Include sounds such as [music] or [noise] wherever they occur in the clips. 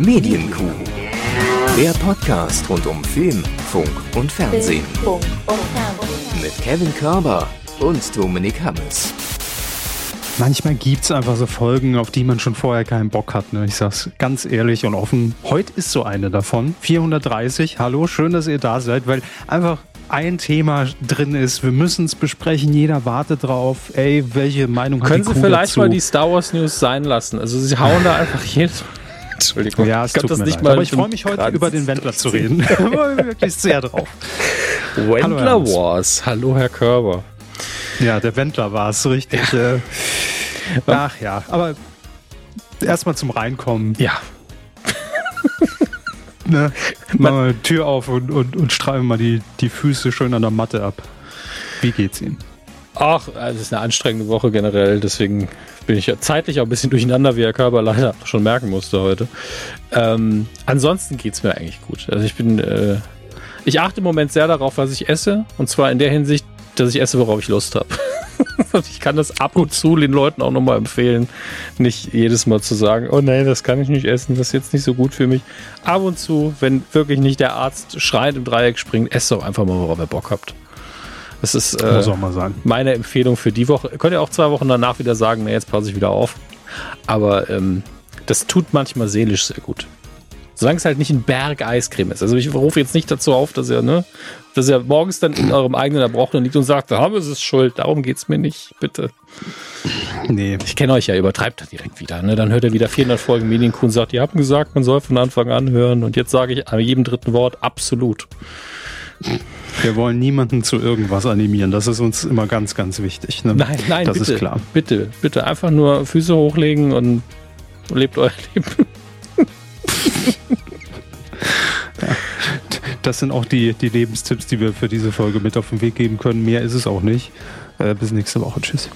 Medienkuh. Der Podcast rund um Film, Funk und Fernsehen. Mit Kevin Körber und Dominik Hammes. Manchmal gibt es einfach so Folgen, auf die man schon vorher keinen Bock hat. Ne? Ich sag's ganz ehrlich und offen. Heute ist so eine davon. 430. Hallo, schön, dass ihr da seid, weil einfach ein Thema drin ist. Wir müssen es besprechen. Jeder wartet drauf. Ey, welche Meinung Können hat die Sie Crew vielleicht dazu? mal die Star Wars News sein lassen? Also Sie hauen da [laughs] einfach jedes Entschuldigung. ja, es ich tut das mir nicht leid. mal Aber ich freue mich heute Kranz- über den Wendler zu reden. [laughs] Ich freue mich wirklich sehr drauf. Wendler. Wars. Hallo, Herr Körber. Ja, der Wendler war es, richtig. Äh, ach ja, aber erstmal zum Reinkommen. Ja. [laughs] Ne? Machen wir die Tür auf und, und, und streifen mal die, die Füße schön an der Matte ab. Wie geht's Ihnen? Ach, es ist eine anstrengende Woche generell, deswegen bin ich ja zeitlich auch ein bisschen durcheinander, wie Herr Körber leider schon merken musste heute. Ähm, ansonsten geht's mir eigentlich gut. Also ich bin, äh, ich achte im Moment sehr darauf, was ich esse. Und zwar in der Hinsicht, dass ich esse, worauf ich Lust habe. [laughs] Ich kann das ab und zu den Leuten auch nochmal empfehlen, nicht jedes Mal zu sagen, oh nein, das kann ich nicht essen, das ist jetzt nicht so gut für mich. Ab und zu, wenn wirklich nicht der Arzt schreiend im Dreieck springt, esst doch einfach mal, worauf ihr Bock habt. Das ist äh, meine Empfehlung für die Woche. Könnt ihr auch zwei Wochen danach wieder sagen, nee, jetzt passe ich wieder auf. Aber ähm, das tut manchmal seelisch sehr gut. Solange es halt nicht ein Berg Eiscreme ist. Also ich rufe jetzt nicht dazu auf, dass ihr, ne, dass ihr morgens dann in eurem eigenen Erbrochenen liegt und sagt, da haben wir es schuld. Darum geht's mir nicht, bitte. Nee. Ich kenne euch ja, übertreibt da direkt wieder. Ne? Dann hört ihr wieder 400 Folgen Medienkuh und sagt, ihr habt gesagt, man soll von Anfang an hören. Und jetzt sage ich an jedem dritten Wort absolut. Wir wollen niemanden zu irgendwas animieren. Das ist uns immer ganz, ganz wichtig. Ne? Nein, nein, das bitte. ist klar. Bitte, bitte. Einfach nur Füße hochlegen und lebt euer [laughs] Leben. Das sind auch die, die Lebenstipps, die wir für diese Folge mit auf den Weg geben können. Mehr ist es auch nicht. Äh, bis nächste Woche. Tschüss.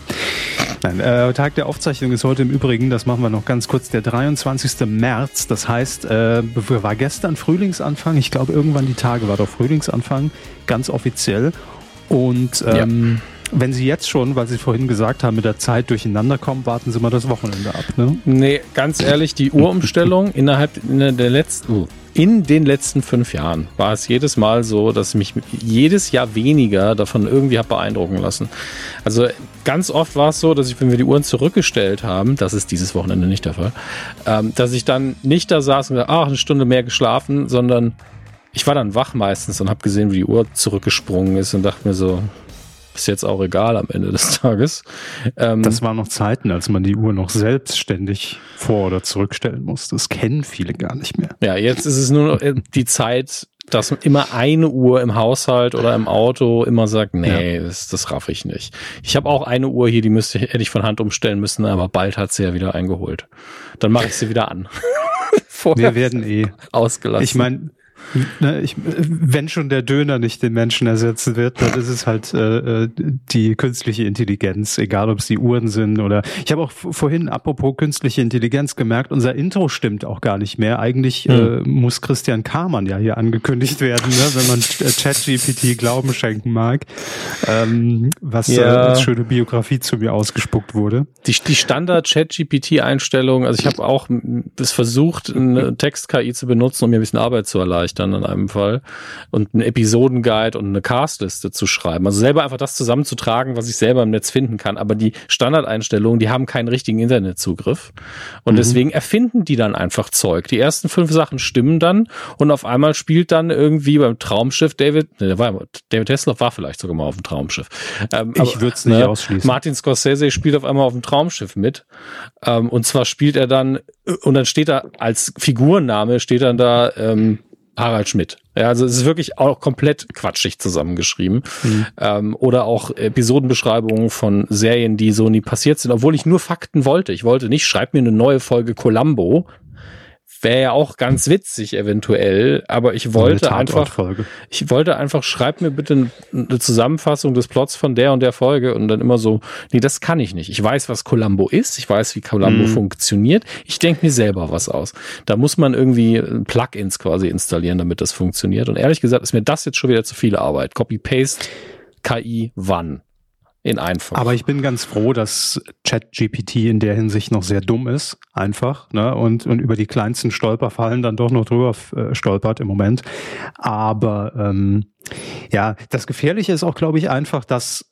Nein, äh, Tag der Aufzeichnung ist heute im Übrigen, das machen wir noch ganz kurz, der 23. März. Das heißt, äh, war gestern Frühlingsanfang. Ich glaube, irgendwann die Tage war doch Frühlingsanfang, ganz offiziell. Und ähm, wenn Sie jetzt schon, weil Sie vorhin gesagt haben, mit der Zeit durcheinander kommen, warten Sie mal das Wochenende ab. Ne? Nee, ganz ehrlich, die Uhrumstellung [laughs] innerhalb in der letzten, in den letzten fünf Jahren war es jedes Mal so, dass ich mich jedes Jahr weniger davon irgendwie habe beeindrucken lassen. Also ganz oft war es so, dass ich, wenn wir die Uhren zurückgestellt haben, das ist dieses Wochenende nicht der Fall, ähm, dass ich dann nicht da saß und gesagt, ach, eine Stunde mehr geschlafen, sondern ich war dann wach meistens und habe gesehen, wie die Uhr zurückgesprungen ist und dachte mir so, ist jetzt auch egal am Ende des Tages. Ähm, Das waren noch Zeiten, als man die Uhr noch selbstständig vor- oder zurückstellen musste. Das kennen viele gar nicht mehr. Ja, jetzt ist es nur noch äh, die Zeit, dass man immer eine Uhr im Haushalt oder im Auto immer sagt, nee, das, das raff ich nicht. Ich habe auch eine Uhr hier, die müsste hätte ich von Hand umstellen müssen, aber bald hat sie ja wieder eingeholt. Dann mache ich sie wieder an. [laughs] Vorher Wir werden eh. ausgelassen. Ich meine, ne, ich, wenn schon der Döner nicht den Menschen ersetzen wird, dann ist es halt äh, äh, die künstliche Intelligenz, egal ob es die Uhren sind oder. Ich habe auch vorhin, apropos künstliche Intelligenz, gemerkt, unser Intro stimmt auch gar nicht mehr. Eigentlich äh, muss Christian Kamann ja hier angekündigt werden, ne, wenn man äh, ChatGPT Glauben schenken mag, ähm, was äh, Ja. als schöne Biografie zu mir ausgespuckt wurde. die, die Standard-Chat-GPT-Einstellung, also ich habe auch es versucht, eine Text-KI zu benutzen, um mir ein bisschen Arbeit zu erleichtern in einem Fall und einen Episodenguide und eine Castliste zu schreiben. Also selber einfach das zusammenzutragen, was ich selber im Netz finden kann. Aber die Standardeinstellungen, die haben keinen richtigen Internetzugriff. Und deswegen erfinden die dann einfach Zeug. Die ersten fünf Sachen stimmen dann und auf einmal spielt dann irgendwie beim Traumschiff David, ne, der war, David Hasselhoff war vielleicht sogar mal auf dem Traumschiff. Ähm, Ich aber, würd's nicht ausschließen. Martin Scorsese spielt auf einmal auf dem Traumschiff mit. Ähm, und zwar spielt er dann, und dann steht da als Figurenname, steht dann da ähm, Harald Schmidt. Ja, also es ist wirklich auch komplett quatschig zusammengeschrieben. Ähm, oder auch Episodenbeschreibungen von Serien, die so nie passiert sind, obwohl ich nur Fakten wollte. Ich wollte nicht, schreib mir eine neue Folge Columbo. Wäre ja auch ganz witzig eventuell, aber ich wollte einfach, ich wollte einfach, schreib mir bitte eine Zusammenfassung des Plots von der und der Folge und dann immer so, nee, das kann ich nicht. Ich weiß, was Columbo ist, ich weiß, wie Columbo Mhm. funktioniert. Ich denke mir selber was aus. Da muss man irgendwie Plugins quasi installieren, damit das funktioniert. Und ehrlich gesagt ist mir das jetzt schon wieder zu viel Arbeit. Copy-Paste, KI, wann? In einfach. Aber ich bin ganz froh, dass ChatGPT in der Hinsicht noch sehr dumm ist, einfach, ne? Und, und über die kleinsten Stolperfallen dann doch noch drüber äh, stolpert im Moment. Aber ähm, ja, das Gefährliche ist auch, glaube ich, einfach, dass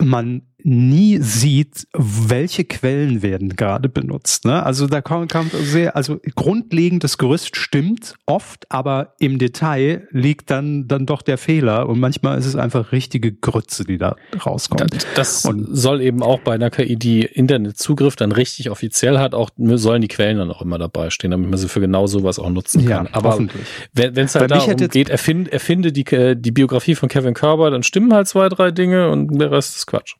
man nie sieht, welche Quellen werden gerade benutzt. Ne? Also da kommt, kommt sehr, also grundlegendes Gerüst stimmt oft, aber im Detail liegt dann dann doch der Fehler und manchmal ist es einfach richtige Grütze, die da rauskommt. Das, das und, soll eben auch bei einer KI, die Internetzugriff dann richtig offiziell hat, auch sollen die Quellen dann auch immer dabei stehen, damit man sie für genau sowas auch nutzen kann. Ja, aber wenn es halt darum geht, erfinde, erfinde die, die Biografie von Kevin Körber, dann stimmen halt zwei, drei Dinge und der Rest ist Quatsch.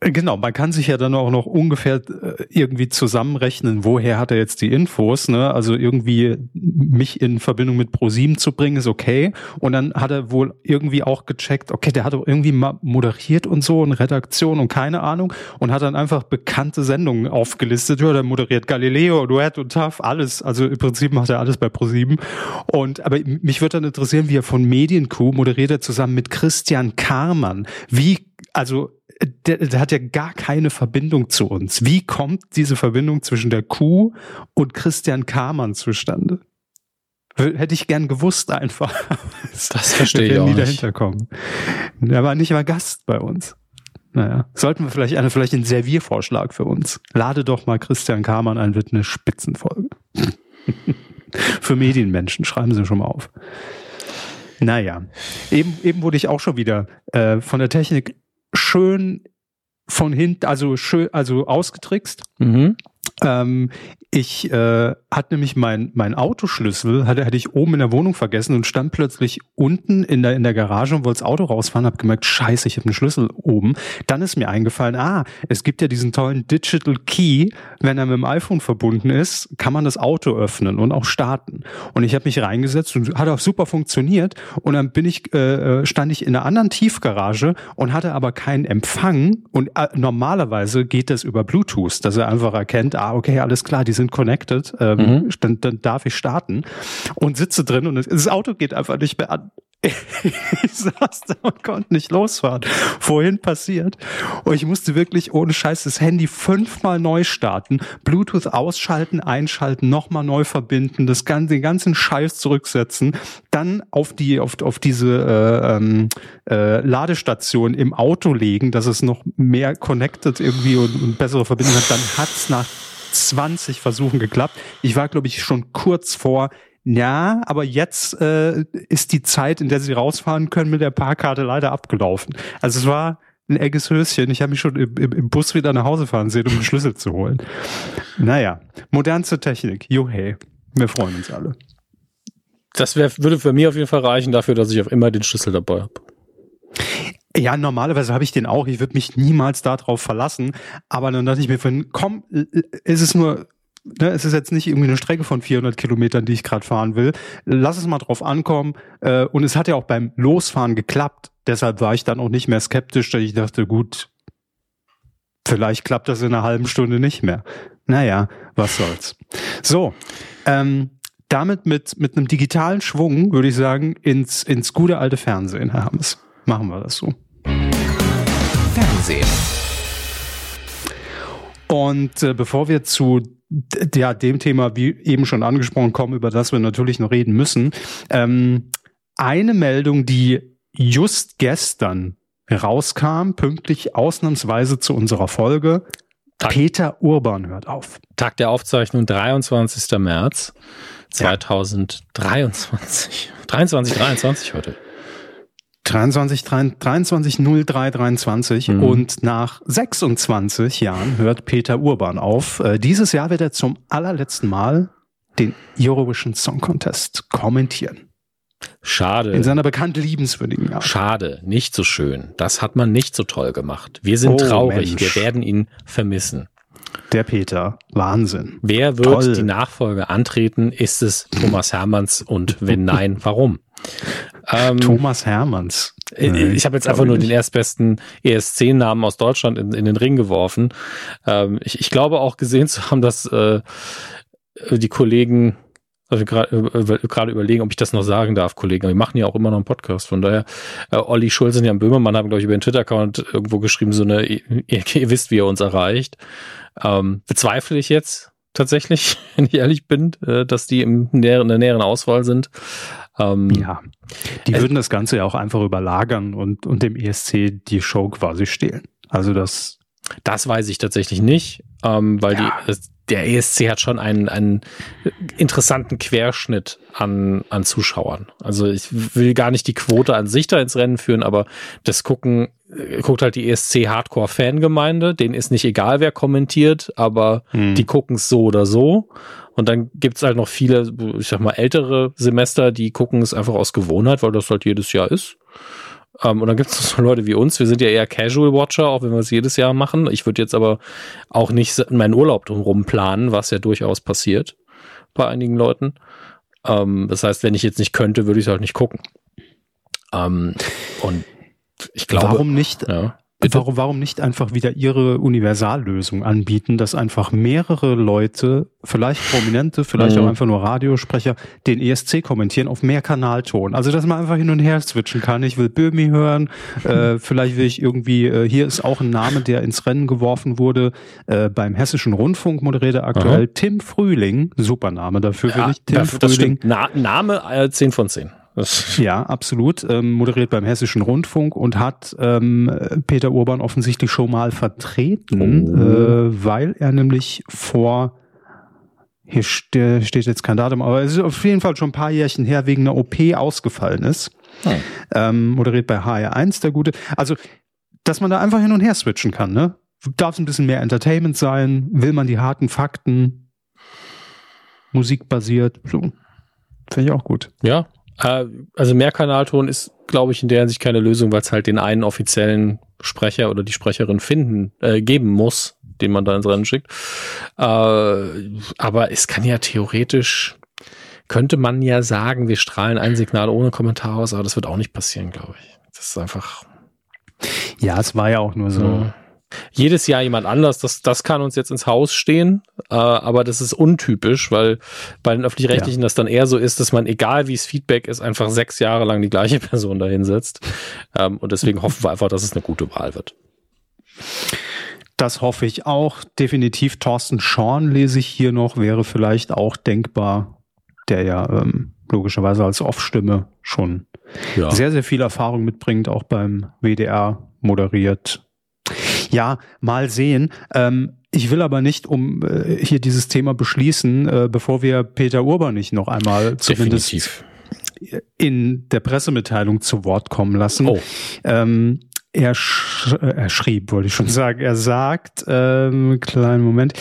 Äh, genau, man kann sich ja dann auch noch ungefähr äh, irgendwie zusammenrechnen, woher hat er jetzt die Infos. Ne? Also irgendwie mich in Verbindung mit ProSieben zu bringen, ist okay. Und dann hat er wohl irgendwie auch gecheckt, okay, der hat doch irgendwie moderiert und so und Redaktion und keine Ahnung und hat dann einfach bekannte Sendungen aufgelistet. Ja, der moderiert Galileo, Duett und TAF, alles. Also im Prinzip macht er alles bei ProSieben. Und aber mich würde dann interessieren, wie er von Medienkuh moderiert er zusammen mit Christian Karmann. Wie also der, der hat ja gar keine Verbindung zu uns. Wie kommt diese Verbindung zwischen der Kuh und Christian Kamann zustande? Hätte ich gern gewusst einfach. [laughs] Das verstehe ich auch nicht. dahinter kommen. Er war nicht mal Gast bei uns. Naja, sollten wir vielleicht eine, vielleicht einen Serviervorschlag für uns. Lade doch mal Christian Kamann ein, wird eine Spitzenfolge. [laughs] für Medienmenschen, schreiben Sie schon mal auf. Naja, eben, eben wurde ich auch schon wieder äh, von der Technik schön von hinten, also schön, also ausgetrickst. Mhm. Ähm, ich äh, hatte nämlich mein, mein Autoschlüssel, hatte, hatte ich oben in der Wohnung vergessen und stand plötzlich unten in der, in der Garage und wollte das Auto rausfahren, habe gemerkt, scheiße, ich habe einen Schlüssel oben. Dann ist mir eingefallen, ah, es gibt ja diesen tollen Digital Key, wenn er mit dem iPhone verbunden ist, kann man das Auto öffnen und auch starten. Und ich habe mich reingesetzt und hat auch super funktioniert. Und dann bin ich, äh, äh stand ich in einer anderen Tiefgarage und hatte aber keinen Empfang. Und äh, normalerweise geht das über Bluetooth, dass er einfach erkennt, ah, okay, alles klar, die sind connected, ähm, mhm. dann, dann darf ich starten und sitze drin und das Auto geht einfach nicht mehr an. [laughs] ich saß da und konnte nicht losfahren. Vorhin passiert. Und ich musste wirklich ohne Scheiß das Handy fünfmal neu starten, Bluetooth ausschalten, einschalten, nochmal neu verbinden, das ganze, den ganzen Scheiß zurücksetzen, dann auf die, auf, auf diese äh, ähm, äh, Ladestation im Auto legen, dass es noch mehr connected irgendwie und, und bessere Verbindung hat. Dann hat's nach 20 Versuchen geklappt. Ich war, glaube ich, schon kurz vor, ja, aber jetzt äh, ist die Zeit, in der sie rausfahren können, mit der Parkkarte leider abgelaufen. Also es war ein egges Höschen. Ich habe mich schon im, im, Bus wieder nach Hause fahren sehen, um den Schlüssel zu holen. Naja, modernste Technik. Jo hey, wir freuen uns alle. Das wär, würde für mich auf jeden Fall reichen dafür, dass ich auf immer den Schlüssel dabei habe. Ja, normalerweise habe ich den auch. Ich würde mich niemals darauf verlassen. Aber dann dachte ich mir, von, komm, ist es nur ne, es ist jetzt nicht irgendwie eine Strecke von 400 Kilometern, die ich gerade fahren will. Lass es mal drauf ankommen. Äh, und es hat ja auch beim Losfahren geklappt. Deshalb war ich dann auch nicht mehr skeptisch, dass ich dachte, gut, vielleicht klappt das in einer halben Stunde nicht mehr. Naja, was soll's. So, ähm, damit mit, mit einem digitalen Schwung, würde ich sagen, ins, ins gute alte Fernsehen, Herr Hammes. Machen wir das so. Fernsehen. Und äh, bevor wir zu ja, dem Thema, wie eben schon angesprochen, kommen, über das wir natürlich noch reden müssen, ähm, eine Meldung, die just gestern rauskam, pünktlich ausnahmsweise zu unserer Folge. Tag. Peter Urban hört auf. Tag der Aufzeichnung, 23. März 2023. Ja. 23, 23 heute. 23, 23 03 23 mhm. und nach 26 Jahren hört Peter Urban auf. Äh, dieses Jahr wird er zum allerletzten Mal den Eurovision Song Contest kommentieren. Schade. In seiner bekannt liebenswürdigen Art. Schade, nicht so schön. Das hat man nicht so toll gemacht. Wir sind oh, traurig, Mensch. wir werden ihn vermissen. Der Peter, Wahnsinn. Wer wird Toll. die Nachfolge antreten? Ist es Thomas Hermanns und wenn [laughs] nein, warum? Ähm, Thomas Hermanns. Nein, ich habe jetzt einfach nur den erstbesten ESC-Namen aus Deutschland in, in, den Ring geworfen. Ähm, ich, ich, glaube auch gesehen zu haben, dass äh, die Kollegen Also gerade äh, überlegen, ob ich das noch sagen darf, Kollegen. Wir machen ja auch immer noch einen Podcast. Von daher, äh, Olli Schulz und Jan Böhmermann haben, glaube ich, über den Twitter-Account irgendwo geschrieben, so eine, ihr, ihr wisst, wie ihr uns erreicht. Ähm, bezweifle ich jetzt tatsächlich, [laughs] wenn ich ehrlich bin, äh, dass die im näheren, in der näheren Auswahl sind. Ähm, ja, die würden das Ganze ja auch einfach überlagern und, und dem ESC die Show quasi stehlen. Also das. Das weiß ich tatsächlich nicht, ähm, weil ja. die, der ESC hat schon einen, einen interessanten Querschnitt an, an Zuschauern. Also ich will gar nicht die Quote an sich da ins Rennen führen, aber das gucken, guckt halt die ESC Hardcore Fangemeinde, denen ist nicht egal, wer kommentiert, aber hm. die gucken es so oder so. Und dann gibt's halt noch viele, ich sag mal, ältere Semester, die gucken es einfach aus Gewohnheit, weil das halt jedes Jahr ist. Um, ähm, und dann gibt es [laughs] so Leute wie uns. Wir sind ja eher Casual Watcher, auch wenn wir es jedes Jahr machen. Ich würde jetzt aber auch nicht meinen Urlaub drumherum planen, was ja durchaus passiert bei einigen Leuten. Um, ähm, das heißt, wenn ich jetzt nicht könnte, würde ich es halt nicht gucken. Um, ähm, und ich glaube. Warum nicht? Ja. Warum, warum nicht einfach wieder ihre Universallösung anbieten, dass einfach mehrere Leute, vielleicht Prominente, vielleicht mhm. auch einfach nur Radiosprecher, den ESC kommentieren auf mehr Kanalton. Also dass man einfach hin und her switchen kann. Ich will Böhmi hören, äh, [laughs] vielleicht will ich irgendwie, äh, hier ist auch ein Name, der ins Rennen geworfen wurde, äh, beim Hessischen Rundfunk moderiert er aktuell Aha. Tim Frühling, super Name dafür ja, will ich, Tim Frühling. Na, Name äh, 10 von 10. [laughs] Ja, absolut. Ähm, moderiert beim Hessischen Rundfunk und hat ähm, Peter Urban offensichtlich schon mal vertreten, oh. äh, weil er nämlich vor hier steht jetzt kein Datum, aber es ist auf jeden Fall schon ein paar Jährchen her wegen einer OP ausgefallen ist. Hm. Ähm, moderiert bei HR1 der Gute. Also, dass man da einfach hin und her switchen kann, ne? Darf es ein bisschen mehr Entertainment sein? Will man die harten Fakten? Musikbasiert? So. Finde ich auch gut. Ja, also Mehrkanalton ist, glaube ich, in der Hinsicht keine Lösung, weil es halt den einen offiziellen Sprecher oder die Sprecherin finden, äh, geben muss, den man da ins Rennen schickt. Äh, aber es kann ja theoretisch, könnte man ja sagen, wir strahlen ein Signal ohne Kommentar aus, aber das wird auch nicht passieren, glaube ich. Das ist einfach. Ja, es war ja auch nur so. Ja jedes Jahr jemand anders. Das, das kann uns jetzt ins Haus stehen, äh, aber das ist untypisch, weil bei den öffentlich-rechtlichen ja. das dann eher so ist, dass man, egal wie es Feedback ist, einfach sechs Jahre lang die gleiche [laughs] Person dahinsetzt. Ähm, und deswegen hoffen wir einfach, dass es eine gute Wahl wird. Das hoffe ich auch. Definitiv Thorsten Schorn lese ich hier noch, wäre vielleicht auch denkbar, der ja ähm, logischerweise als Off-Stimme schon ja. sehr, sehr viel Erfahrung mitbringt, auch beim WDR moderiert ja, mal sehen. Ähm, ich will aber nicht, um äh, hier dieses Thema beschließen, äh, bevor wir Peter Urban nicht noch einmal zumindest Definitiv. in der Pressemitteilung zu Wort kommen lassen. Oh. Ähm, er, sch er schrieb, wollte ich schon sagen. Er sagt, ähm, kleinen Moment.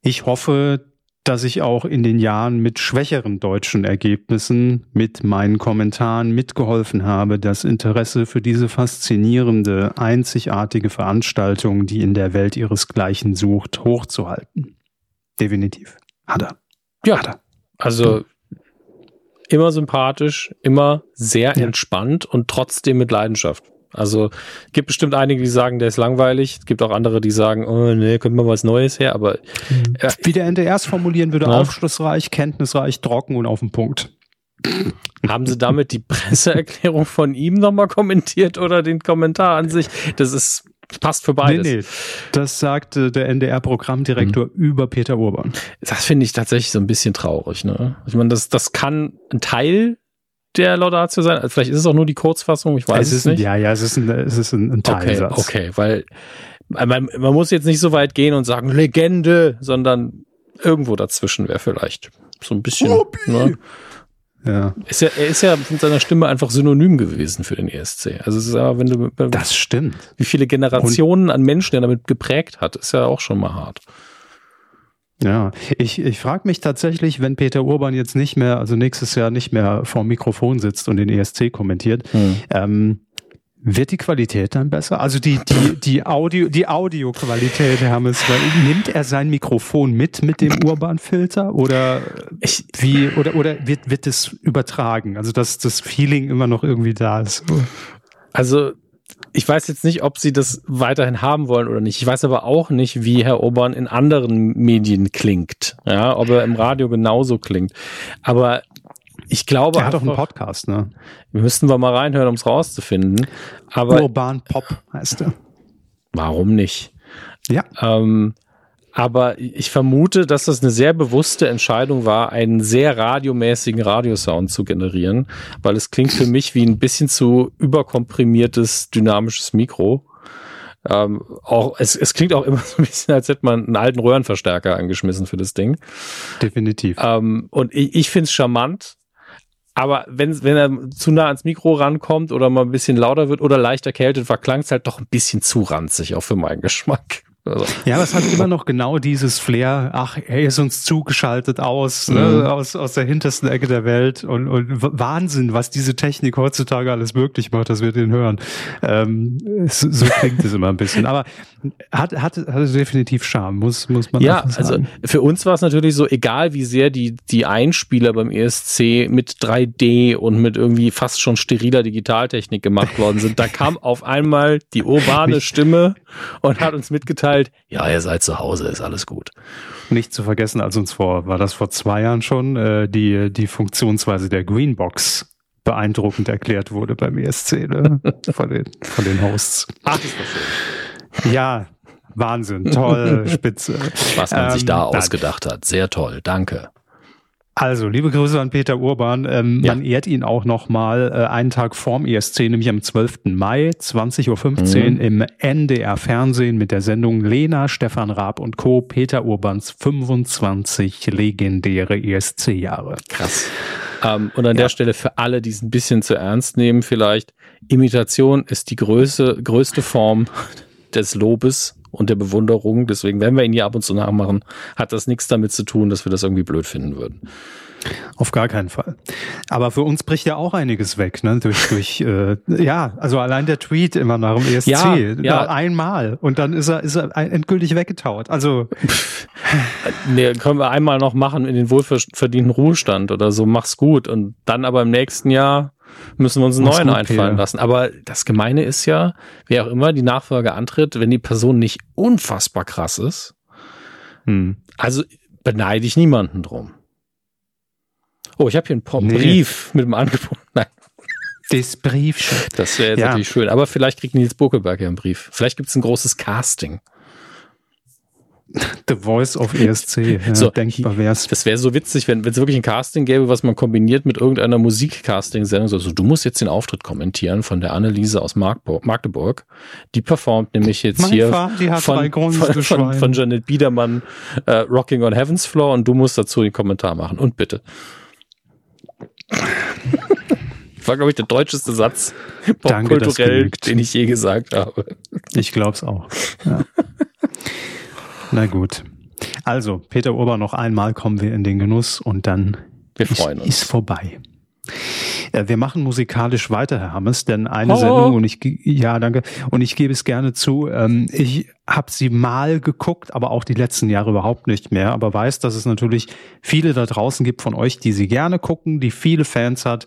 Ich hoffe, dass ich auch in den Jahren mit schwächeren deutschen Ergebnissen, mit meinen Kommentaren mitgeholfen habe, das Interesse für diese faszinierende, einzigartige Veranstaltung, die in der Welt ihresgleichen sucht, hochzuhalten. Definitiv. Hat er. Ja. Hat er. Also immer sympathisch, immer sehr ja. entspannt und trotzdem mit Leidenschaft. Also gibt bestimmt einige, die sagen, der ist langweilig. Es gibt auch andere, die sagen, oh nee, könnte mal was Neues her. Aber äh, wie der NDR es formulieren würde, ja. aufschlussreich, kenntnisreich, trocken und auf den Punkt. Haben Sie damit die Presseerklärung von ihm nochmal kommentiert oder den Kommentar an sich? Das ist passt für beides. Nee, nee. Das sagte der NDR-Programmdirektor mhm. über Peter Urban. Das finde ich tatsächlich so ein bisschen traurig. Ne? Ich meine, das, das kann ein Teil der Laudatio sein? Also vielleicht ist es auch nur die Kurzfassung, ich weiß es, es nicht. Ein, ja, ja, es ist ein, es ist ein, ein Teilsatz. Okay, okay, weil man, man muss jetzt nicht so weit gehen und sagen Legende, sondern irgendwo dazwischen wäre vielleicht so ein bisschen. Ne? Ja. Ist ja, er ist ja mit seiner Stimme einfach synonym gewesen für den ESC. Also es ist ja, wenn du das stimmt. Wie viele Generationen und an Menschen er damit geprägt hat, ist ja auch schon mal hart. Ja, ich, ich frage mich tatsächlich, wenn Peter Urban jetzt nicht mehr, also nächstes Jahr nicht mehr vor dem Mikrofon sitzt und den ESC kommentiert, hm. ähm, wird die Qualität dann besser? Also die, die, die Audio, die Audioqualität, Herr Hermes, nimmt er sein Mikrofon mit, mit dem Urban-Filter oder ich, wie, oder, oder wird, wird es übertragen? Also dass das Feeling immer noch irgendwie da ist? Also ich weiß jetzt nicht, ob sie das weiterhin haben wollen oder nicht. Ich weiß aber auch nicht, wie Herr Obern in anderen Medien klingt. Ja, ob er im Radio genauso klingt. Aber ich glaube. Er hat auch einen Podcast, ne? Müssten wir mal reinhören, um es rauszufinden. Aber. Urban Pop heißt er. Warum nicht? Ja. Ähm, aber ich vermute, dass das eine sehr bewusste Entscheidung war, einen sehr radiomäßigen Radiosound zu generieren, weil es klingt für mich wie ein bisschen zu überkomprimiertes dynamisches Mikro. Ähm, auch, es, es klingt auch immer so ein bisschen, als hätte man einen alten Röhrenverstärker angeschmissen für das Ding. Definitiv. Ähm, und ich, ich finde es charmant. Aber wenn, wenn er zu nah ans Mikro rankommt oder mal ein bisschen lauter wird oder leicht erkältet, war es halt doch ein bisschen zu ranzig, auch für meinen Geschmack. Also. Ja, aber es hat immer noch genau dieses Flair, ach, er ist uns zugeschaltet aus, ne, mhm. ne, aus, aus der hintersten Ecke der Welt und, und Wahnsinn, was diese Technik heutzutage alles möglich macht, dass wir den hören. Ähm, so, so klingt es immer ein bisschen. Aber hat, hat, hat definitiv Charme, muss, muss man ja, sagen. also für uns war es natürlich so, egal wie sehr die, die Einspieler beim ESC mit 3D und mit irgendwie fast schon steriler Digitaltechnik gemacht worden sind, da kam auf einmal die urbane Stimme und hat uns mitgeteilt, halt, ja, ihr seid zu Hause, ist alles gut. Nicht zu vergessen, als uns vor, war das vor zwei Jahren schon, äh, die, die Funktionsweise der Greenbox beeindruckend erklärt wurde beim ESC, ne? [laughs] von, den, von den Hosts. Ach, das war schön. Ja, Wahnsinn, toll, spitze. Was man ähm, sich da ausgedacht hat, sehr toll, danke. Also, liebe Grüße an Peter Urban. Ähm, ja. Man ehrt ihn auch nochmal äh, einen Tag vorm ESC, nämlich am 12. Mai, 20.15 Uhr mhm. im NDR Fernsehen mit der Sendung Lena, Stefan Raab und Co. Peter Urbans 25 legendäre ESC-Jahre. Krass. Ähm, und an ja. der Stelle für alle, die es ein bisschen zu ernst nehmen, vielleicht, Imitation ist die größte, größte Form des Lobes und der Bewunderung. Deswegen, wenn wir ihn hier ab und zu nachmachen, hat das nichts damit zu tun, dass wir das irgendwie blöd finden würden. Auf gar keinen Fall. Aber für uns bricht ja auch einiges weg, ne? Durch, [laughs] durch äh, ja, also allein der Tweet immer nach dem ESC. Ja, ja. einmal. Und dann ist er, ist er endgültig weggetaut. Also. nee, können wir einmal noch machen in den wohlverdienten Ruhestand oder so, mach's gut. Und dann aber im nächsten Jahr müssen wir uns einen neuen einfallen lassen. Aber das Gemeine ist ja, wer auch immer die Nachfolge antritt, wenn die Person nicht unfassbar krass ist, hm. also beneide ich niemanden drum. Oh, ich habe hier einen nee. Brief mit dem Angebot. [laughs] Nein. Das Briefchen. Das wäre jetzt ja. natürlich schön. Aber vielleicht kriegt Nils Buckelberg ja einen Brief. Vielleicht gibt es ein großes Casting. [laughs] The Voice of ESC. Ja, so, denkbar wär's. Das wäre so witzig, wenn es wirklich ein Casting gäbe, was man kombiniert mit irgendeiner Musikcasting-Sendung. Also du musst jetzt den Auftritt kommentieren von der Anneliese aus Magdeburg. Die performt nämlich jetzt mein hier von, von, von, von, Janet Biedermann äh, Rocking on Heaven's Floor und du musst dazu den Kommentar machen. Und bitte. [laughs] War, glaube ich, der deutscheste Satz popkulturell, den ich je gesagt habe. Ich glaube es auch. Ja. [laughs] Na gut. Also, Peter Urban, noch einmal kommen wir in den Genuss und dann wir freuen ist, uns. ist vorbei. Äh, wir machen musikalisch weiter, Herr Hammes, denn eine oh. Sendung und ich ja danke und ich gebe es gerne zu. Ähm, ich habe sie mal geguckt, aber auch die letzten Jahre überhaupt nicht mehr. Aber weiß, dass es natürlich viele da draußen gibt von euch, die sie gerne gucken, die viele Fans hat.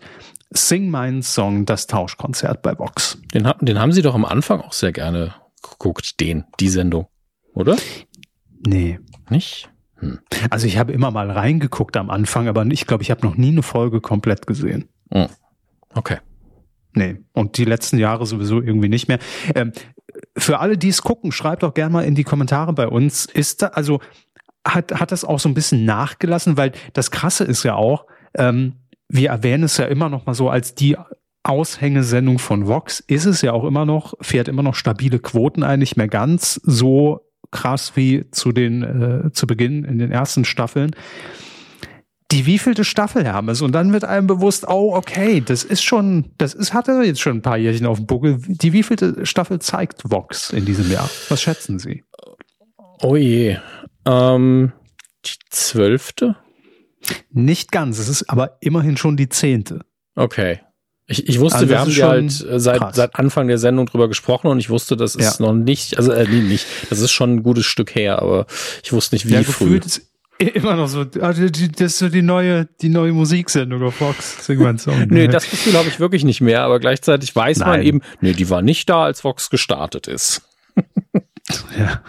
Sing meinen Song, das Tauschkonzert bei Vox. Den, den haben Sie doch am Anfang auch sehr gerne geguckt, den, die Sendung, oder? Nee. Nicht? Hm. Also ich habe immer mal reingeguckt am Anfang, aber ich glaube, ich habe noch nie eine Folge komplett gesehen. Hm. Okay. Nee, und die letzten Jahre sowieso irgendwie nicht mehr. Ähm, für alle, die es gucken, schreibt doch gerne mal in die Kommentare bei uns. Ist da, also hat, hat das auch so ein bisschen nachgelassen, weil das Krasse ist ja auch, ähm, wir erwähnen es ja immer noch mal so als die Aushängesendung von Vox, ist es ja auch immer noch, fährt immer noch stabile Quoten ein, nicht mehr ganz so krass wie zu den äh, zu Beginn in den ersten Staffeln. Die wievielte Staffel haben es und dann wird einem bewusst, oh okay, das ist schon, das ist hatte jetzt schon ein paar Jährchen auf dem Buckel. Die wievielte Staffel zeigt Vox in diesem Jahr? Was schätzen Sie? Oh je, ähm, die zwölfte? Nicht ganz, es ist aber immerhin schon die zehnte. Okay. Ich, ich wusste, also wir haben ja halt äh, seit, seit Anfang der Sendung drüber gesprochen und ich wusste, das ist ja. noch nicht, also äh, nee, nicht, das ist schon ein gutes Stück her, aber ich wusste nicht, wie ja, früh. Immer noch so, also die, das ist so die neue, die neue Musiksendung auf Vox. Sing mal einen Song. [laughs] nee, das Gefühl habe ich wirklich nicht mehr, aber gleichzeitig weiß Nein. man eben, nee, die war nicht da, als Vox gestartet ist. [laughs] ja.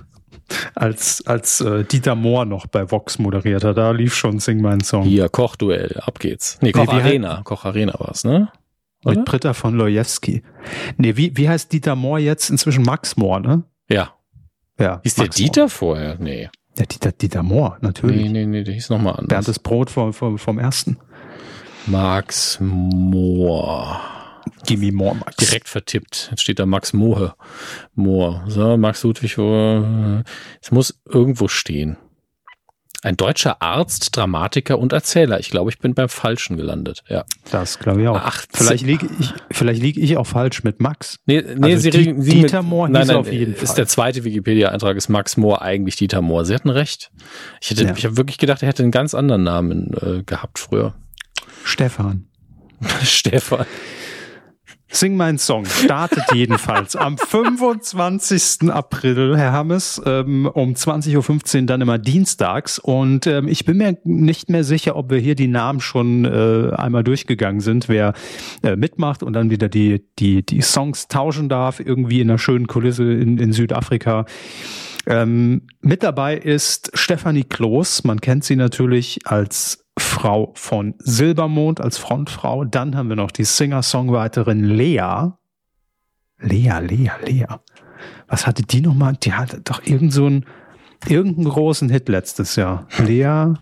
Als, als äh, Dieter Mohr noch bei Vox moderiert hat, da lief schon Sing mein Song. Hier, Kochduell, ab geht's. Nee, Koch nee, Arena. Koch Arena war's, ne? Oder? Mit Britta von Lojewski. Nee, wie, wie heißt Dieter Mohr jetzt? Inzwischen Max Mohr, ne? Ja. Ja. Hieß Max der Dieter Mohr. vorher? Nee. Der Dieter, Dieter Mohr, natürlich. Nee, nee, nee, der hieß nochmal anders. Bernd das Brot vom, vom, vom ersten. Max Mohr. Gimme Mohr, Max. Direkt vertippt. Jetzt steht da Max Mohe. Mohr. So, Max Ludwig, es muss irgendwo stehen. Ein deutscher Arzt, Dramatiker und Erzähler. Ich glaube, ich bin beim Falschen gelandet. Ja. Das glaube ich auch. Ach, vielleicht liege ich, vielleicht liege ich auch falsch mit Max. Nee, nee also Sie reden Sie Dieter mit, Mohr nein, nein, auf jeden Fall. Ist der zweite Wikipedia-Eintrag ist Max Mohr eigentlich Dieter Mohr. Sie hatten recht. Ich hätte, ja. ich habe wirklich gedacht, er hätte einen ganz anderen Namen äh, gehabt früher. Stefan. [laughs] Stefan. Sing mein Song startet jedenfalls am 25. April, Herr Hammes, ähm, um 20.15 Uhr dann immer dienstags. Und ähm, ich bin mir nicht mehr sicher, ob wir hier die Namen schon äh, einmal durchgegangen sind, wer äh, mitmacht und dann wieder die, die, die Songs tauschen darf, irgendwie in einer schönen Kulisse in, in Südafrika. Ähm, mit dabei ist Stefanie Kloß. Man kennt sie natürlich als Frau von Silbermond als Frontfrau. Dann haben wir noch die Singer-Songwriterin Lea. Lea, Lea, Lea. Was hatte die nochmal? Die hatte doch irgend so einen, irgendeinen großen Hit letztes Jahr. Lea.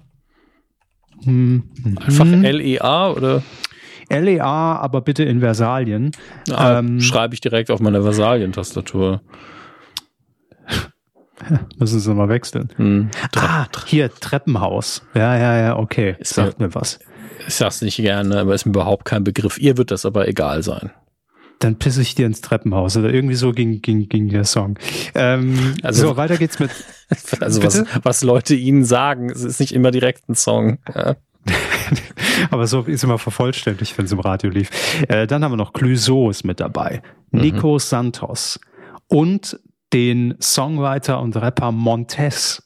Hm, Einfach hm. L-E-A oder? L-E-A, aber bitte in Versalien. Ah, ähm, schreibe ich direkt auf meiner Versalien-Tastatur. [laughs] Müssen sie mal wechseln. Hm. Ah, hier, Treppenhaus. Ja, ja, ja, okay. Ist Sagt mir, was. Ich sag's nicht gerne, aber ist mir überhaupt kein Begriff. Ihr wird das aber egal sein. Dann pisse ich dir ins Treppenhaus. Oder irgendwie so ging, ging, ging der Song. Ähm, also, so, weiter geht's mit. [laughs] Also was, was Leute ihnen sagen, es ist nicht immer direkt ein Song. Ja. [laughs] Aber so ist immer vervollständigt, wenn es im Radio lief. Äh, dann haben wir noch ist mit dabei. Mhm. Nico Santos. Und den Songwriter und Rapper Montez.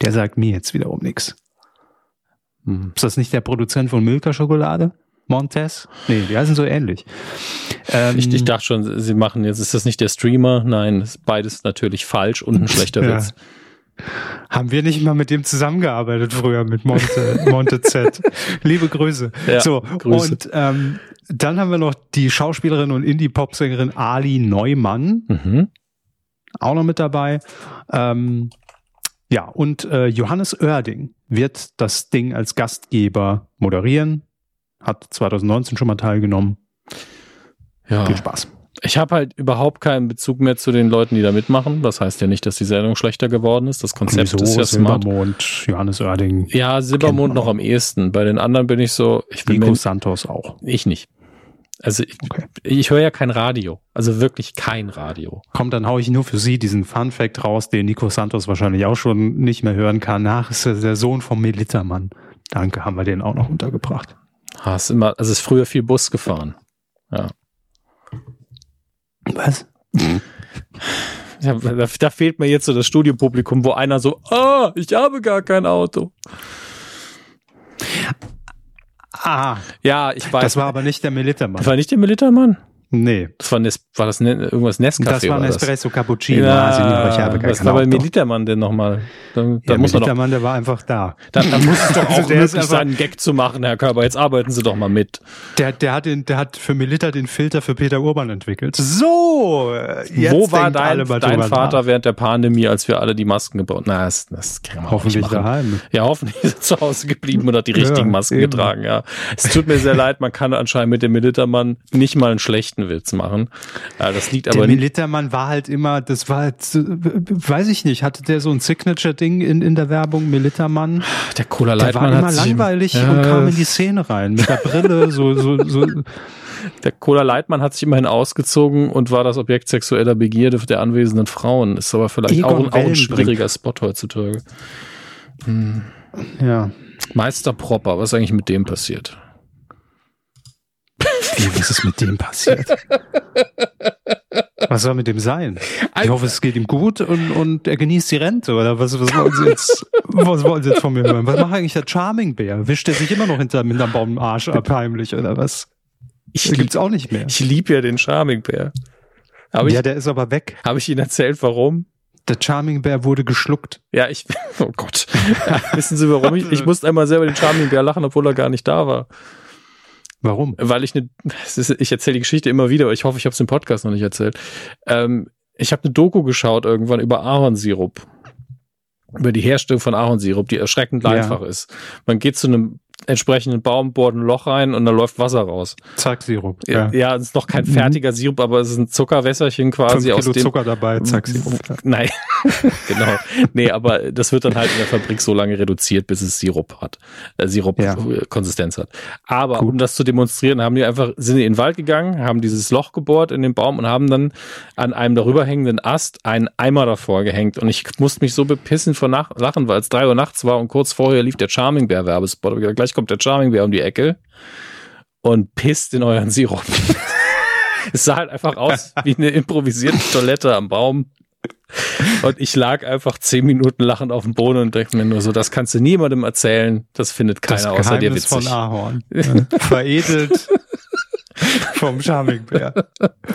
Der sagt mir jetzt wiederum nichts. Hm. Ist das nicht der Produzent von Milka Schokolade? Montez? Nee, die heißen so ähnlich. Ähm, ich, ich, dachte schon, sie machen jetzt, ist das nicht der Streamer? Nein, ist beides natürlich falsch und ein [laughs] schlechter ja. Witz. Haben wir nicht mal mit dem zusammengearbeitet früher, mit Monte, Monte Z. [laughs] Liebe Grüße. Ja, so, Grüße. und ähm, dann haben wir noch die Schauspielerin und Indie-Pop-Sängerin Ali Neumann. Mhm auch noch mit dabei. Ähm, ja, und äh, Johannes Oerding wird das Ding als Gastgeber moderieren. Hat 2019 schon mal teilgenommen. Ja. Viel Spaß. Ich habe halt überhaupt keinen Bezug mehr zu den Leuten, die da mitmachen. Das heißt ja nicht, dass die Sendung schlechter geworden ist. Das Konzept Wieso? ist ja smart. Silbermond, Johannes Oerding. Ja, Silbermond noch am ehesten. Bei den anderen bin ich so. Ich bin Nico Santos auch. Ich nicht. Also ich, okay. ich höre ja kein Radio. Also wirklich kein Radio. Komm, dann hau ich nur für Sie diesen Fun Fact raus, den Nico Santos wahrscheinlich auch schon nicht mehr hören kann. Nach ist er der Sohn vom Militermann. Danke, haben wir den auch noch untergebracht. Hast immer, also ist früher viel Bus gefahren. Ja. Was? [laughs] Ja, da, da, fehlt mir jetzt so das Studiopublikum, wo einer so, ah, ich habe gar kein Auto. Ah. Ja, ich weiß. Das war aber nicht der Militermann. Das war nicht der Militermann? Nee. Das war, Nes war das ne irgendwas Nescafé? Das war ein Espresso Cappuccino. Ja, also, ich habe gar was war bei Militermann denn nochmal? Da, da ja, muss Militermann, der war einfach da. Da, da muss es [laughs] doch also auch also möglich sein, einen Gag zu machen, Herr Körber. Jetzt arbeiten Sie doch mal mit. Der, der, hat, den, der hat für Militer den Filter für Peter Urban entwickelt. So, jetzt Wo war dein, dein Vater nach. während der Pandemie, als wir alle die Masken gebaut haben? Na, das, das kann man Hoffentlich daheim. Ja, hoffentlich [laughs] ist er zu Hause geblieben und hat die richtigen ja, Masken eben. getragen. Ja, Es tut mir sehr leid, man kann anscheinend mit dem Militermann nicht mal einen schlechten Witz machen. Ja, das liegt aber. Der Militermann war halt immer, das war halt, weiß ich nicht, hatte der so ein Signature-Ding in, in der Werbung, Militermann? Der Cola Leitmann der war immer langweilig sich, und kam in die Szene rein mit der Brille, so, so, so. Der Cola Leitmann hat sich immerhin ausgezogen und war das Objekt sexueller Begierde der anwesenden Frauen. Ist aber vielleicht auch, auch, ein schwieriger Spot heutzutage. Hm. Ja. Meister Propper, was ist eigentlich mit dem passiert? Wie, was ist mit dem passiert? Was soll mit dem sein? Ich hoffe, es geht ihm gut und, und er genießt die Rente oder was, was wollen Sie jetzt? Was wollen Sie jetzt von mir hören? Was macht eigentlich der Charming Bär? Wischt er sich immer noch hinter, hinterm Baum Arsch ab heimlich oder was? Ich gibt's auch nicht mehr. Ich liebe ja den Charming Bär. ja, ich, der ist aber weg. Habe ich Ihnen erzählt, warum? Der Charming Bär wurde geschluckt. Ja, ich, [laughs] oh Gott. Wissen Sie warum? Ich, ich musste einmal selber den Charming Bär lachen, obwohl er gar nicht da war. Warum? Weil ich eine, ich erzähle die Geschichte immer wieder, ich hoffe, ich habe es im Podcast noch nicht erzählt. Ähm, ich habe eine Doku geschaut irgendwann über Ahornsirup. Über die Herstellung von Ahornsirup, die erschreckend ja. einfach ist. Man geht zu einem entsprechenden Baum, bohrt ein Loch rein und da läuft Wasser raus. Zack, Sirup. Ja, ja es ist noch kein mhm. fertiger Sirup, aber es ist ein Zuckerwässerchen quasi Fünf aus Kilo dem. Zucker dabei, zack, Sirup. Nein, [laughs] genau. Nee, aber das wird dann halt in der Fabrik so lange reduziert, bis es Sirup hat. Äh, Sirup-Konsistenz ja. hat. Aber Gut. um das zu demonstrieren, haben die einfach, sind die in den Wald gegangen, haben dieses Loch gebohrt in den Baum und haben dann an einem darüber hängenden Ast einen Eimer davor gehängt. Und ich musste mich so bepissen vor Lachen, weil es drei Uhr nachts war und kurz vorher lief der Charming Bear Werbespot. Gleich kommt der Charming Bear um die Ecke und pisst in euren Sirup. [laughs] es sah halt einfach aus wie eine improvisierte Toilette am Baum. Und ich lag einfach zehn Minuten lachend auf dem Boden und dachte mir nur so, das kannst du niemandem erzählen. Das findet keiner das außer dir witzig. von Ahorn. [laughs] Veredelt [laughs] vom Charming Bär.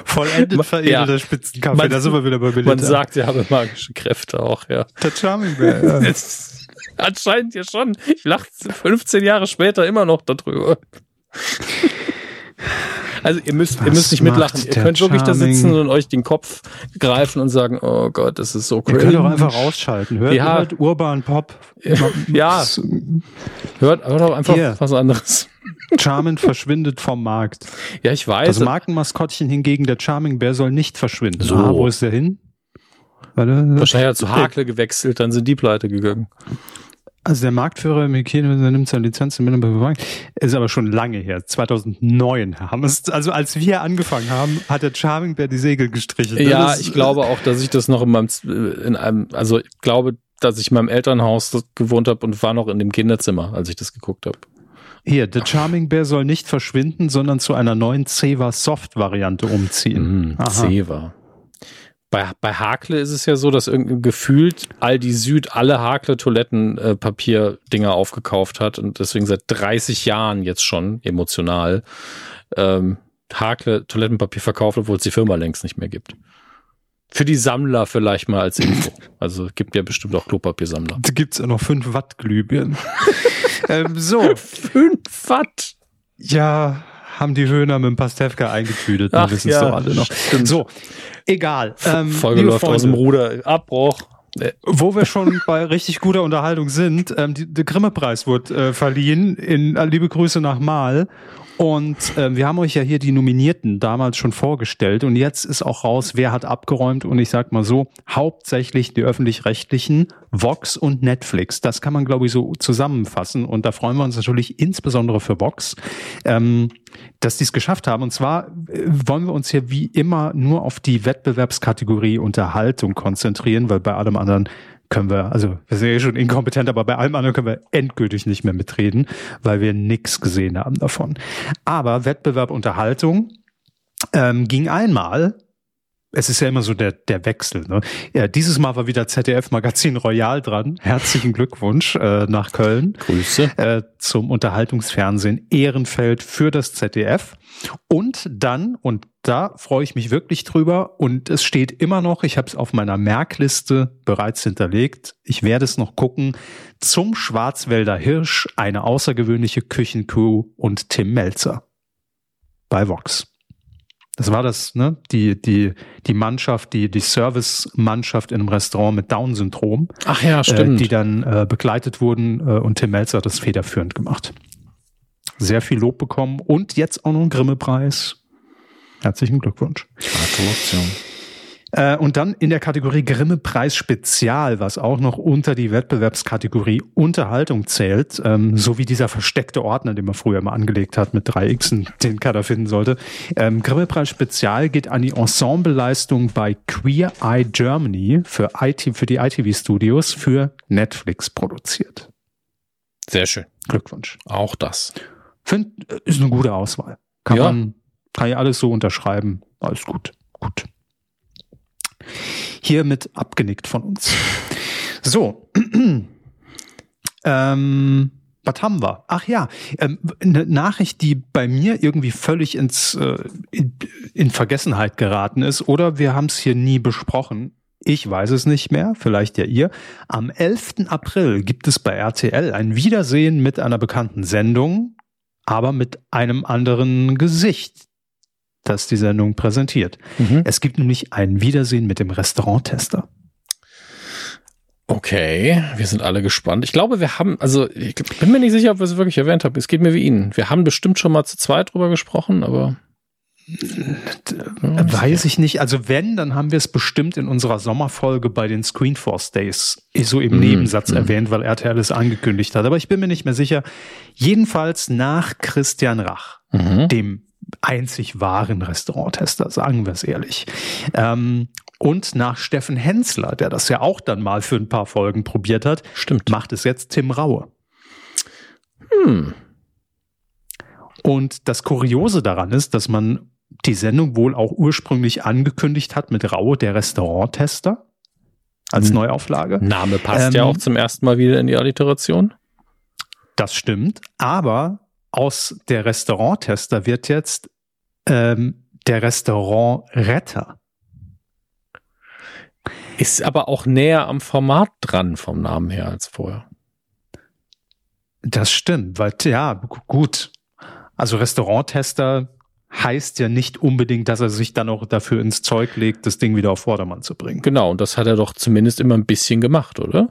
Vollendet veredelter ja, Spitzenkaffee. Man, da sind wir wieder bei Militär. Man sagt, er habe magische Kräfte auch, ja. Der Charming Bär, ja. [laughs] Anscheinend ja schon. Ich lache 15 Jahre später immer noch darüber. Also ihr müsst, ihr müsst nicht mitlachen. Ihr könnt wirklich da sitzen und euch den Kopf greifen und sagen, oh Gott, das ist so cringe. Ihr könnt auch einfach rausschalten. Hört ja. halt Urban Pop. Ja. Hört, hört auch einfach Hier. was anderes. Charmin verschwindet vom Markt. Ja, ich weiß. Das Markenmaskottchen hingegen, der Charming Bear, soll nicht verschwinden. So. Ah, wo ist der hin? Warte, Wahrscheinlich hat zu Hakle gewechselt, dann sind die pleite gegangen. Also der Marktführer Mikino nimmt seine Lizenz im Minimum ist aber schon lange her. 2009 haben es, also als wir angefangen haben, hat der Charming Bear die Segel gestrichen. Ja, das, ich glaube auch, dass ich das noch in meinem, in einem, also ich glaube, dass ich in meinem Elternhaus gewohnt habe und war noch in dem Kinderzimmer, als ich das geguckt habe. Hier, The Charming Bear soll nicht verschwinden, sondern zu einer neuen Ceva Soft Variante umziehen. Mm, Ceva. Bei, bei Hakle ist es ja so, dass irgendwie gefühlt Aldi Süd alle Hakle Toilettenpapierdinger aufgekauft hat und deswegen seit 30 Jahren jetzt schon emotional ähm, Hakle Toilettenpapier verkauft, obwohl es die Firma längst nicht mehr gibt. Für die Sammler vielleicht mal als Info. [laughs] Also gibt ja bestimmt auch Klopapiersammler. Da gibt's ja noch 5 Watt Glühbirnen. [laughs] ähm, so. 5 Watt? Ja, haben die Höhner mit dem Pastewka eingetütet. Ach, wissen es ja, doch alle noch. Stimmt. So, Egal. Ähm, Folge läuft Freunde, aus dem Ruder. Abbruch. Wo wir schon [laughs] bei richtig guter Unterhaltung sind, ähm, der Grimme-Preis wurde äh, verliehen. In, äh, liebe Grüße nach Mal. Und äh, wir haben euch ja hier die Nominierten damals schon vorgestellt und jetzt ist auch raus, wer hat abgeräumt und ich sag mal so, hauptsächlich die öffentlich-rechtlichen, Vox und Netflix. Das kann man, glaube ich, so zusammenfassen und da freuen wir uns natürlich insbesondere für Vox, ähm, dass die es geschafft haben. Und zwar äh, wollen wir uns hier wie immer nur auf die Wettbewerbskategorie Unterhaltung konzentrieren, weil bei allem anderen können wir, also wir sind ja schon inkompetent, aber bei allem anderen können wir endgültig nicht mehr mitreden, weil wir nichts gesehen haben davon. Aber Wettbewerb Unterhaltung ähm, ging einmal es ist ja immer so der, der Wechsel. Ne? Ja, dieses Mal war wieder ZDF Magazin Royal dran. Herzlichen Glückwunsch äh, nach Köln. Grüße. Äh, zum Unterhaltungsfernsehen Ehrenfeld für das ZDF. Und dann, und da freue ich mich wirklich drüber, und es steht immer noch, ich habe es auf meiner Merkliste bereits hinterlegt, ich werde es noch gucken, zum Schwarzwälder Hirsch, eine außergewöhnliche Küchenkuh und Tim Melzer bei Vox. Das war das, ne? Die, die, die Mannschaft, die, die Service-Mannschaft in einem Restaurant mit Down-Syndrom. Ach ja, stimmt. Äh, die dann äh, begleitet wurden äh, und Tim Melzer hat das federführend gemacht. Sehr viel Lob bekommen und jetzt auch noch einen Grimme-Preis. Herzlichen Glückwunsch. Gratulation. Äh, und dann in der Kategorie Grimme Preis Spezial, was auch noch unter die Wettbewerbskategorie Unterhaltung zählt, ähm, so wie dieser versteckte Ordner, den man früher mal angelegt hat mit drei Xen, [laughs] den keiner finden sollte. Ähm, Grimme Preis Spezial geht an die Ensembleleistung bei Queer Eye Germany für, IT, für die ITV Studios für Netflix produziert. Sehr schön. Glückwunsch. Auch das. Find, äh, ist eine gute Auswahl. Kann ja. man, kann ja alles so unterschreiben. Alles gut. Gut hiermit abgenickt von uns. So. [clears throat] Ähm, was haben wir? Ach ja, ähm, eine Nachricht, die bei mir irgendwie völlig ins äh, in, in Vergessenheit geraten ist, oder wir haben es hier nie besprochen. Ich weiß es nicht mehr, vielleicht ja ihr. Am 11. April gibt es bei RTL ein Wiedersehen mit einer bekannten Sendung, aber mit einem anderen Gesicht, das die Sendung präsentiert. Mhm. Es gibt nämlich ein Wiedersehen mit dem Restauranttester. Okay, wir sind alle gespannt. Ich glaube, wir haben, also ich bin mir nicht sicher, ob wir es wirklich erwähnt haben. Es geht mir wie Ihnen. Wir haben bestimmt schon mal zu zweit drüber gesprochen, aber. Weiß ich nicht. Also wenn, dann haben wir es bestimmt in unserer Sommerfolge bei den Screenforce Days so im mm, Nebensatz mm. erwähnt, weil RTL es angekündigt hat. Aber ich bin mir nicht mehr sicher. Jedenfalls nach Christian Rach, mhm. dem einzig wahren Restauranttester, sagen wir es ehrlich. Ähm, und nach Steffen Hensler, der das ja auch dann mal für ein paar Folgen probiert hat, Stimmt. macht es jetzt Tim Raue. Hm. Und das Kuriose daran ist, dass man die Sendung wohl auch ursprünglich angekündigt hat mit Raue, der Restauranttester, als hm. Neuauflage. Name passt ähm, ja auch zum ersten Mal wieder in die Alliteration. Das stimmt, aber aus der Restauranttester wird jetzt ähm, der Restaurantretter. Ist aber auch näher am Format dran vom Namen her als vorher. Das stimmt, weil ja, gut. Also Restauranttester heißt ja nicht unbedingt, dass er sich dann auch dafür ins Zeug legt, das Ding wieder auf Vordermann zu bringen. Genau, und das hat er doch zumindest immer ein bisschen gemacht, oder?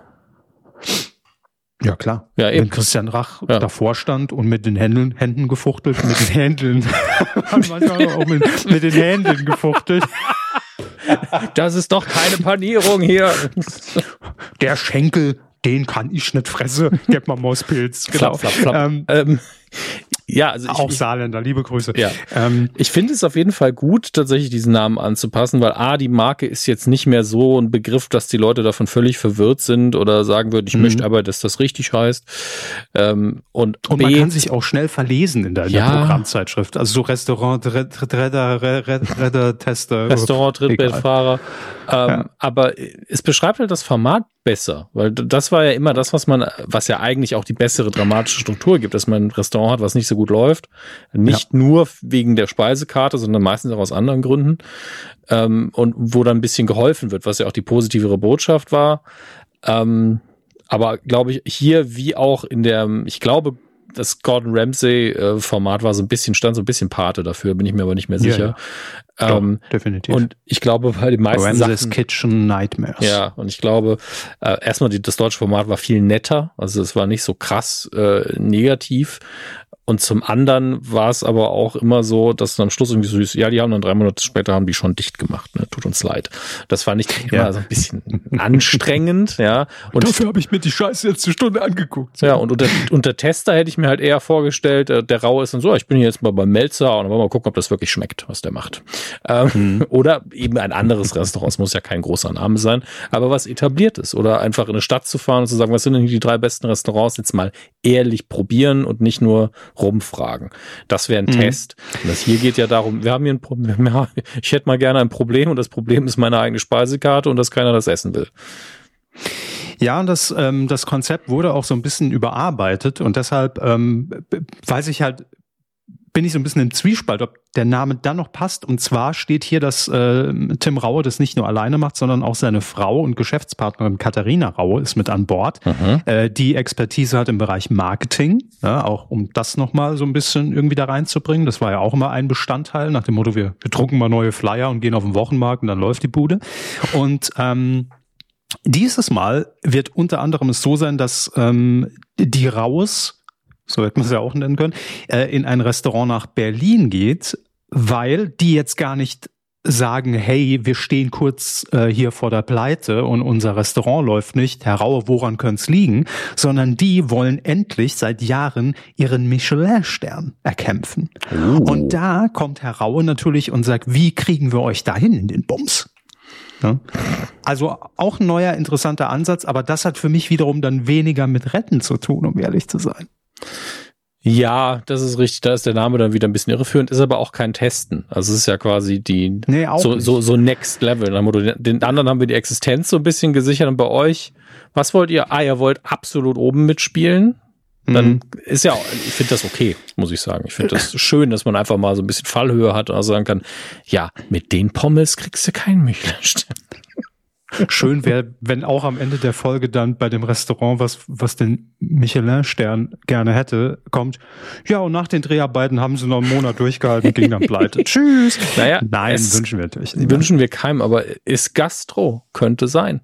Ja, klar. Ja, eben. Wenn Christian Rach ja. davor stand und mit den Händen, Händen gefuchtelt, mit den [laughs] manchmal auch mit, mit den Händen gefuchtelt. Das ist doch keine Panierung hier. Der Schenkel, den kann ich nicht fressen. Gib mal Mauspilz. Genau. Flapp, flapp, flapp. Ähm, ähm, ja, also ich, auch Saarländer, liebe Grüße. Ja. Ähm, ich finde es auf jeden Fall gut, tatsächlich diesen Namen anzupassen, weil A, die Marke ist jetzt nicht mehr so ein Begriff, dass die Leute davon völlig verwirrt sind oder sagen würden, ich mhm. möchte aber, dass das richtig heißt. Ähm, und, und B, man kann sich auch schnell verlesen in der, in ja, Programmzeitschrift. Also so Restaurant, Redder, Redder, Tester. Restaurant, Trittbettfahrer. Ähm, ja. Aber es beschreibt halt das Format besser, weil das war ja immer das, was man, was ja eigentlich auch die bessere dramatische Struktur gibt, dass man ein Restaurant hat, was nicht so gut läuft. Nicht ja. nur wegen der Speisekarte, sondern meistens auch aus anderen Gründen. Ähm, und wo dann ein bisschen geholfen wird, was ja auch die positivere Botschaft war. Ähm, aber glaube ich, hier wie auch in der, ich glaube, das Gordon Ramsay äh, Format war so ein bisschen, stand so ein bisschen Pate dafür, bin ich mir aber nicht mehr sicher. Ja, ja. Ähm, Doch, definitiv. Und ich glaube, bei den meisten Ramsay's Sachen, Kitchen Nightmares. Ja, und ich glaube, äh, erstmal die, das deutsche Format war viel netter, also es war nicht so krass äh, negativ. Und zum anderen war es aber auch immer so, dass dann am Schluss irgendwie so ist, ja, die haben dann drei Monate später haben die schon dicht gemacht, ne? Tut uns leid. Das fand ich immer ja. so ein bisschen [laughs] anstrengend, ja. Und dafür habe ich mir die Scheiße jetzt eine Stunde angeguckt. Ja, und unter, unter Tester hätte ich mir halt eher vorgestellt, der, äh, der Raue ist dann so, ich bin hier jetzt mal beim Melzer und dann wollen wir mal gucken, ob das wirklich schmeckt, was der macht. Ähm, mhm. [laughs] Oder eben ein anderes Restaurant, es muss ja kein großer Name sein, aber was etabliert ist. Oder einfach in eine Stadt zu fahren und zu sagen, was sind denn die drei besten Restaurants, jetzt mal ehrlich probieren und nicht nur rumfragen. Das wäre ein mhm. Test. Und das hier geht ja darum, wir haben hier ein Problem, [laughs] ja, ich hätte mal gerne ein Problem und das Problem ist meine eigene Speisekarte und dass keiner das essen will. Ja, und das, ähm, das Konzept wurde auch so ein bisschen überarbeitet und deshalb ähm, weiß ich halt bin ich so ein bisschen im Zwiespalt, ob der Name dann noch passt. Und zwar steht hier, dass äh, Tim Raue das nicht nur alleine macht, sondern auch seine Frau und Geschäftspartnerin Katharina Raue ist mit an Bord, mhm. äh, die Expertise hat im Bereich Marketing, ja, auch um das nochmal so ein bisschen irgendwie da reinzubringen. Das war ja auch immer ein Bestandteil, nach dem Motto, wir, wir drucken mal neue Flyer und gehen auf den Wochenmarkt und dann läuft die Bude. Und ähm, dieses Mal wird unter anderem es so sein, dass ähm, die Raus so hätte man es ja auch nennen können, äh, in ein Restaurant nach Berlin geht, weil die jetzt gar nicht sagen, hey, wir stehen kurz äh, hier vor der Pleite und unser Restaurant läuft nicht, Herr Raue, woran könnte es liegen? Sondern die wollen endlich seit Jahren ihren Michelin-Stern erkämpfen. Oh. Und da kommt Herr Raue natürlich und sagt, wie kriegen wir euch dahin in den Bums? Ja? Also auch ein neuer, interessanter Ansatz, aber das hat für mich wiederum dann weniger mit Retten zu tun, um ehrlich zu sein. Ja, das ist richtig. Da ist der Name dann wieder ein bisschen irreführend, ist aber auch kein Testen. Also es ist ja quasi die nee, auch so, so, so Next Level. Den anderen haben wir die Existenz so ein bisschen gesichert und bei euch, was wollt ihr? Ah, ihr wollt absolut oben mitspielen? Dann mhm. ist ja, ich finde das okay, muss ich sagen. Ich finde das [laughs] schön, dass man einfach mal so ein bisschen Fallhöhe hat und also sagen kann, ja, mit den Pommes kriegst du keinen Michelin-Stern. Schön wäre, wenn auch am Ende der Folge dann bei dem Restaurant, was, was den Michelin-Stern gerne hätte, kommt, ja, und nach den Dreharbeiten haben sie noch einen Monat durchgehalten, ging dann pleite. [laughs] Tschüss. Naja, Nein, wünschen wir natürlich nicht. Wünschen wir keinem, aber ist Gastro, könnte sein.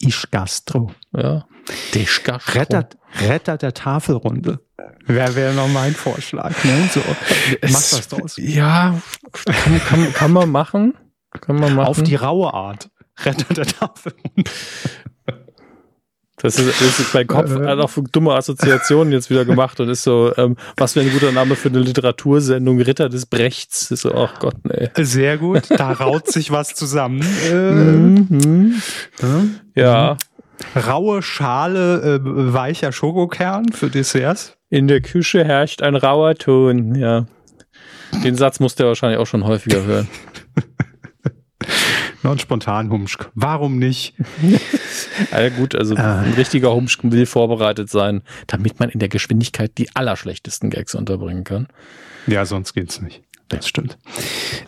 Ich Gastro. Ja. Dich Gastro. Retter, Retter der Tafelrunde. Wäre wär noch mein Vorschlag, ne? So, mach was draus. Ja, kann, kann, kann man machen. Kann man machen. Auf die raue Art. Retter der Tafel. Das ist, das ist mein Kopf hat auch dumme Assoziationen jetzt wieder gemacht und ist so, ähm, was wäre ein guter Name für eine Literatursendung? Ritter des Brechts. Ist so, ach Gott, nee. Sehr gut, da raut sich was zusammen. Mhm. Äh, ja. Raue Schale, äh, weicher Schokokern für Desserts. In der Küche herrscht ein rauer Ton, ja. Den Satz musst du wahrscheinlich auch schon häufiger hören. [laughs] Noch ein spontan Humschk. Warum nicht? [laughs] ja, gut, also äh. ein richtiger Humschk will vorbereitet sein, damit man in der Geschwindigkeit die allerschlechtesten Gags unterbringen kann. Ja, sonst geht's nicht. Das stimmt.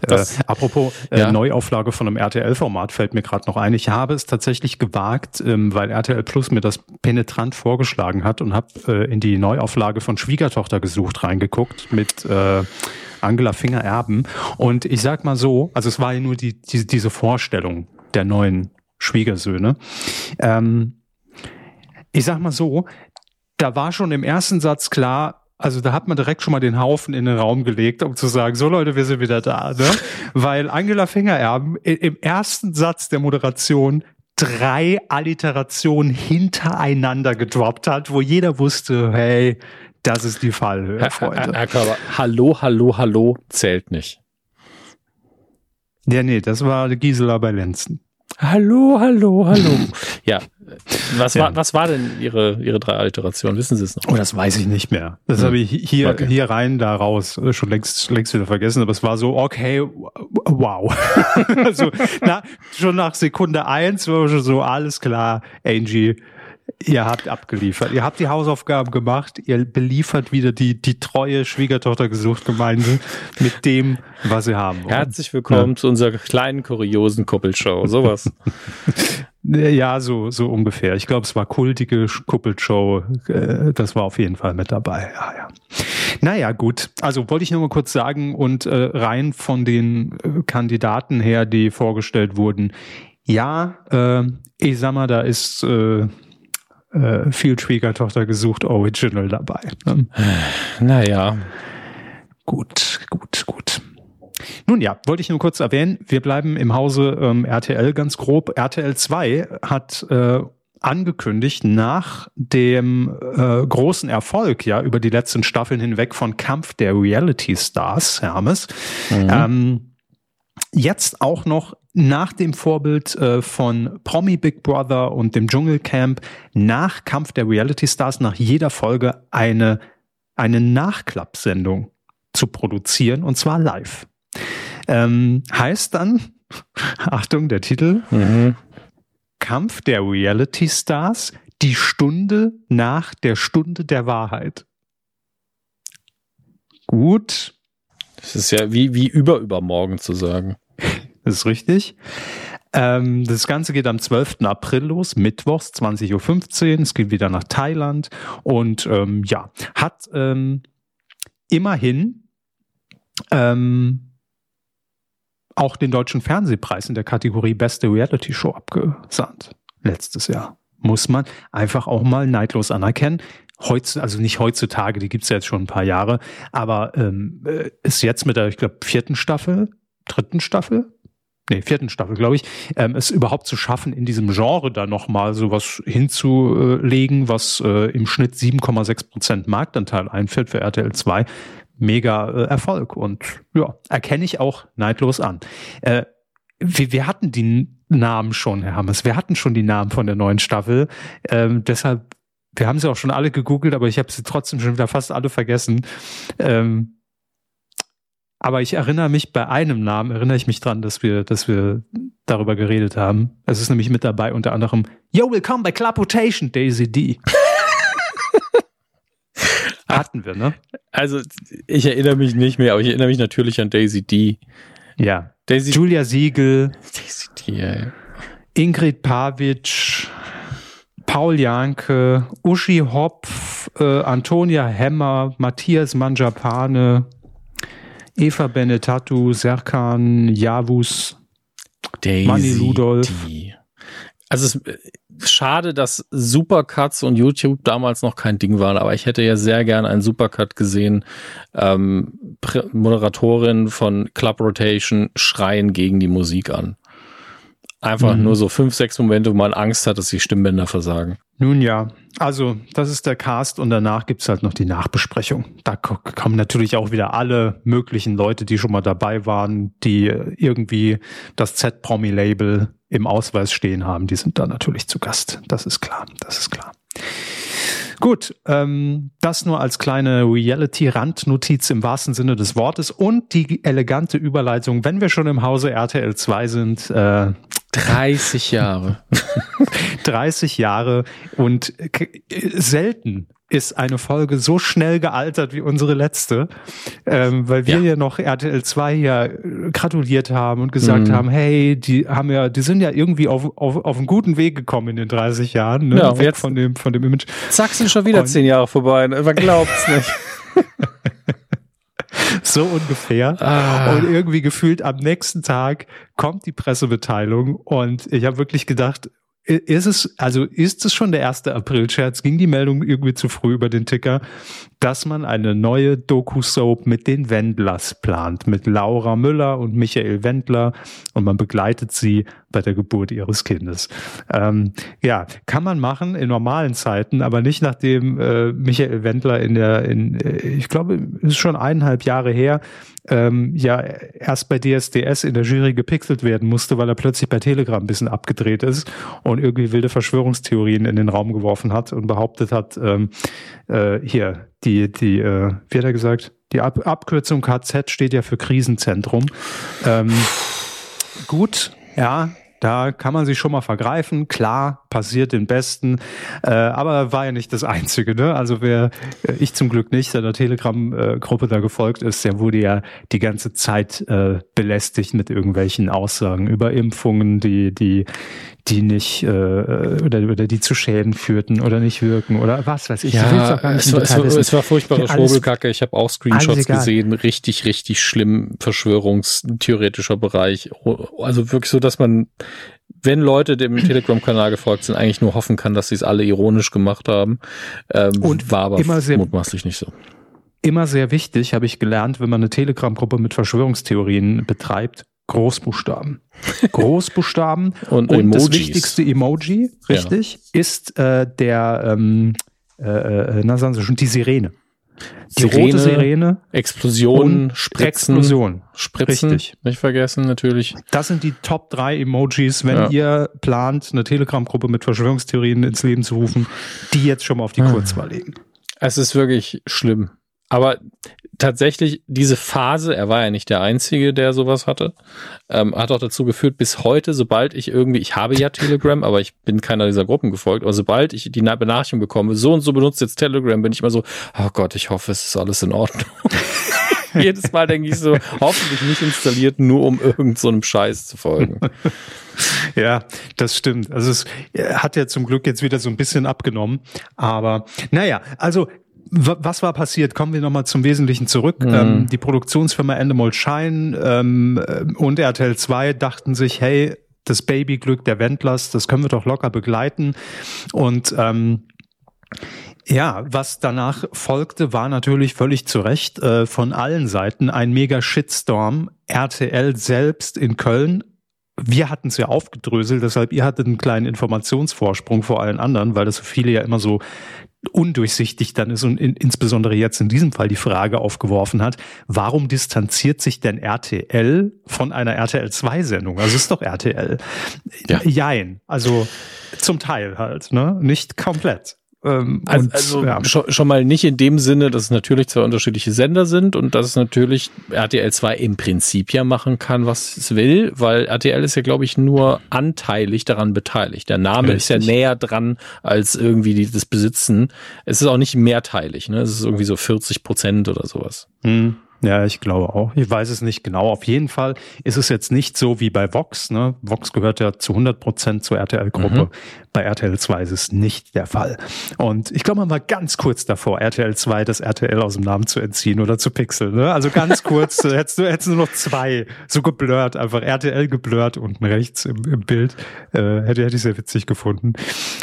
Das, äh, apropos äh, ja. Neuauflage von einem RTL-Format fällt mir gerade noch ein. Ich habe es tatsächlich gewagt, ähm, weil RTL Plus mir das penetrant vorgeschlagen hat und habe äh, in die Neuauflage von Schwiegertochter gesucht reingeguckt mit äh, Angela Finger-Erben. Und ich sag mal so, also es war ja nur die, die diese Vorstellung der neuen Schwiegersöhne. Ähm, ich sag mal so, da war schon im ersten Satz klar, also da hat man direkt schon mal den Haufen in den Raum gelegt, um zu sagen, so Leute, wir sind wieder da. Ne? [laughs] Weil Angela Fingererben im ersten Satz der Moderation drei Alliterationen hintereinander gedroppt hat, wo jeder wusste, hey, das ist die Fallhöhe, Freunde. Herr, Herr Körber, hallo, hallo, hallo zählt nicht. Ja, nee, das war Gisela bei Lenzen. Hallo, hallo, hallo. [laughs] ja, was ja. war was war denn ihre ihre drei Alliterationen? Wissen Sie es noch? Oh, das weiß ich nicht mehr. Das hm. habe ich hier okay. hier rein, da raus äh, schon längst längst wieder vergessen. Aber es war so okay, wow. [laughs] also na, schon nach Sekunde eins war schon so alles klar, Angie Ihr habt abgeliefert. Ihr habt die Hausaufgaben gemacht. Ihr beliefert wieder die, die treue Schwiegertochter gesucht Gemeinde mit dem, was sie haben wollen. Herzlich willkommen ja. zu unserer kleinen, kuriosen Kuppelshow. Sowas. [laughs] ja, so, so ungefähr. Ich glaube, es war kultige Kuppelshow. Äh, das war auf jeden Fall mit dabei. Ja, ja. Naja, gut. Also wollte ich nur mal kurz sagen und äh, rein von den äh, Kandidaten her, die vorgestellt wurden. Ja, äh, ich sag mal, da ist äh, äh, viel Schwiegertochter gesucht Original dabei. Ne? Naja. Gut, gut, gut. Nun ja, wollte ich nur kurz erwähnen, wir bleiben im Hause ähm, RTL ganz grob. RTL 2 hat äh, angekündigt, nach dem äh, großen Erfolg ja über die letzten Staffeln hinweg von Kampf der Reality Stars, Hermes, mhm. ähm, jetzt auch noch nach dem Vorbild äh, von Promi Big Brother und dem Dschungelcamp nach Kampf der Reality Stars nach jeder Folge eine, eine Nachklappsendung zu produzieren und zwar live. Ähm, heißt dann, [laughs] Achtung, der Titel, mhm. Kampf der Reality Stars, die Stunde nach der Stunde der Wahrheit. Gut. Das ist ja wie, wie überübermorgen zu sagen. Das ist richtig. Ähm, das Ganze geht am 12. April los, mittwochs, 20.15 Uhr. Es geht wieder nach Thailand und ähm, ja, hat ähm, immerhin ähm, auch den deutschen Fernsehpreis in der Kategorie Beste Reality Show abgesandt. Letztes Jahr. Muss man einfach auch mal neidlos anerkennen. Heutz, also nicht heutzutage, die gibt's ja jetzt schon ein paar Jahre, aber ähm, äh, ist jetzt mit der, ich glaube, vierten Staffel, dritten Staffel, nee, vierten Staffel, glaube ich, ähm, es überhaupt zu schaffen, in diesem Genre da nochmal sowas hinzulegen, was äh, im Schnitt 7,6 Prozent Marktanteil einfällt für RTL 2. Mega äh, Erfolg und ja, erkenne ich auch neidlos an. Äh, wir, wir hatten die Namen schon, Herr Hammes, wir hatten schon die Namen von der neuen Staffel. Ähm, deshalb wir haben sie auch schon alle gegoogelt, aber ich habe sie trotzdem schon wieder fast alle vergessen. Ähm, aber ich erinnere mich bei einem Namen, erinnere ich mich dran, dass wir, dass wir darüber geredet haben. Es ist nämlich mit dabei unter anderem Yo, willkommen bei Club Rotation, Daisy D. [laughs] Hatten wir, ne? Also, ich erinnere mich nicht mehr, aber ich erinnere mich natürlich an Daisy D. Ja. Daisy Julia Siegel. Daisy D, ja. Ingrid Pavic. Paul Janke, Uschi Hopf, äh, Antonia Hemmer, Matthias Manjapane, Eva Benetatu, Serkan Javus, Daisy Manny Ludolf. D. Also es ist schade, dass Supercuts und YouTube damals noch kein Ding waren, aber ich hätte ja sehr gern einen Supercut gesehen. Ähm, Moderatorin von Club Rotation schreien gegen die Musik an. Einfach mhm. nur so fünf, sechs Momente, wo man Angst hat, dass die Stimmbänder versagen. Nun ja, also das ist der Cast und danach gibt's halt noch die Nachbesprechung. Da kommen natürlich auch wieder alle möglichen Leute, die schon mal dabei waren, die irgendwie das Z-Promi-Label im Ausweis stehen haben. Die sind da natürlich zu Gast. Das ist klar, das ist klar. Gut, ähm, das nur als kleine Reality-Randnotiz im wahrsten Sinne des Wortes und die elegante Überleitung, wenn wir schon im Hause RTL 2 sind. Äh, 30 Jahre. [laughs] 30 Jahre und selten ist eine Folge so schnell gealtert wie unsere letzte, ähm, weil wir ja. ja noch RTL 2 ja gratuliert haben und gesagt mhm. haben, hey, die haben ja, die sind ja irgendwie auf, auf, auf einen guten Weg gekommen in den 30 Jahren, ne? ja, weg jetzt von dem, von dem Image. Zack, sind schon wieder und, zehn Jahre vorbei, ne? man glaubt's nicht. [laughs] [laughs] so ungefähr. Ah. Und irgendwie gefühlt am nächsten Tag kommt die Pressemitteilung und ich habe wirklich gedacht, ist es, also ist es schon der erste April-Scherz? Ging die Meldung irgendwie zu früh über den Ticker, dass man eine neue Doku-Soap mit den Wendlers plant, mit Laura Müller und Michael Wendler und man begleitet sie bei der Geburt ihres Kindes. Ähm, ja, kann man machen in normalen Zeiten, aber nicht nachdem äh, Michael Wendler in der, in, äh, ich glaube, ist schon eineinhalb Jahre her, ähm, ja erst bei DSDS in der Jury gepixelt werden musste, weil er plötzlich bei Telegram ein bisschen abgedreht ist und irgendwie wilde Verschwörungstheorien in den Raum geworfen hat und behauptet hat, ähm, äh, hier, die, die, äh, wie hat er gesagt, die Ab Abkürzung KZ steht ja für Krisenzentrum. Ähm, gut, ja, da kann man sich schon mal vergreifen. Klar, passiert den Besten. Äh, aber war ja nicht das Einzige. Ne? Also wer äh, ich zum Glück nicht seiner Telegram-Gruppe da gefolgt ist, der wurde ja die ganze Zeit äh, belästigt mit irgendwelchen Aussagen über Impfungen, die, die, die nicht äh, oder, oder die zu Schäden führten oder nicht wirken oder was weiß ich. Ja, es war, es, war, es war furchtbare Schwurbelkacke. Ich habe auch Screenshots gesehen. Richtig, richtig schlimm Verschwörungstheoretischer Bereich. Also wirklich so, dass man, wenn Leute dem Telegram-Kanal gefolgt sind, eigentlich nur hoffen kann, dass sie es alle ironisch gemacht haben. Ähm, Und war aber immer sehr, mutmaßlich nicht so immer sehr wichtig, habe ich gelernt, wenn man eine Telegram-Gruppe mit Verschwörungstheorien betreibt, Großbuchstaben. Großbuchstaben [laughs] und, und das wichtigste Emoji, richtig, ja. ist äh, der, ähm, äh, äh, na sagen Sie schon, die Sirene. Die Sirene, rote Sirene. Explosion, Spritzen. Explosion. Spritzen. Richtig. Nicht vergessen, natürlich. Das sind die Top 3 Emojis, wenn ja. ihr plant, eine Telegram-Gruppe mit Verschwörungstheorien ins Leben zu rufen, die jetzt schon mal auf die ah. Kurzwahl legen. Es ist wirklich schlimm. Aber tatsächlich diese Phase, er war ja nicht der Einzige, der sowas hatte, ähm, hat auch dazu geführt, bis heute, sobald ich irgendwie, ich habe ja Telegram, aber ich bin keiner dieser Gruppen gefolgt, aber sobald ich die Benachrichtigung bekomme, so und so benutzt jetzt Telegram, bin ich immer so, oh Gott, ich hoffe, es ist alles in Ordnung. [laughs] Jedes Mal denke ich so, hoffentlich nicht installiert, nur um irgendeinem so Scheiß zu folgen. [laughs] Ja, das stimmt. Also es hat ja zum Glück jetzt wieder so ein bisschen abgenommen. Aber naja, also was war passiert? Kommen wir nochmal zum Wesentlichen zurück. Mhm. Ähm, die Produktionsfirma Endemol Shine ähm, und RTL 2 dachten sich, hey, das Babyglück der Wendlers, das können wir doch locker begleiten. Und ähm, ja, was danach folgte, war natürlich völlig zu Recht äh, von allen Seiten ein mega Shitstorm. RTL selbst in Köln wir hatten es ja aufgedröselt, deshalb ihr hattet einen kleinen Informationsvorsprung vor allen anderen, weil das für viele ja immer so undurchsichtig dann ist und in, insbesondere jetzt in diesem Fall die Frage aufgeworfen hat, warum distanziert sich denn RTL von einer RTL 2 Sendung? Also ist doch RTL. Ja. Jein. Also zum Teil halt, ne? Nicht komplett. Ähm, also, und, also ja. schon, schon, mal nicht in dem Sinne, dass es natürlich zwei unterschiedliche Sender sind und dass es natürlich RTL 2 im Prinzip ja machen kann, was es will, weil RTL ist ja, glaube ich, nur anteilig daran beteiligt. Der Name Richtig. ist ja näher dran als irgendwie die, das Besitzen. Es ist auch nicht mehrteilig, ne? Es ist irgendwie so 40 Prozent oder sowas. Hm. Ja, ich glaube auch. Ich weiß es nicht genau. Auf jeden Fall ist es jetzt nicht so wie bei Vox. Ne? Vox gehört ja zu 100 Prozent zur RTL-Gruppe. Mhm. Bei RTL 2 ist es nicht der Fall. Und ich glaube, man war ganz kurz davor, RTL 2 das RTL aus dem Namen zu entziehen oder zu pixeln. Ne? Also ganz kurz, [laughs] hättest, du, hättest du nur noch zwei, so geblurrt, einfach RTL geblurrt unten rechts im, im Bild. Äh, hätte, hätte ich sehr witzig gefunden.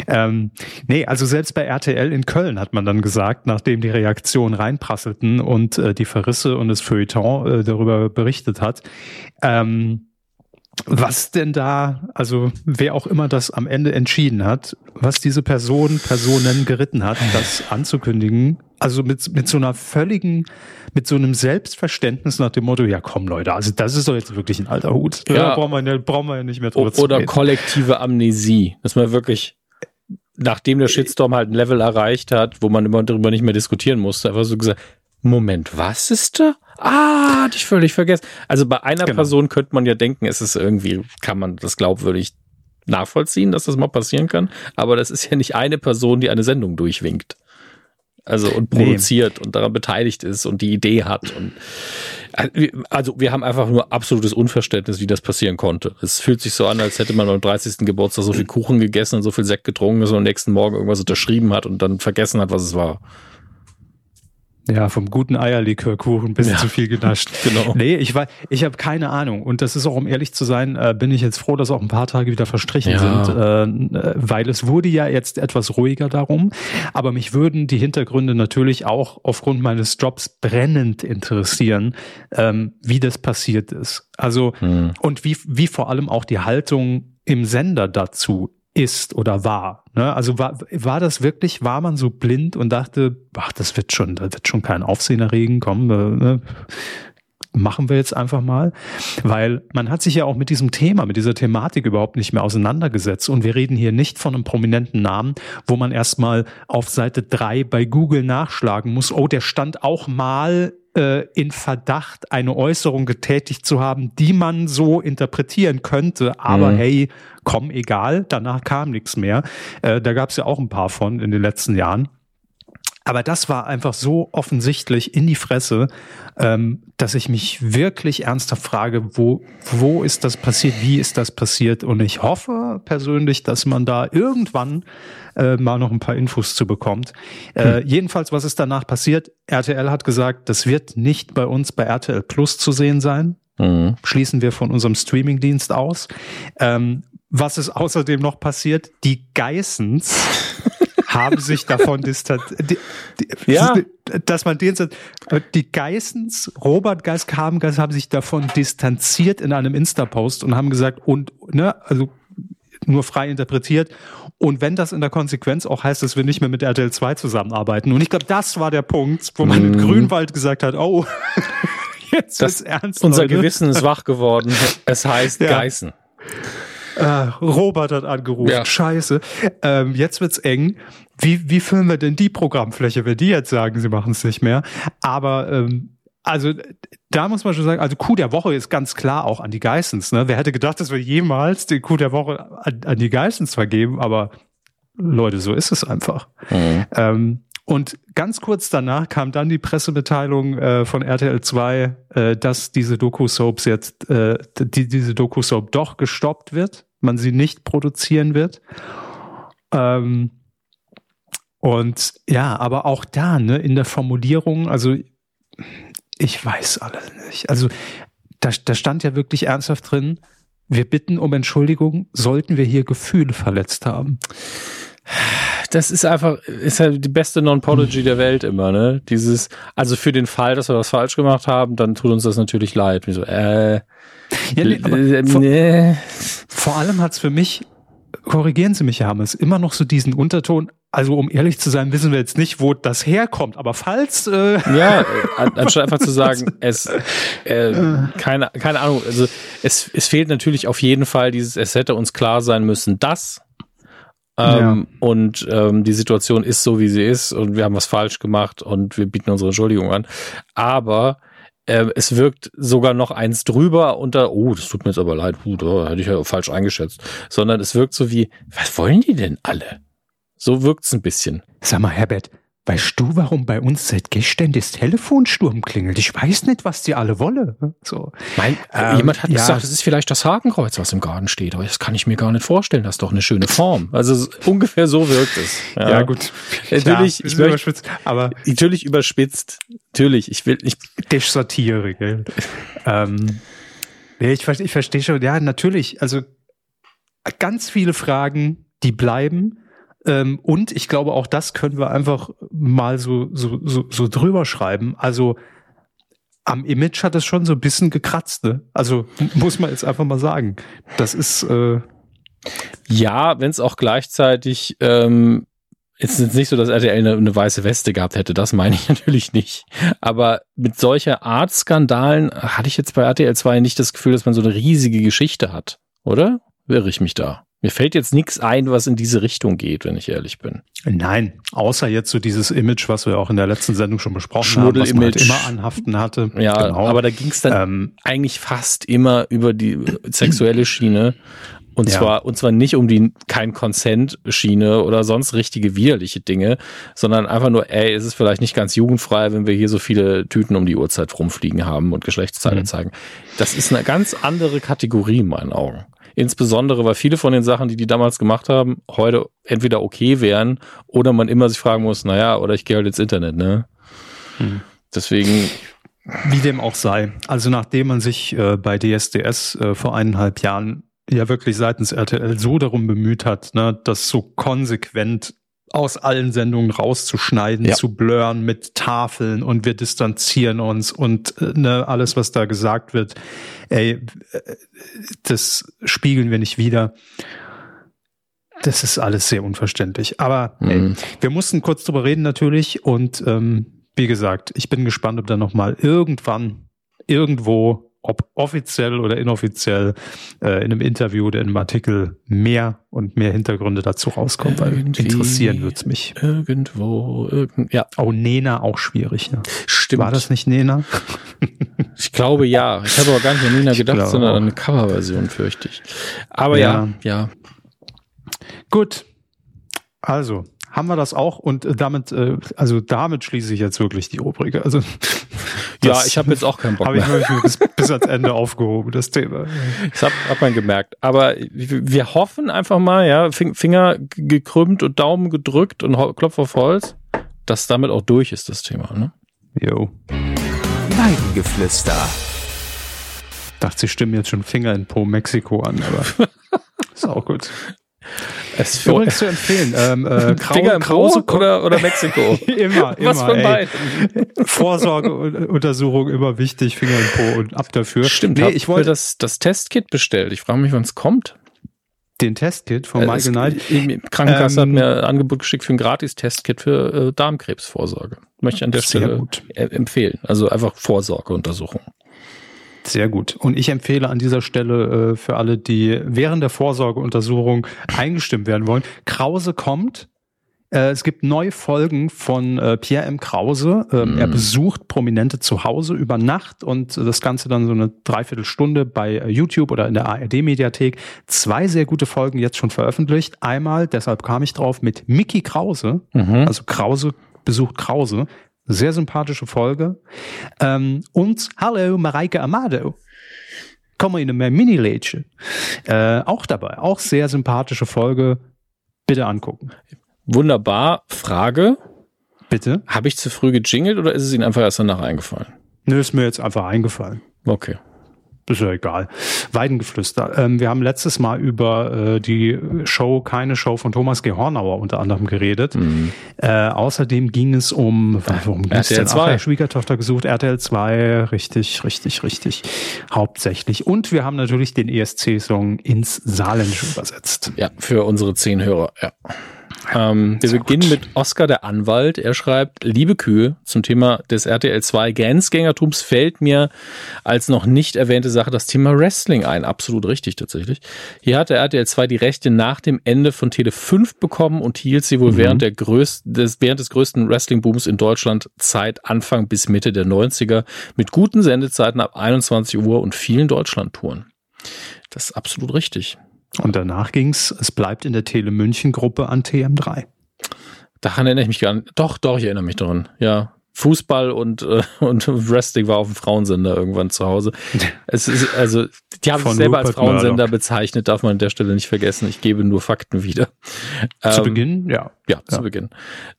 Ähm, nee, also selbst bei RTL in Köln hat man dann gesagt, nachdem die Reaktionen reinprasselten und äh, die Verrisse und das Feuilleton äh, darüber berichtet hat. Ähm, was denn da, also wer auch immer das am Ende entschieden hat, was diese Person, Personen geritten hat, das anzukündigen, also mit, mit so einer völligen, mit so einem Selbstverständnis nach dem Motto, ja komm Leute, also das ist doch jetzt wirklich ein alter Hut. Ja, ja brauchen, wir, brauchen wir ja nicht mehr drüber Oder zu reden. kollektive Amnesie, dass man wirklich nachdem der Shitstorm halt ein Level erreicht hat, wo man immer darüber nicht mehr diskutieren musste, einfach so gesagt, Moment, was ist da? Ah, hatte ich völlig vergessen. Also bei einer genau. Person könnte man ja denken, es ist irgendwie, kann man das glaubwürdig nachvollziehen, dass das mal passieren kann. Aber das ist ja nicht eine Person, die eine Sendung durchwinkt. Also und produziert nee. und daran beteiligt ist und die Idee hat. Und also wir haben einfach nur absolutes Unverständnis, wie das passieren konnte. Es fühlt sich so an, als hätte man beim 30. Geburtstag so viel Kuchen gegessen und so viel Sekt getrunken, dass man am nächsten Morgen irgendwas unterschrieben hat und dann vergessen hat, was es war. Ja, vom guten Eierlikörkuchen bis ja. zu viel genascht. [laughs] genau. Nee, ich war, ich habe keine Ahnung. Und das ist auch, um ehrlich zu sein, äh, bin ich jetzt froh, dass auch ein paar Tage wieder verstrichen ja. sind, äh, weil es wurde ja jetzt etwas ruhiger darum. Aber mich würden die Hintergründe natürlich auch aufgrund meines Jobs brennend interessieren, ähm, wie das passiert ist. Also, hm. und wie, wie vor allem auch die Haltung im Sender dazu ist oder war. Ne? Also war, war das wirklich, war man so blind und dachte, ach, das wird schon, das wird schon kein Aufsehen erregen, komm, äh, ne? Machen wir jetzt einfach mal, weil man hat sich ja auch mit diesem Thema, mit dieser Thematik überhaupt nicht mehr auseinandergesetzt und wir reden hier nicht von einem prominenten Namen, wo man erstmal auf Seite drei bei Google nachschlagen muss, oh, der stand auch mal äh, in Verdacht, eine Äußerung getätigt zu haben, die man so interpretieren könnte. Aber mhm. hey, komm, egal, danach kam nichts mehr. Äh, da gab es ja auch ein paar von in den letzten Jahren. Aber das war einfach so offensichtlich in die Fresse, ähm, dass ich mich wirklich ernsthaft frage, wo, wo ist das passiert, wie ist das passiert? Und ich hoffe persönlich, dass man da irgendwann äh, mal noch ein paar Infos zu bekommt. Äh, hm. Jedenfalls, was ist danach passiert? RTL hat gesagt, das wird nicht bei uns bei RTL Plus zu sehen sein. Mhm. Schließen wir von unserem Streamingdienst aus. Ähm, was ist außerdem noch passiert? Die Geissens [laughs] haben sich davon [laughs] distanziert. Ja. Dass man den die Geissens, Robert Geiss, Kabengeist haben sich davon distanziert in einem Insta-Post und haben gesagt, und, ne, also nur frei interpretiert. Und wenn das in der Konsequenz auch heißt, dass wir nicht mehr mit RTL 2 zusammenarbeiten. Und ich glaube, das war der Punkt, wo man mm. in Grünwald gesagt hat, oh, [laughs] jetzt das, ist ernst. Unser Leute. Gewissen ist wach geworden. Es heißt ja. Geißen. Äh, Robert hat angerufen. Ja. Scheiße. Ähm, jetzt wird's eng. Wie, wie füllen wir denn die Programmfläche, wenn die jetzt sagen, sie machen es nicht mehr? Aber ähm, also da muss man schon sagen, also Coup der Woche ist ganz klar auch an die Geissens. Ne? Wer hätte gedacht, dass wir jemals den Coup der Woche an, an die Geissens vergeben? Aber Leute, so ist es einfach. Mhm. Ähm, und ganz kurz danach kam dann die Pressemitteilung äh, von RTL 2, äh, dass diese Doku-Soaps jetzt, äh, die, diese Doku-Soap doch gestoppt wird, man sie nicht produzieren wird. Ähm, und ja, aber auch da, ne, in der Formulierung, also ich weiß alles nicht. Also da, da stand ja wirklich ernsthaft drin, wir bitten um Entschuldigung, sollten wir hier Gefühle verletzt haben das ist einfach, ist ja die beste Non-Pology der Welt immer, ne? Dieses, also für den Fall, dass wir was falsch gemacht haben, dann tut uns das natürlich leid. Wie so, äh, ja, nee, äh, vor, nee. vor allem hat's für mich, korrigieren Sie mich, Herr Hammes, immer noch so diesen Unterton, also um ehrlich zu sein, wissen wir jetzt nicht, wo das herkommt, aber falls... Äh ja, [laughs] anstatt einfach zu sagen, es, äh, keine, keine Ahnung, also es, es fehlt natürlich auf jeden Fall dieses, es hätte uns klar sein müssen, dass Ähm, ja. Und ähm, die Situation ist so, wie sie ist und wir haben was falsch gemacht und wir bieten unsere Entschuldigung an. Aber äh, es wirkt sogar noch eins drüber unter, oh, das tut mir jetzt aber leid, puh, da hätte ich ja falsch eingeschätzt. Sondern es wirkt so wie, was wollen die denn alle? So wirkt's ein bisschen. Sag mal, Herbert, Weißt du, warum bei uns seit gestern das Telefonsturm klingelt? Ich weiß nicht, was die alle wollen. So. Mein, ähm, jemand hat ja. gesagt, es ist vielleicht das Hakenkreuz, was im Garten steht, aber das kann ich mir gar nicht vorstellen. Das ist doch eine schöne Form. Also ungefähr so wirkt es. Ja, ja gut. Natürlich, ja, ich möchte, überspitzt, aber natürlich überspitzt. Natürlich, ich will, ich. Dich Satire, gell? ähm, nee, ich, ich verstehe schon. Ja, natürlich. Also ganz viele Fragen, die bleiben ähm, und ich glaube, auch das können wir einfach mal so, so, so, so drüber schreiben. Also am Image hat es schon so ein bisschen gekratzt, ne? Also [laughs] muss man jetzt einfach mal sagen. Das ist äh ja, wenn es auch gleichzeitig ähm, es ist nicht so, dass RTL eine, eine, weiße Weste gehabt hätte, das meine ich [laughs] natürlich nicht. Aber mit solcher Art Skandalen hatte ich jetzt bei RTL 2 nicht das Gefühl, dass man so eine riesige Geschichte hat, oder? Irre ich mich da? Mir fällt jetzt nichts ein, was in diese Richtung geht, wenn ich ehrlich bin. Nein, außer jetzt so dieses Image, was wir auch in der letzten Sendung schon besprochen haben, was man halt immer anhaften hatte. Ja, genau. aber da ging es dann ähm, eigentlich fast immer über die sexuelle Schiene. Und ja. zwar, und zwar nicht um die kein Consent-Schiene oder sonst richtige widerliche Dinge, sondern einfach nur, ey, es ist vielleicht nicht ganz jugendfrei, wenn wir hier so viele Tüten um die Uhrzeit rumfliegen haben und Geschlechtsteile mhm. zeigen. Das ist eine ganz andere Kategorie in meinen Augen. Insbesondere, weil viele von den Sachen, die die damals gemacht haben, heute entweder okay wären oder man immer sich fragen muss, naja, oder ich gehe halt ins Internet, ne? Hm. Deswegen. Wie dem auch sei. Also nachdem man sich äh, bei DSDS äh, vor eineinhalb Jahren ja wirklich seitens RTL so darum bemüht hat, ne, das so konsequent aus allen Sendungen rauszuschneiden, ja. zu blurren mit Tafeln und wir distanzieren uns und äh, ne, alles, was da gesagt wird, ey, äh, das spiegeln wir nicht wieder. Das ist alles sehr unverständlich. Aber mhm. ey, wir mussten kurz drüber reden natürlich und ähm, wie gesagt, ich bin gespannt, ob da noch mal irgendwann irgendwo ob offiziell oder inoffiziell äh, in einem Interview oder in einem Artikel mehr und mehr Hintergründe dazu rauskommen, weil Irgendwie, interessieren wird's mich. Irgendwo, irgend, ja. Oh, Nena auch schwierig. Ne? Stimmt. War das nicht Nena? [laughs] ich glaube ja. Ich habe aber gar nicht an Nena gedacht, sondern an eine Coverversion, fürchte ich. Aber ja, ja. ja. Gut. Also, haben wir das auch und äh, damit, äh, also damit schließe ich jetzt wirklich die Rubrik. Also ja, ich habe jetzt auch keinen Bock hab mehr. Habe ich bis, bis ans Ende aufgehoben, das Thema. Das habe hab man gemerkt. Aber wir hoffen einfach mal, ja, Finger gekrümmt und Daumen gedrückt und Klopf auf Holz, dass damit auch durch ist, das Thema. Ne? Jo. Weidengeflüster. Dachte, sie stimmen jetzt schon Finger in Po Mexiko an, aber [laughs] ist auch gut. Es ist übrigens zu empfehlen. Ähm, äh, Grau, [laughs] Finger im Krause oder, oder Mexiko? immer, [laughs] immer. Was von beiden? [laughs] Vorsorgeuntersuchung immer wichtig, Finger im Po und ab dafür. Stimmt, nee, ich wollte das, das Testkit bestellt. Ich frage mich, wann es kommt. Den Testkit von äh, Michael Knight? Die Krankenkasse ähm, hat mir ein Angebot geschickt für ein Gratis-Testkit für äh, Darmkrebsvorsorge. Möchte ich an der Stelle empfehlen. Also einfach Vorsorgeuntersuchung. Sehr gut. Und ich empfehle an dieser Stelle äh, für alle, die während der Vorsorgeuntersuchung eingestimmt werden wollen, Krause kommt. Äh, es gibt neue Folgen von äh, Pierre M. Krause. Ähm, mm. Er besucht Prominente zu Hause über Nacht und das Ganze dann so eine Dreiviertelstunde bei äh, YouTube oder in der ARD-Mediathek. Zwei sehr gute Folgen jetzt schon veröffentlicht. Einmal, deshalb kam ich drauf, mit Mickey Krause. Mhm. Also Krause besucht Krause. Sehr sympathische Folge. Ähm, und hallo Mareike Amado. Kommen wir in eine Mini-Lädchen. Äh, auch dabei. Auch sehr sympathische Folge. Bitte angucken. Wunderbar. Frage. Bitte. Habe ich zu früh gejingelt oder ist es Ihnen einfach erst danach eingefallen? Nö, ist mir jetzt einfach eingefallen. Okay ist ja egal. Weidengeflüster. Ähm, wir haben letztes Mal über äh, die Show, keine Show von Thomas G. Hornauer unter anderem geredet. Mhm. Äh, außerdem ging es um, warum ging es denn? Ach, Schwiegertochter gesucht, RTL 2, richtig, richtig, richtig, hauptsächlich. Und wir haben natürlich den ESC-Song ins Saarländische übersetzt. Ja, für unsere zehn Hörer, ja. Ähm, wir beginnen mit Oskar der Anwalt. Er schreibt, liebe Kühe, zum Thema des RTL 2 Grenzgängertums fällt mir als noch nicht erwähnte Sache das Thema Wrestling ein. Absolut richtig tatsächlich. Hier hat der RTL 2 die Rechte nach dem Ende von Tele 5 bekommen und hielt sie wohl mhm. während, der größten, des, während des größten Wrestling-Booms in Deutschland Zeit Anfang bis Mitte der 90er mit guten Sendezeiten ab 21 Uhr und vielen Deutschland-Touren. Das ist absolut richtig. Und danach ging's, es bleibt in der Tele München Gruppe an TM3. Daran erinnere ich mich gar nicht. Doch, doch, ich erinnere mich daran. Ja, Fußball und, äh, [laughs] und Wrestling war auf dem Frauensender irgendwann zu Hause. [laughs] Es ist, also, die haben sich selber Rupert als Frauensender Murdoch. bezeichnet, darf man an der Stelle nicht vergessen. Ich gebe nur Fakten wieder. Zu ähm, Beginn, ja. Ja, ja. zu Beginn.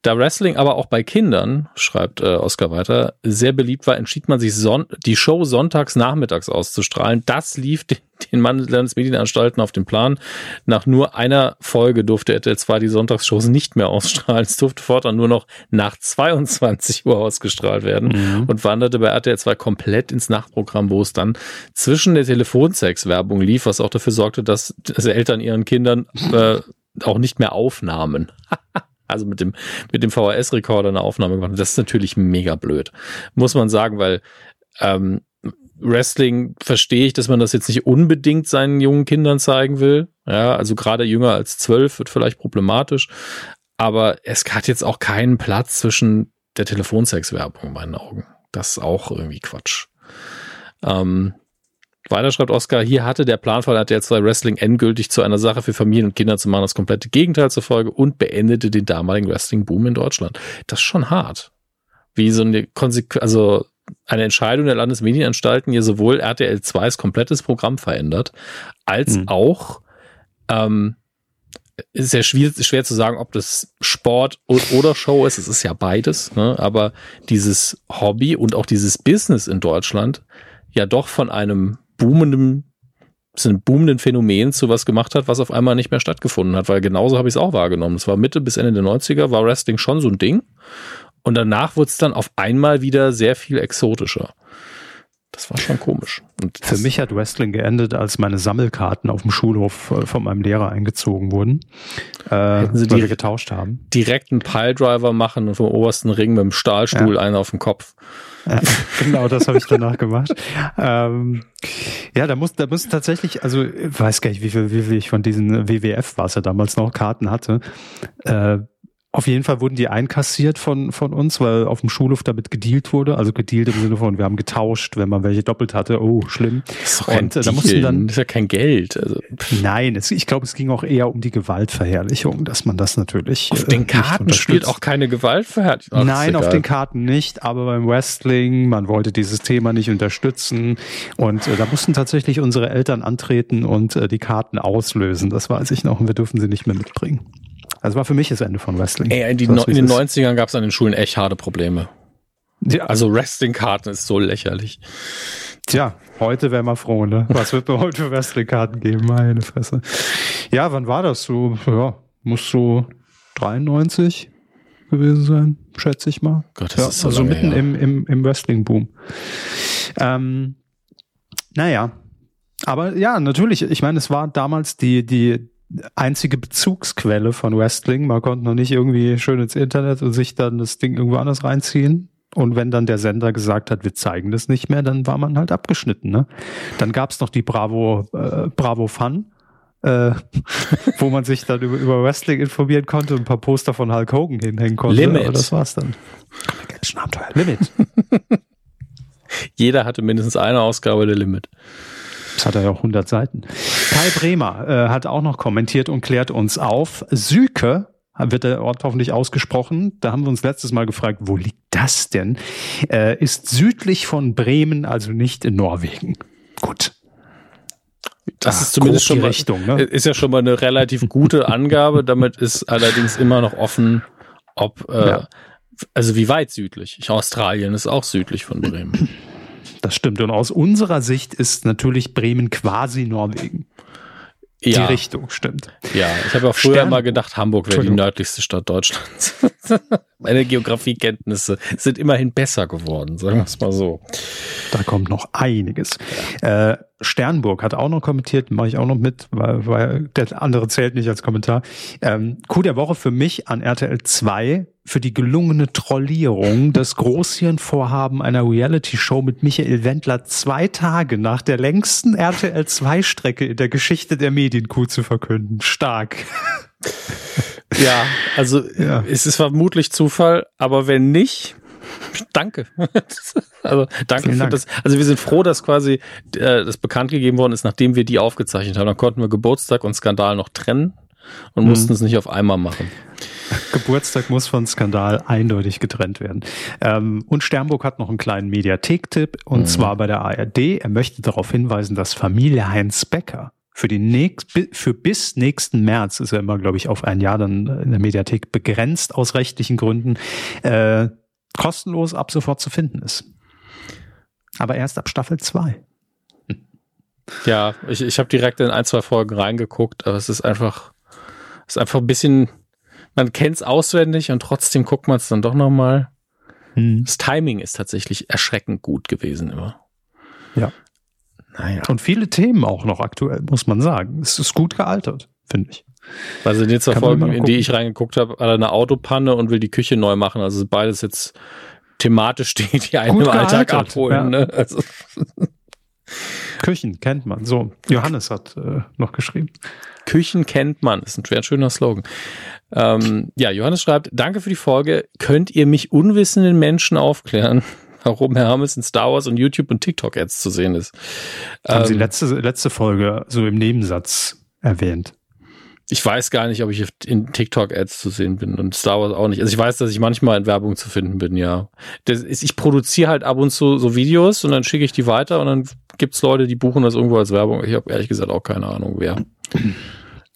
Da Wrestling aber auch bei Kindern, schreibt äh, Oscar weiter, sehr beliebt war, entschied man sich, son die Show sonntags nachmittags auszustrahlen. Das lief den, den Landesmedienanstalten auf den Plan. Nach nur einer Folge durfte RTL 2 die Sonntagsshows nicht mehr ausstrahlen. Es durfte fortan nur noch nach 22 Uhr ausgestrahlt werden mhm. und wanderte bei RTL 2 komplett ins Nachtprogramm, wo es dann zwischen der Telefonsex-Werbung lief, was auch dafür sorgte, dass, dass Eltern ihren Kindern äh, auch nicht mehr aufnahmen. [laughs] also mit dem, mit dem VHS-Rekorder eine Aufnahme gemacht. Das ist natürlich mega blöd. Muss man sagen, weil ähm, Wrestling verstehe ich, dass man das jetzt nicht unbedingt seinen jungen Kindern zeigen will. Ja, also gerade jünger als zwölf wird vielleicht problematisch. Aber es hat jetzt auch keinen Platz zwischen der Telefonsex-Werbung in meinen Augen. Das ist auch irgendwie Quatsch. Ähm, weiter schreibt Oscar, hier hatte der Plan von RTL 2 Wrestling endgültig zu einer Sache für Familien und Kinder zu machen, das komplette Gegenteil zur Folge und beendete den damaligen Wrestling-Boom in Deutschland. Das ist schon hart. Wie so eine Konsequenz, also eine Entscheidung der Landesmedienanstalten hier sowohl RTL 2s komplettes Programm verändert, als mhm. auch ähm, ist ja schwer, schwer zu sagen, ob das Sport oder Show ist. Es ist ja beides, ne? aber dieses Hobby und auch dieses Business in Deutschland ja doch von einem boomenden, so einem boomenden Phänomen zu was gemacht hat, was auf einmal nicht mehr stattgefunden hat, weil genauso habe ich es auch wahrgenommen. Es war Mitte bis Ende der 90er, war Wrestling schon so ein Ding. Und danach wurde es dann auf einmal wieder sehr viel exotischer. Das war schon komisch. Und Für mich hat Wrestling geendet, als meine Sammelkarten auf dem Schulhof äh, von meinem Lehrer eingezogen wurden. Äh, Hätten sie die getauscht haben. Direkt einen Piledriver machen und vom obersten Ring mit dem Stahlstuhl ja. einen auf den Kopf. [laughs] Genau, das habe ich danach gemacht. Ähm, ja, da muss, da muss tatsächlich, also weiß gar nicht, wie viel, wie viel ich von diesen WWF, was er damals noch Karten hatte, äh, auf jeden Fall wurden die einkassiert von, von uns, weil auf dem Schulhof damit gedealt wurde. Also gedealt im Sinne von, wir haben getauscht, wenn man welche doppelt hatte. Oh, schlimm. Das ist Und, äh, da mussten dann, das ist ja kein Geld. Also. Nein, es, ich glaube, es ging auch eher um die Gewaltverherrlichung, dass man das natürlich. Auf äh, den Karten spielt auch keine Gewaltverherrlichung. Ach, Nein, auf den Karten nicht, aber beim Wrestling, man wollte dieses Thema nicht unterstützen. Und äh, da mussten tatsächlich unsere Eltern antreten und äh, die Karten auslösen. Das weiß ich noch und wir dürfen sie nicht mehr mitbringen. Also war für mich das Ende von Wrestling. Ey, in, die, no, in den 90ern gab es an den Schulen echt harte Probleme. Ja. Also Wrestling-Karten ist so lächerlich. Tja, heute wäre man froh, ne? Was wird mir heute für Wrestling-Karten geben? Meine Fresse. Ja, wann war das so? Ja, muss so 93 gewesen sein, schätze ich mal. Gott, das ja, ist so Also mitten her. im, im, im Wrestling-Boom. Ähm, naja. Aber ja, natürlich, ich meine, es war damals die, die, einzige Bezugsquelle von Wrestling. Man konnte noch nicht irgendwie schön ins Internet und sich dann das Ding irgendwo anders reinziehen. Und wenn dann der Sender gesagt hat, wir zeigen das nicht mehr, dann war man halt abgeschnitten. Ne? Dann gab's noch die Bravo, äh, Bravo Fun, äh, [laughs] wo man sich dann über, über Wrestling informieren konnte und ein paar Poster von Hulk Hogan hinhängen konnte. Limit. Aber das war's dann. Abenteuer. Limit. [laughs] Jeder hatte mindestens eine Ausgabe der Limit. Das hat er ja auch 100 Seiten. Kai Bremer äh, hat auch noch kommentiert und klärt uns auf. Süke wird der Ort hoffentlich ausgesprochen. Da haben wir uns letztes Mal gefragt, wo liegt das denn? Äh, ist südlich von Bremen, also nicht in Norwegen. Gut. Das ah, ist zumindest schon mal, Richtung, ne? ist ja schon mal eine relativ gute Angabe. Damit ist allerdings immer noch offen, ob, äh, ja. also wie weit südlich. Australien ist auch südlich von Bremen. Das stimmt. Und aus unserer Sicht ist natürlich Bremen quasi Norwegen. Ja. Die Richtung stimmt. Ja, ich habe auch früher Stern mal gedacht, Hamburg wäre die nördlichste Stadt Deutschlands. [laughs] Meine Geografiekenntnisse sind immerhin besser geworden, sagen wir es mal so. Da kommt noch einiges. Äh, Sternburg hat auch noch kommentiert, mache ich auch noch mit, weil, weil der andere zählt nicht als Kommentar. Ähm, Coup der Woche für mich an RTL 2 für die gelungene Trollierung, [laughs] das Großhirnvorhaben einer Reality-Show mit Michael Wendler zwei Tage nach der längsten RTL 2-Strecke in der Geschichte der Medienkuh zu verkünden. Stark. Ja, also ja. es ist vermutlich Zufall, aber wenn nicht, danke. [laughs] also danke Vielen für Dank. das. Also wir sind froh, dass quasi äh, das bekannt gegeben worden ist, nachdem wir die aufgezeichnet haben. Dann konnten wir Geburtstag und Skandal noch trennen und mhm. mussten es nicht auf einmal machen. Geburtstag muss von Skandal eindeutig getrennt werden. Ähm, und Sternburg hat noch einen kleinen Mediathek-Tipp und mhm. zwar bei der ARD. Er möchte darauf hinweisen, dass Familie Heinz Becker für die nächst, für bis nächsten März ist er immer, glaube ich, auf ein Jahr dann in der Mediathek begrenzt aus rechtlichen Gründen, äh, kostenlos ab sofort zu finden ist. Aber erst ab Staffel 2. Ja, ich, ich habe direkt in ein, zwei Folgen reingeguckt, aber es ist einfach, es ist einfach ein bisschen, man kennt es auswendig und trotzdem guckt man es dann doch nochmal. Hm. Das Timing ist tatsächlich erschreckend gut gewesen immer. Ja. Naja. Und viele Themen auch noch aktuell, muss man sagen. Es ist gut gealtert, finde ich. Also in den zwei Folgen, in die ich reingeguckt habe, hat er eine Autopanne und will die Küche neu machen. Also beides jetzt thematisch, [laughs] die, die einen im Alltag abholen. Ja. Ne? Also. [laughs] Küchen kennt man. So, Johannes hat äh, noch geschrieben. Küchen kennt man. Das ist ein schöner Slogan. Ähm, ja, Johannes schreibt, danke für die Folge. Könnt ihr mich unwissenden Menschen aufklären? [laughs] warum Herr Hermes in Star Wars und YouTube und TikTok-Ads zu sehen ist. Haben ähm, Sie letzte, letzte Folge so im Nebensatz erwähnt. Ich weiß gar nicht, ob ich in TikTok-Ads zu sehen bin und Star Wars auch nicht. Also ich weiß, dass ich manchmal in Werbung zu finden bin, ja. Das ist, ich produziere halt ab und zu so Videos und dann schicke ich die weiter und dann gibt's Leute, die buchen das irgendwo als Werbung. Ich habe ehrlich gesagt auch keine Ahnung, wer.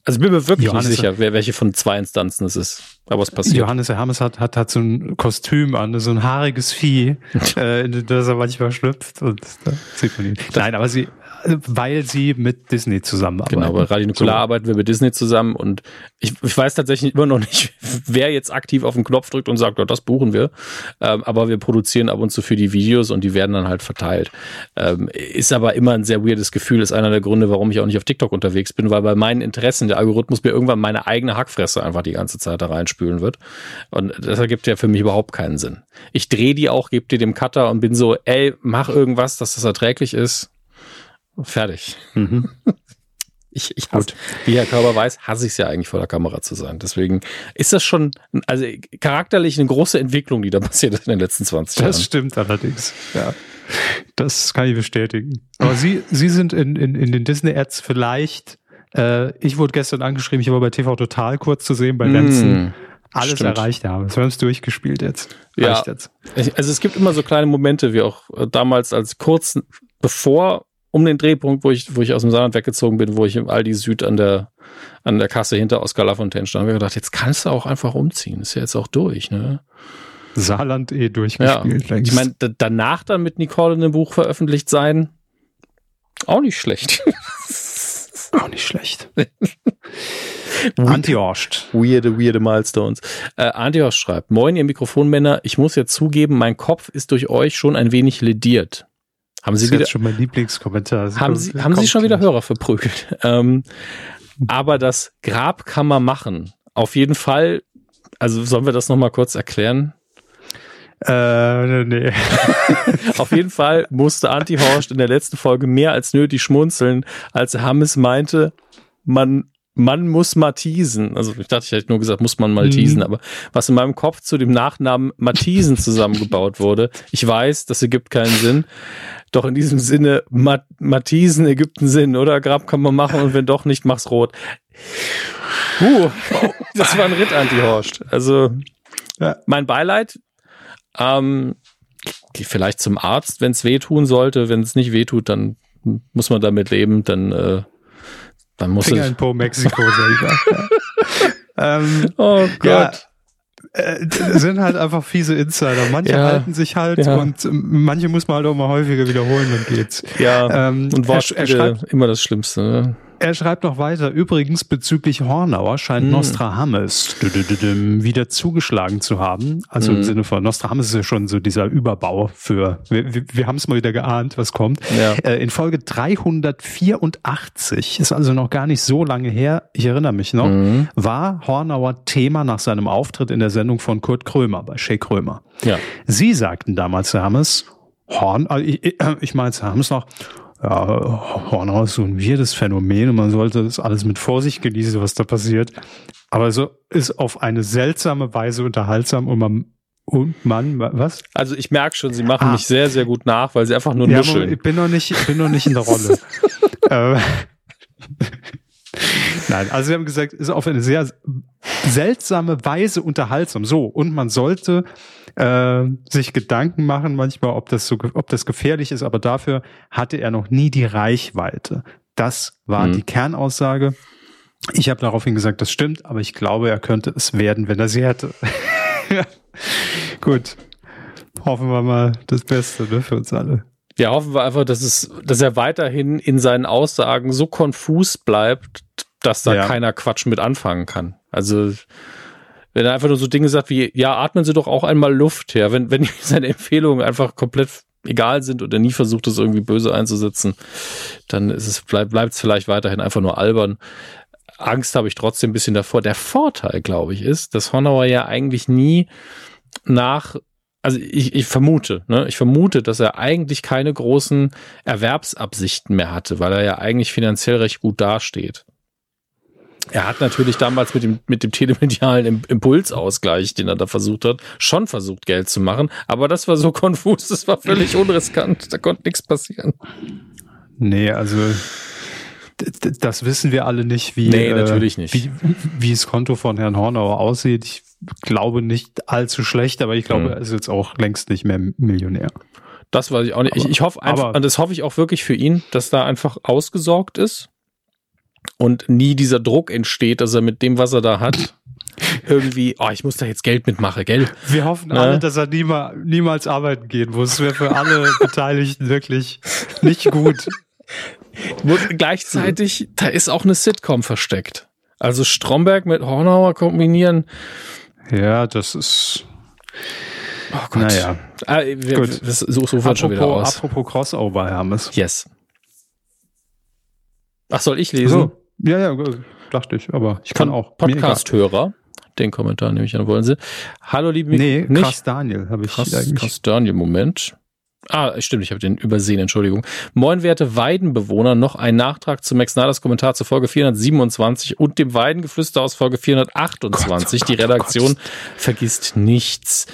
Also ich bin mir wirklich Johannes nicht sicher, wer welche von zwei Instanzen es ist. Aber was passiert? Johannes Hermes hat, hat, hat so ein Kostüm an, so ein haariges Vieh, [laughs] äh, in das er manchmal schlüpft und da sieht man ihn. Nein, aber sie, weil sie mit Disney zusammenarbeiten. Genau, bei Radio Nukular so. arbeiten wir mit Disney zusammen und ich, ich weiß tatsächlich immer noch nicht, [laughs] wer jetzt aktiv auf den Knopf drückt und sagt, oh, das buchen wir. Ähm, aber wir produzieren ab und zu für die Videos und die werden dann halt verteilt. Ähm, ist aber immer ein sehr weirdes Gefühl, ist einer der Gründe, warum ich auch nicht auf TikTok unterwegs bin, weil bei meinen Interessen der Algorithmus mir irgendwann meine eigene Hackfresse einfach die ganze Zeit da reinspülen wird. Und das ergibt ja für mich überhaupt keinen Sinn. Ich drehe die auch, gebe dir dem Cutter und bin so, ey, mach irgendwas, dass das erträglich ist Fertig. Mhm. [laughs] Ich, ich hasse, wie Herr Körber weiß, hasse ich es ja eigentlich vor der Kamera zu sein. Deswegen ist das schon, also charakterlich eine große Entwicklung, die da [laughs] passiert ist in den letzten 20 das Jahren. Das stimmt allerdings. Ja. Das kann ich bestätigen. Aber Sie, Sie sind in, in, in den Disney-Ads vielleicht, äh, ich wurde gestern angeschrieben, ich war bei TV Total kurz zu sehen, bei Lenzen. Mm, alles stimmt. erreicht haben. Das haben wir durchgespielt jetzt. Ja. Jetzt. Also es gibt immer so kleine Momente, wie auch äh, damals als kurz bevor um den Drehpunkt, wo ich, wo ich aus dem Saarland weggezogen bin, wo ich im Aldi Süd an der, an der Kasse hinter Oskar Lafontaine stand, habe ich gedacht, jetzt kannst du auch einfach umziehen. Ist ja jetzt auch durch, ne? Saarland eh durchgespielt. Ja. Ich meine, danach dann mit Nicole in einem Buch veröffentlicht sein, auch nicht schlecht. [laughs] auch nicht schlecht. [laughs] Antihorst. Weirde, weirde Milestones. Äh, Antihorst schreibt, Moin, ihr Mikrofonmänner, ich muss ja zugeben, mein Kopf ist durch euch schon ein wenig lediert. Haben Sie das ist wieder, schon mein Lieblingskommentar. haben Sie, haben Sie schon wieder Hörer verprügelt? [laughs] Ähm, aber das Grab kann man machen. Auf jeden Fall. Also sollen wir das noch mal kurz erklären? Äh, nee. [laughs] Auf jeden Fall musste Anti-Horst in der letzten Folge mehr als nötig schmunzeln, als Hammes meinte, man man muss Matthiesen, also ich dachte, ich hätte nur gesagt, muss man Maltesen, mhm. aber was in meinem Kopf zu dem Nachnamen Matthiesen zusammengebaut wurde, ich weiß, das ergibt keinen Sinn, doch in diesem Sinne, Mat Matthiesen ergibt einen Sinn, oder? Grab kann man machen und wenn doch nicht, mach's rot. Uh, [laughs] das war ein Ritt, Anti-Horst. Also, ja. mein Beileid. Ähm, geh vielleicht zum Arzt, wenn es wehtun sollte. Wenn es nicht wehtut, dann muss man damit leben. Dann, äh, dann muss Finger in Po Mexiko, sag ich mal. [laughs] ähm, oh Gott. Ja, äh, sind halt einfach fiese Insider. Manche ja, halten sich halt ja. und ähm, manche muss man halt auch mal häufiger wiederholen, dann geht's. Ja, ähm, und Wortspiele er, er schreibt, immer das Schlimmste. Ne? Er schreibt noch weiter, übrigens bezüglich Hornauer scheint hm. Nostradamus wieder zugeschlagen zu haben. Also hm. im Sinne von Nostradamus ist ja schon so dieser Überbau für, wir, wir, wir haben es mal wieder geahnt, was kommt. Ja. Äh, in Folge 384, ist also noch gar nicht so lange her, ich erinnere mich noch, hm. war Hornauer Thema nach seinem Auftritt in der Sendung von Kurt Krömer bei Shea Krömer. Ja. Sie sagten damals, Herr Hammes, Horn, äh, ich, ich meine, Herr Hammes noch, ja, Hornhaut ist so ein weirdes Phänomen und man sollte das alles mit Vorsicht genießen, was da passiert. Aber so ist auf eine seltsame Weise unterhaltsam und man und man, was? Also ich merke schon, sie machen ah. mich sehr, sehr gut nach, weil sie einfach nur ja, nuscheln. Ich bin noch nicht, ich bin noch nicht in der [laughs] Rolle. Äh, Nein, also sie haben gesagt, ist auf eine sehr seltsame Weise unterhaltsam. So, und man sollte äh, sich Gedanken machen manchmal, ob das so, ob das gefährlich ist, aber dafür hatte er noch nie die Reichweite. Das war mhm. die Kernaussage. Ich habe daraufhin gesagt, das stimmt, aber ich glaube, er könnte es werden, wenn er sie hätte. [laughs] Gut. Hoffen wir mal das Beste ne, für uns alle. Ja, hoffen wir einfach, dass es, dass er weiterhin in seinen Aussagen so konfus bleibt, dass da ja. keiner Quatsch mit anfangen kann. Also wenn er einfach nur so Dinge sagt wie, ja, atmen Sie doch auch einmal Luft her, wenn, wenn [laughs] seine Empfehlungen einfach komplett egal sind und er nie versucht, das irgendwie böse einzusetzen, dann ist es, bleibt es vielleicht weiterhin einfach nur albern. Angst habe ich trotzdem ein bisschen davor. Der Vorteil, glaube ich, ist, dass Honauer ja eigentlich nie nach also ich, ich vermute, ne, ich vermute, dass er eigentlich keine großen Erwerbsabsichten mehr hatte, weil er ja eigentlich finanziell recht gut dasteht. Er hat natürlich damals mit dem, mit dem telemedialen Impulsausgleich, den er da versucht hat, schon versucht, Geld zu machen. Aber das war so [laughs] konfus, das war völlig unriskant. Da konnte nichts passieren. Nee, also das wissen wir alle nicht, wie, nee, natürlich nicht. Wie, wie das Konto von Herrn Hornauer aussieht. Ich glaube nicht allzu schlecht, aber ich glaube, hm. er ist jetzt auch längst nicht mehr Millionär. Das weiß ich auch nicht. Aber, ich, ich hoffe einfach, und das hoffe ich auch wirklich für ihn, dass da einfach ausgesorgt ist und nie dieser Druck entsteht, dass er mit dem, was er da hat, irgendwie, oh, ich muss da jetzt Geld mitmachen, gell? Wir hoffen ne? alle, dass er niemals, niemals arbeiten gehen muss. Das wäre für alle Beteiligten wirklich nicht gut. gleichzeitig, da ist auch eine Sitcom versteckt. Also Stromberg mit Hornauer kombinieren, ja, das ist. Oh Gott. Naja. Ah, wir, Gut. Das, so, so apropos, schon wieder aus. Apropos Crossover, Hermes. Yes. Ach, soll ich lesen? So. Ja, ja, dachte ich, aber ich kann auch. Podcast-Hörer. Den Kommentar nehme ich an, wollen Sie. Hallo, liebe Nee, nicht? Krass Daniel habe ich krass, eigentlich. Krass Daniel, Moment. Ah, stimmt, ich habe den übersehen, Entschuldigung. Moin, werte Weidenbewohner, noch ein Nachtrag zu Max Snyders Kommentar zur Folge 427 und dem Weidengeflüster aus Folge 428. Gott, oh Die Redaktion oh vergisst nichts.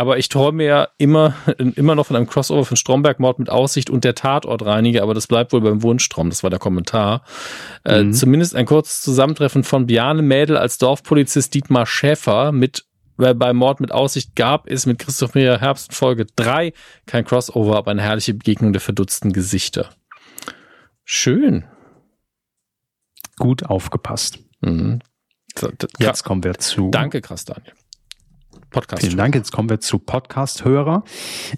Aber ich träume ja immer, [laughs] immer noch von einem Crossover von Stromberg-Mord mit Aussicht und der Tatortreiniger, aber das bleibt wohl beim Wunschtraum. Das war der Kommentar. Äh, mhm. Äh, zumindest ein kurzes Zusammentreffen von Biane Mädel als Dorfpolizist Dietmar Schäfer mit bei Mord mit Aussicht gab es mit Christoph Meyer Herbst Folge 3 kein Crossover, aber eine herrliche Begegnung der verdutzten Gesichter. Schön. Gut aufgepasst. Mhm. Jetzt kommen wir zu. Danke, krass, Daniel. Podcast. Vielen Dank. Jetzt kommen wir zu Podcast-Hörer.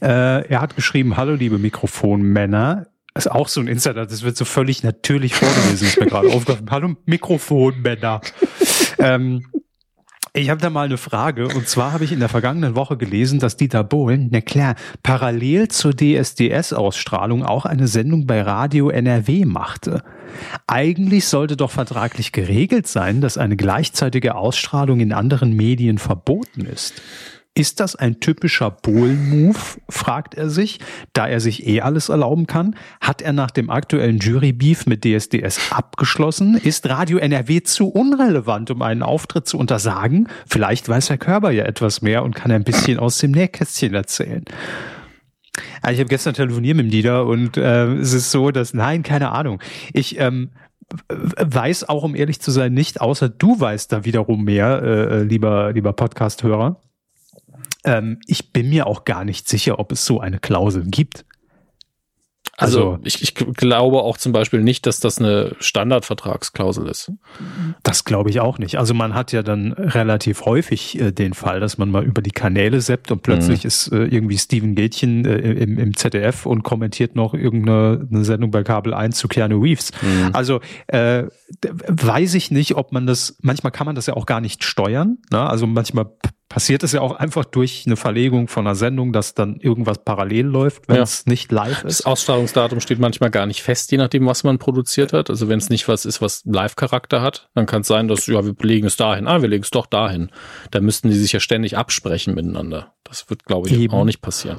Äh, er hat geschrieben, hallo liebe Mikrofonmänner. Das ist auch so ein Insider, das wird so völlig natürlich vorgelesen, ist mir gerade [laughs] aufgefallen. Hallo Mikrofonmänner. ähm, ich habe da mal eine Frage. Und zwar habe ich in der vergangenen Woche gelesen, dass Dieter Bohlen, na klar, parallel zur DSDS-Ausstrahlung auch eine Sendung bei Radio NRW machte. Eigentlich sollte doch vertraglich geregelt sein, dass eine gleichzeitige Ausstrahlung in anderen Medien verboten ist. Ist das ein typischer Bohlen-Move, fragt er sich, da er sich eh alles erlauben kann? Hat er nach dem aktuellen Jury-Beef mit DSDS abgeschlossen? Ist Radio NRW zu unrelevant, um einen Auftritt zu untersagen? Vielleicht weiß Herr Körber ja etwas mehr und kann ein bisschen aus dem Nähkästchen erzählen. Also ich habe gestern telefoniert mit dem Dieter und äh, es ist so, dass, nein, keine Ahnung. Ich ähm, weiß auch, um ehrlich zu sein, nicht, außer du weißt da wiederum mehr, äh, äh lieber, lieber Podcast-Hörer. Ähm, ich bin mir auch gar nicht sicher, ob es so eine Klausel gibt. Also, also ich, ich, glaube auch zum Beispiel nicht, dass das eine Standardvertragsklausel ist. Das glaube ich auch nicht. Also man hat ja dann relativ häufig äh, den Fall, dass man mal über die Kanäle seppt und plötzlich mhm. ist äh, irgendwie Steven Gätchen äh, im, im ZDF und kommentiert noch irgendeine Sendung bei Kabel 1 zu Keanu Reeves. Mhm. Also äh, weiß ich nicht, ob man das, manchmal kann man das ja auch gar nicht steuern. Ne? Also manchmal passiert es ja auch einfach durch eine Verlegung von einer Sendung, dass dann irgendwas parallel läuft, wenn ja. es nicht live ist. Das Ausstrahlungsdatum steht manchmal gar nicht fest, je nachdem, was man produziert hat. Also wenn es nicht was ist, was Live-Charakter hat, dann kann es sein, dass, ja, wir legen es dahin, ah, wir legen es doch dahin. Da müssten die sich ja ständig absprechen miteinander. Das wird, glaube ich, Eben. auch nicht passieren.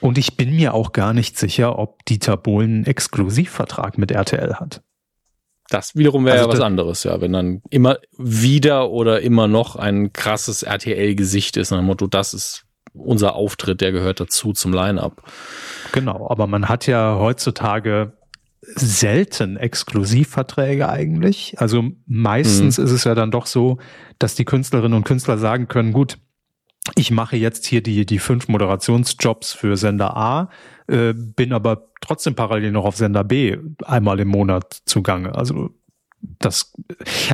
Und ich bin mir auch gar nicht sicher, ob Dieter Bohlen einen Exklusivvertrag mit RTL hat. Das wiederum wäre also ja was anderes, ja. Wenn dann immer wieder oder immer noch ein krasses RTL-Gesicht ist, nach dem Motto, das ist unser Auftritt, der gehört dazu zum Line-Up. Genau, aber man hat ja heutzutage selten Exklusivverträge eigentlich. Also meistens mhm. ist es ja dann doch so, dass die Künstlerinnen und Künstler sagen können, gut, ich mache jetzt hier die, die fünf Moderationsjobs für Sender A, äh, bin aber trotzdem parallel noch auf Sender B einmal im Monat zugange. Also das,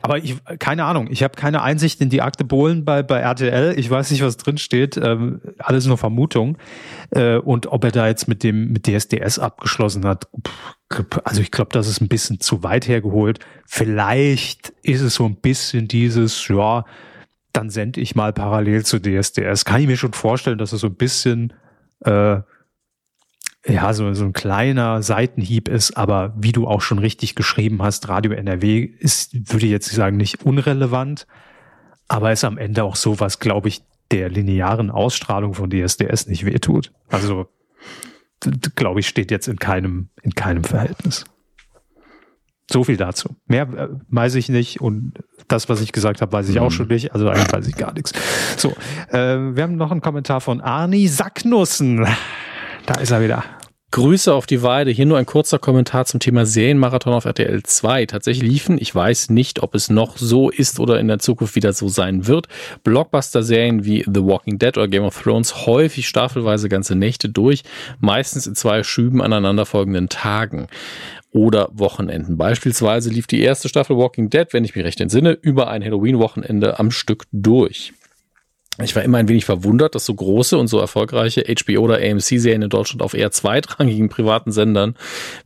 aber ich, keine Ahnung, ich habe keine Einsicht in die Akte Bohlen bei, bei RTL. Ich weiß nicht, was drin steht. Ähm, alles nur Vermutung. Äh, und ob er da jetzt mit dem, mit DSDS abgeschlossen hat, also ich glaube, das ist ein bisschen zu weit hergeholt. Vielleicht ist es so ein bisschen dieses, ja, dann sende ich mal parallel zu DSDS. Kann ich mir schon vorstellen, dass es so ein bisschen äh, ja, so, so ein kleiner Seitenhieb ist, aber wie du auch schon richtig geschrieben hast, Radio NRW ist, würde ich jetzt sagen, nicht unrelevant, aber ist am Ende auch so, was, glaube ich, der linearen Ausstrahlung von DSDS nicht wehtut. Also, glaube ich, steht jetzt in keinem, in keinem Verhältnis. So viel dazu. Mehr äh, weiß ich nicht und das, was ich gesagt habe, weiß ich auch mhm. schon nicht. Also eigentlich weiß ich gar nichts. So, äh, wir haben noch einen Kommentar von Arni Sacknussen. Da ist er wieder. Grüße auf die Weide. Hier nur ein kurzer Kommentar zum Thema Serienmarathon auf RTL 2. Tatsächlich liefen, ich weiß nicht, ob es noch so ist oder in der Zukunft wieder so sein wird, Blockbuster-Serien wie The Walking Dead oder Game of Thrones häufig staffelweise ganze Nächte durch, meistens in zwei Schüben aneinanderfolgenden Tagen oder Wochenenden. Beispielsweise lief die erste Staffel Walking Dead, wenn ich mich recht entsinne, über ein Halloween-Wochenende am Stück durch. Ich war immer ein wenig verwundert, dass so große und so erfolgreiche HBO oder AMC-Serien in Deutschland auf eher zweitrangigen privaten Sendern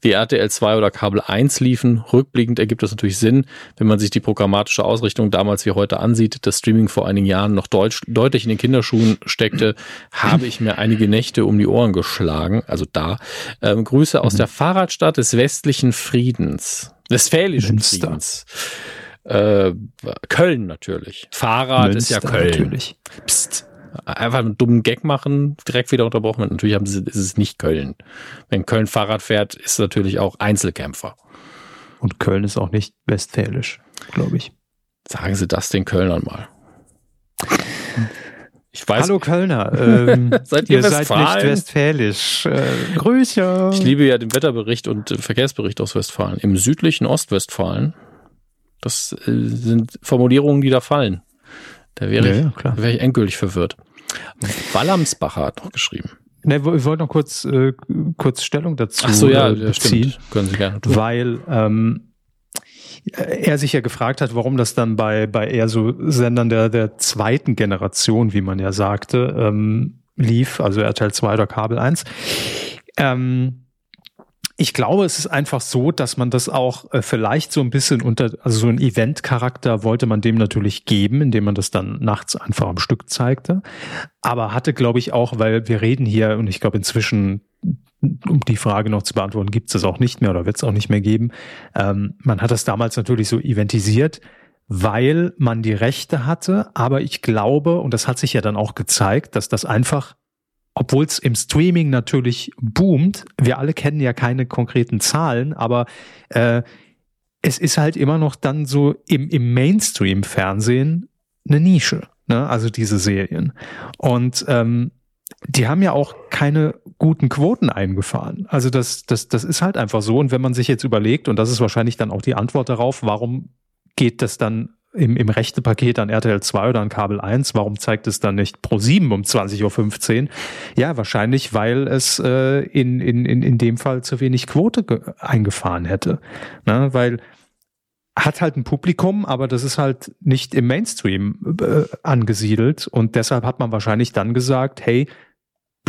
wie RTL 2 oder Kabel 1 liefen. Rückblickend ergibt das natürlich Sinn, wenn man sich die programmatische Ausrichtung damals wie heute ansieht. Das Streaming vor einigen Jahren noch deutsch, deutlich in den Kinderschuhen steckte, habe ich mir einige Nächte um die Ohren geschlagen. Also da. Ähm, Grüße aus mhm. der Fahrradstadt des westlichen Friedens. Westfälischen Münster. Friedens. Äh, Köln natürlich. Fahrrad Münster ist ja Köln. Natürlich. Psst. Einfach einen dummen Gag machen, direkt wieder unterbrochen. Natürlich haben sie, ist es nicht Köln. Wenn Köln Fahrrad fährt, ist es natürlich auch Einzelkämpfer. Und Köln ist auch nicht westfälisch, glaube ich. Sagen Sie das den Kölnern mal. Ich weiß, Hallo Kölner, [laughs] ähm, seid ihr, ihr seid nicht westfälisch. Äh, Grüße. Ich liebe ja den Wetterbericht und Verkehrsbericht aus Westfalen. Im südlichen Ostwestfalen das äh, sind Formulierungen, die da fallen. Da wäre ja, ich, wäre ich endgültig verwirrt. Wallamsbacher hat noch geschrieben. Ne, ich wollte noch kurz, äh, kurz Stellung dazu Ach so, ja, äh, beziehen, stimmt. Können Sie gerne tun. Weil ähm, er sich ja gefragt hat, warum das dann bei, bei eher so Sendern der, der zweiten Generation, wie man ja sagte, ähm, lief, also RTL 2 oder Kabel 1. Ähm, ich glaube, es ist einfach so, dass man das auch äh, vielleicht so ein bisschen unter, also so ein Event-Charakter wollte man dem natürlich geben, indem man das dann nachts einfach am Stück zeigte. Aber hatte, glaube ich, auch, weil wir reden hier, und ich glaube inzwischen, um die Frage noch zu beantworten, gibt es das auch nicht mehr oder wird es auch nicht mehr geben. Ähm, man hat das damals natürlich so eventisiert, weil man die Rechte hatte. Aber ich glaube, und das hat sich ja dann auch gezeigt, dass das einfach obwohl es im Streaming natürlich boomt, wir alle kennen ja keine konkreten Zahlen, aber äh, es ist halt immer noch dann so im, im Mainstream-Fernsehen eine Nische, ne? also diese Serien. Und ähm, die haben ja auch keine guten Quoten eingefahren. Also das, das, das ist halt einfach so. Und wenn man sich jetzt überlegt, und das ist wahrscheinlich dann auch die Antwort darauf, warum geht das dann im, im rechte Paket an RTL 2 oder an Kabel 1, warum zeigt es dann nicht Pro 7 um 20.15 Uhr? Ja, wahrscheinlich, weil es äh, in, in, in, in dem Fall zu wenig Quote eingefahren hätte. Ne? Weil hat halt ein Publikum, aber das ist halt nicht im Mainstream äh, angesiedelt und deshalb hat man wahrscheinlich dann gesagt, hey,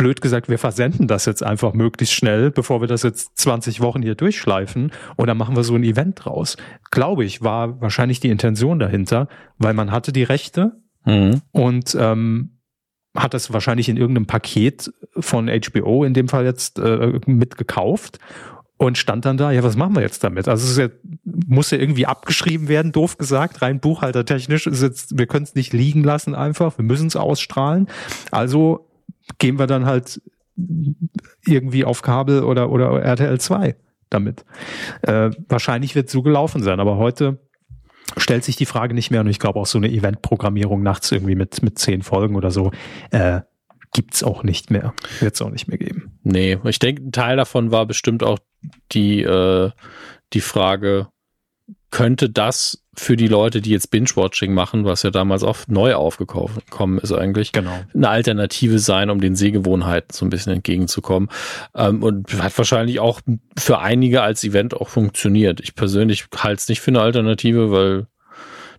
blöd gesagt, wir versenden das jetzt einfach möglichst schnell, bevor wir das jetzt 20 Wochen hier durchschleifen und dann machen wir so ein Event draus. Glaube ich, war wahrscheinlich die Intention dahinter, weil man hatte die Rechte mhm. und ähm, hat das wahrscheinlich in irgendeinem Paket von HBO in dem Fall jetzt äh, mitgekauft und stand dann da, ja, was machen wir jetzt damit? Also es ja, muss ja irgendwie abgeschrieben werden, doof gesagt, rein buchhaltertechnisch ist jetzt, wir können es nicht liegen lassen einfach, wir müssen es ausstrahlen. Also gehen wir dann halt irgendwie auf Kabel oder, oder RTL 2 damit. Äh, wahrscheinlich wird es so gelaufen sein, aber heute stellt sich die Frage nicht mehr und ich glaube auch so eine Eventprogrammierung nachts irgendwie mit, mit zehn Folgen oder so, äh, gibt's auch nicht mehr. Wird es auch nicht mehr geben. Nee, ich denke, ein Teil davon war bestimmt auch die, äh, die Frage, könnte das für die Leute, die jetzt Binge-Watching machen, was ja damals auch neu aufgekommen ist eigentlich, genau. eine Alternative sein, um den Sehgewohnheiten so ein bisschen entgegenzukommen. Ähm, und hat wahrscheinlich auch für einige als Event auch funktioniert. Ich persönlich halte es nicht für eine Alternative, weil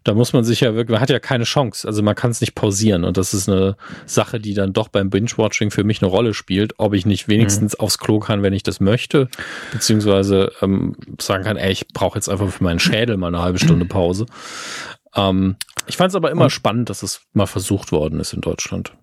da muss man sich ja wirklich, man hat ja keine Chance. Also man kann es nicht pausieren. Und das ist eine Sache, die dann doch beim Binge-Watching für mich eine Rolle spielt, ob ich nicht wenigstens mhm. aufs Klo kann, wenn ich das möchte, beziehungsweise ähm, sagen kann, ey, ich brauche jetzt einfach für meinen Schädel mal eine halbe Stunde Pause. Ähm, ich fand es aber immer Und spannend, dass es mal versucht worden ist in Deutschland.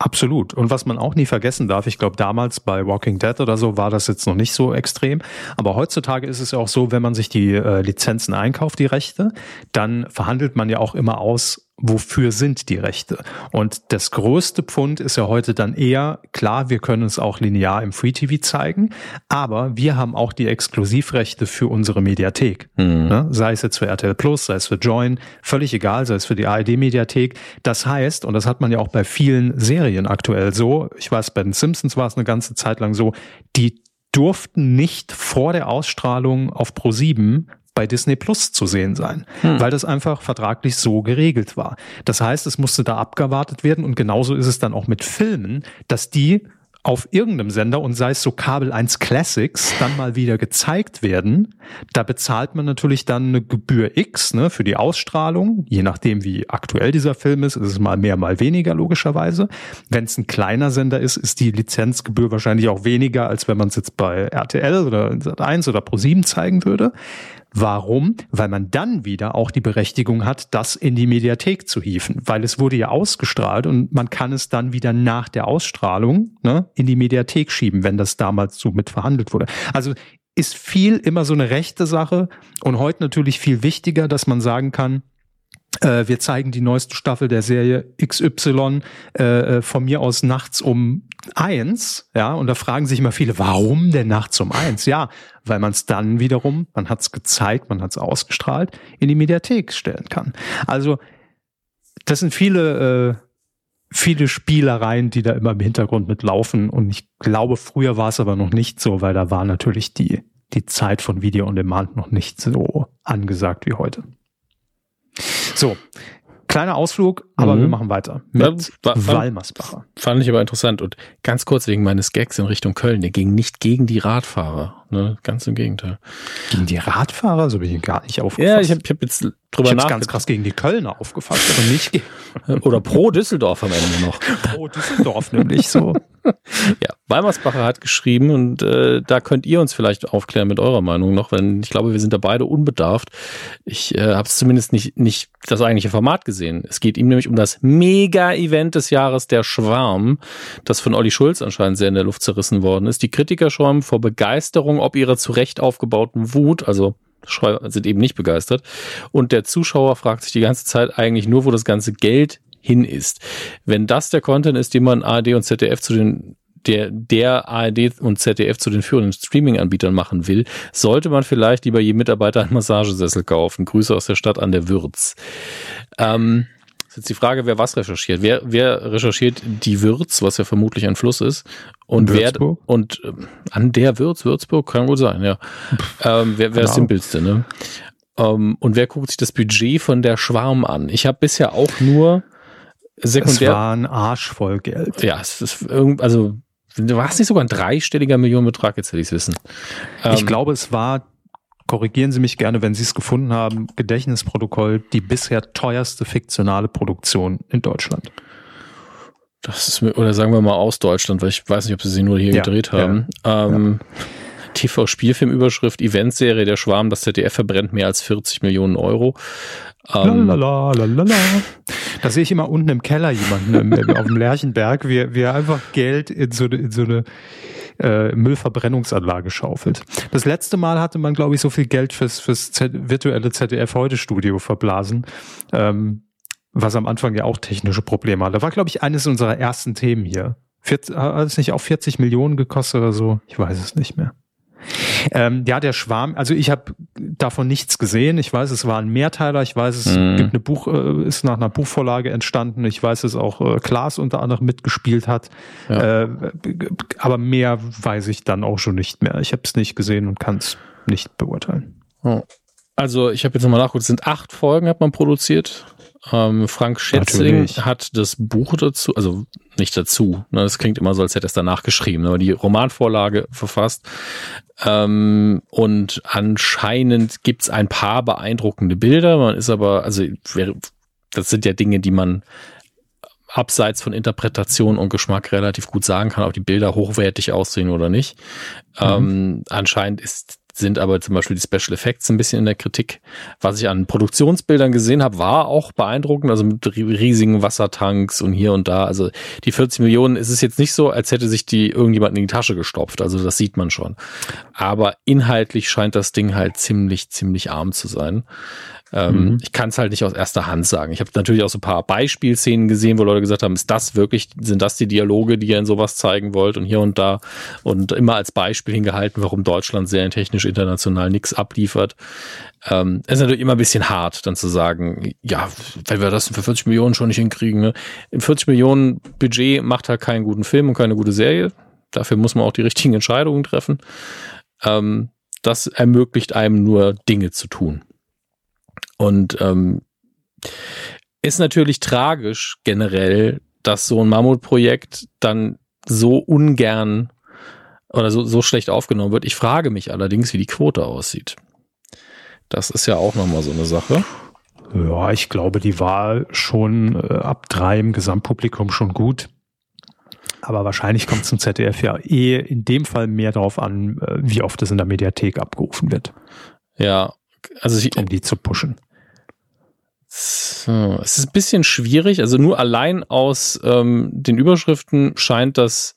Absolut. Und was man auch nie vergessen darf, ich glaube damals bei Walking Dead oder so war das jetzt noch nicht so extrem, aber heutzutage ist es ja auch so, wenn man sich die äh, Lizenzen einkauft, die Rechte, dann verhandelt man ja auch immer aus, wofür sind die Rechte? Und das größte Pfund ist ja heute dann eher, klar, wir können es auch linear im Free TV zeigen, aber wir haben auch die Exklusivrechte für unsere Mediathek. Mhm. Ne? Sei es jetzt für RTL Plus, sei es für Join, völlig egal, sei es für die ARD-Mediathek. Das heißt, und das hat man ja auch bei vielen Serien aktuell so, ich weiß, bei den Simpsons war es eine ganze Zeit lang so, die durften nicht vor der Ausstrahlung auf Pro 7 bei Disney Plus zu sehen sein, hm. weil das einfach vertraglich so geregelt war. Das heißt, es musste da abgewartet werden und genauso ist es dann auch mit Filmen, dass die auf irgendeinem Sender und sei es so Kabel 1 Classics dann mal wieder gezeigt werden, da bezahlt man natürlich dann eine Gebühr X ne, für die Ausstrahlung. Je nachdem, wie aktuell dieser Film ist, ist es mal mehr, mal weniger logischerweise. Wenn es ein kleiner Sender ist, ist die Lizenzgebühr wahrscheinlich auch weniger, als wenn man es jetzt bei RTL oder Sat1 oder Pro7 zeigen würde. Warum? Weil man dann wieder auch die Berechtigung hat, das in die Mediathek zu hieven, weil es wurde ja ausgestrahlt und man kann es dann wieder nach der Ausstrahlung ne, in die Mediathek schieben, wenn das damals so mit verhandelt wurde. Also ist viel immer so eine rechte Sache und heute natürlich viel wichtiger, dass man sagen kann, äh, wir zeigen die neueste Staffel der Serie XY äh, äh, von mir aus nachts um eins, ja, und da fragen sich immer viele, warum denn nachts um eins? Ja, weil man es dann wiederum, man hat es gezeigt, man hat es ausgestrahlt, in die Mediathek stellen kann. Also das sind viele, äh, viele Spielereien, die da immer im Hintergrund mitlaufen. Und ich glaube, früher war es aber noch nicht so, weil da war natürlich die, die Zeit von Video on Demand noch nicht so angesagt wie heute. So, kleiner Ausflug, aber mhm. wir machen weiter mit ja, Walmersbacher. Fand ich aber interessant und ganz kurz wegen meines Gags in Richtung Köln, der ging nicht gegen die Radfahrer, ne? ganz im Gegenteil. Gegen die Radfahrer? So bin ich gar nicht aufgefasst. Ja, ich habe ich hab jetzt drüber ich ganz krass gegen die Kölner aufgefasst, aber nicht [laughs] oder pro Düsseldorf am Ende noch. [laughs] pro Düsseldorf nämlich so. [laughs] ja, Weimersbacher hat geschrieben und äh, da könnt ihr uns vielleicht aufklären mit eurer Meinung noch, weil ich glaube, wir sind da beide unbedarft. Ich äh, habe es zumindest nicht, nicht das eigentliche Format gesehen. Es geht ihm nämlich um das Mega-Event des Jahres, der Schwarm, das von Olli Schulz anscheinend sehr in der Luft zerrissen worden ist. Die Kritiker schäumen vor Begeisterung ob ihrer zurecht aufgebauten Wut, also sind eben nicht begeistert. Und der Zuschauer fragt sich die ganze Zeit eigentlich nur, wo das ganze Geld hin ist. Wenn das der Content ist, den man ARD und ZDF zu den der, der ARD und ZDF zu den führenden Streaming-Anbietern machen will, sollte man vielleicht lieber je Mitarbeiter einen Massagesessel kaufen. Grüße aus der Stadt an der Würz. Ähm, ist jetzt die Frage, wer was recherchiert. Wer, wer recherchiert die Würz, was ja vermutlich ein Fluss ist, und Würzburg? wer und äh, an der Würz, Würzburg kann wohl sein, ja. ähm, wer wer ist simpelste, ne? Ähm, und wer guckt sich das Budget von der Schwarm an? Ich habe bisher auch nur sekundär. Es war ein Arsch voll Geld. Ja, es ist irgend, also war es nicht sogar ein dreistelliger Millionenbetrag, jetzt hätte ich es wissen. ich ähm, glaube, es war korrigieren Sie mich gerne, wenn Sie es gefunden haben, Gedächtnisprotokoll, die bisher teuerste fiktionale Produktion in Deutschland. Das ist, oder sagen wir mal aus Deutschland, weil ich weiß nicht, ob sie sie nur hier ja, gedreht haben. Ja, ähm, ja. TV-Spielfilmüberschrift, Eventserie Der Schwarm, das ZDF verbrennt mehr als 40 Millionen Euro. Ähm, Lalalala. Da sehe ich immer unten im Keller jemanden auf dem Lerchenberg, wie, wie er einfach Geld in so, in so eine äh, Müllverbrennungsanlage schaufelt. Das letzte Mal hatte man, glaube ich, so viel Geld fürs, fürs Z virtuelle ZDF-Heute-Studio verblasen. Ähm, was am Anfang ja auch technische Probleme hatte. War, glaube ich, eines unserer ersten Themen hier. 40, hat es nicht auch 40 Millionen gekostet oder so? Ich weiß es nicht mehr. Ähm, ja, der Schwarm, also ich habe davon nichts gesehen. Ich weiß, es war ein Mehrteiler. Ich weiß, es mhm. gibt eine Buch, äh, ist nach einer Buchvorlage entstanden. Ich weiß, dass auch äh, Klaas unter anderem mitgespielt hat. Ja. Äh, aber mehr weiß ich dann auch schon nicht mehr. Ich habe es nicht gesehen und kann es nicht beurteilen. Also ich habe jetzt nochmal nachgeguckt, es sind acht Folgen hat man produziert. Ähm, Frank Schätzling Natürlich. hat das Buch dazu, also nicht dazu, ne, das klingt immer so, als hätte er es danach geschrieben, aber die Romanvorlage verfasst. Ähm, und anscheinend gibt's ein paar beeindruckende Bilder. Man ist aber, also das sind ja Dinge, die man abseits von Interpretation und Geschmack relativ gut sagen kann, ob die Bilder hochwertig aussehen oder nicht. Mhm. Ähm, anscheinend ist sind aber zum Beispiel die Special Effects ein bisschen in der Kritik. Was ich an Produktionsbildern gesehen habe, war auch beeindruckend, also mit riesigen Wassertanks und hier und da. Also die 40 Millionen ist es jetzt nicht so, als hätte sich die irgendjemand in die Tasche gestopft. Also das sieht man schon. Aber inhaltlich scheint das Ding halt ziemlich, ziemlich arm zu sein. Ähm, mhm. Ich kann es halt nicht aus erster Hand sagen. Ich habe natürlich auch so ein paar Beispielszenen gesehen, wo Leute gesagt haben, ist das wirklich, sind das die Dialoge, die ihr in sowas zeigen wollt und hier und da und immer als Beispiel hingehalten, warum Deutschland sehr technisch international nichts abliefert. Ähm, ist natürlich immer ein bisschen hart, dann zu sagen, ja, wenn wir das für 40 Millionen schon nicht hinkriegen. Ne? 40 Millionen Budget macht halt keinen guten Film und keine gute Serie. Dafür muss man auch die richtigen Entscheidungen treffen. Ähm, das ermöglicht einem nur Dinge zu tun. Und ähm, ist natürlich tragisch generell, dass so ein Mammutprojekt dann so ungern oder so, so schlecht aufgenommen wird. Ich frage mich allerdings, wie die Quote aussieht. Das ist ja auch nochmal so eine Sache. Ja, ich glaube, die war schon äh, ab drei im Gesamtpublikum schon gut. Aber wahrscheinlich kommt zum ZDF ja eh in dem Fall mehr darauf an, äh, wie oft es in der Mediathek abgerufen wird. Ja, also ich, um die zu pushen. So, es ist ein bisschen schwierig. Also nur allein aus ähm, den Überschriften scheint das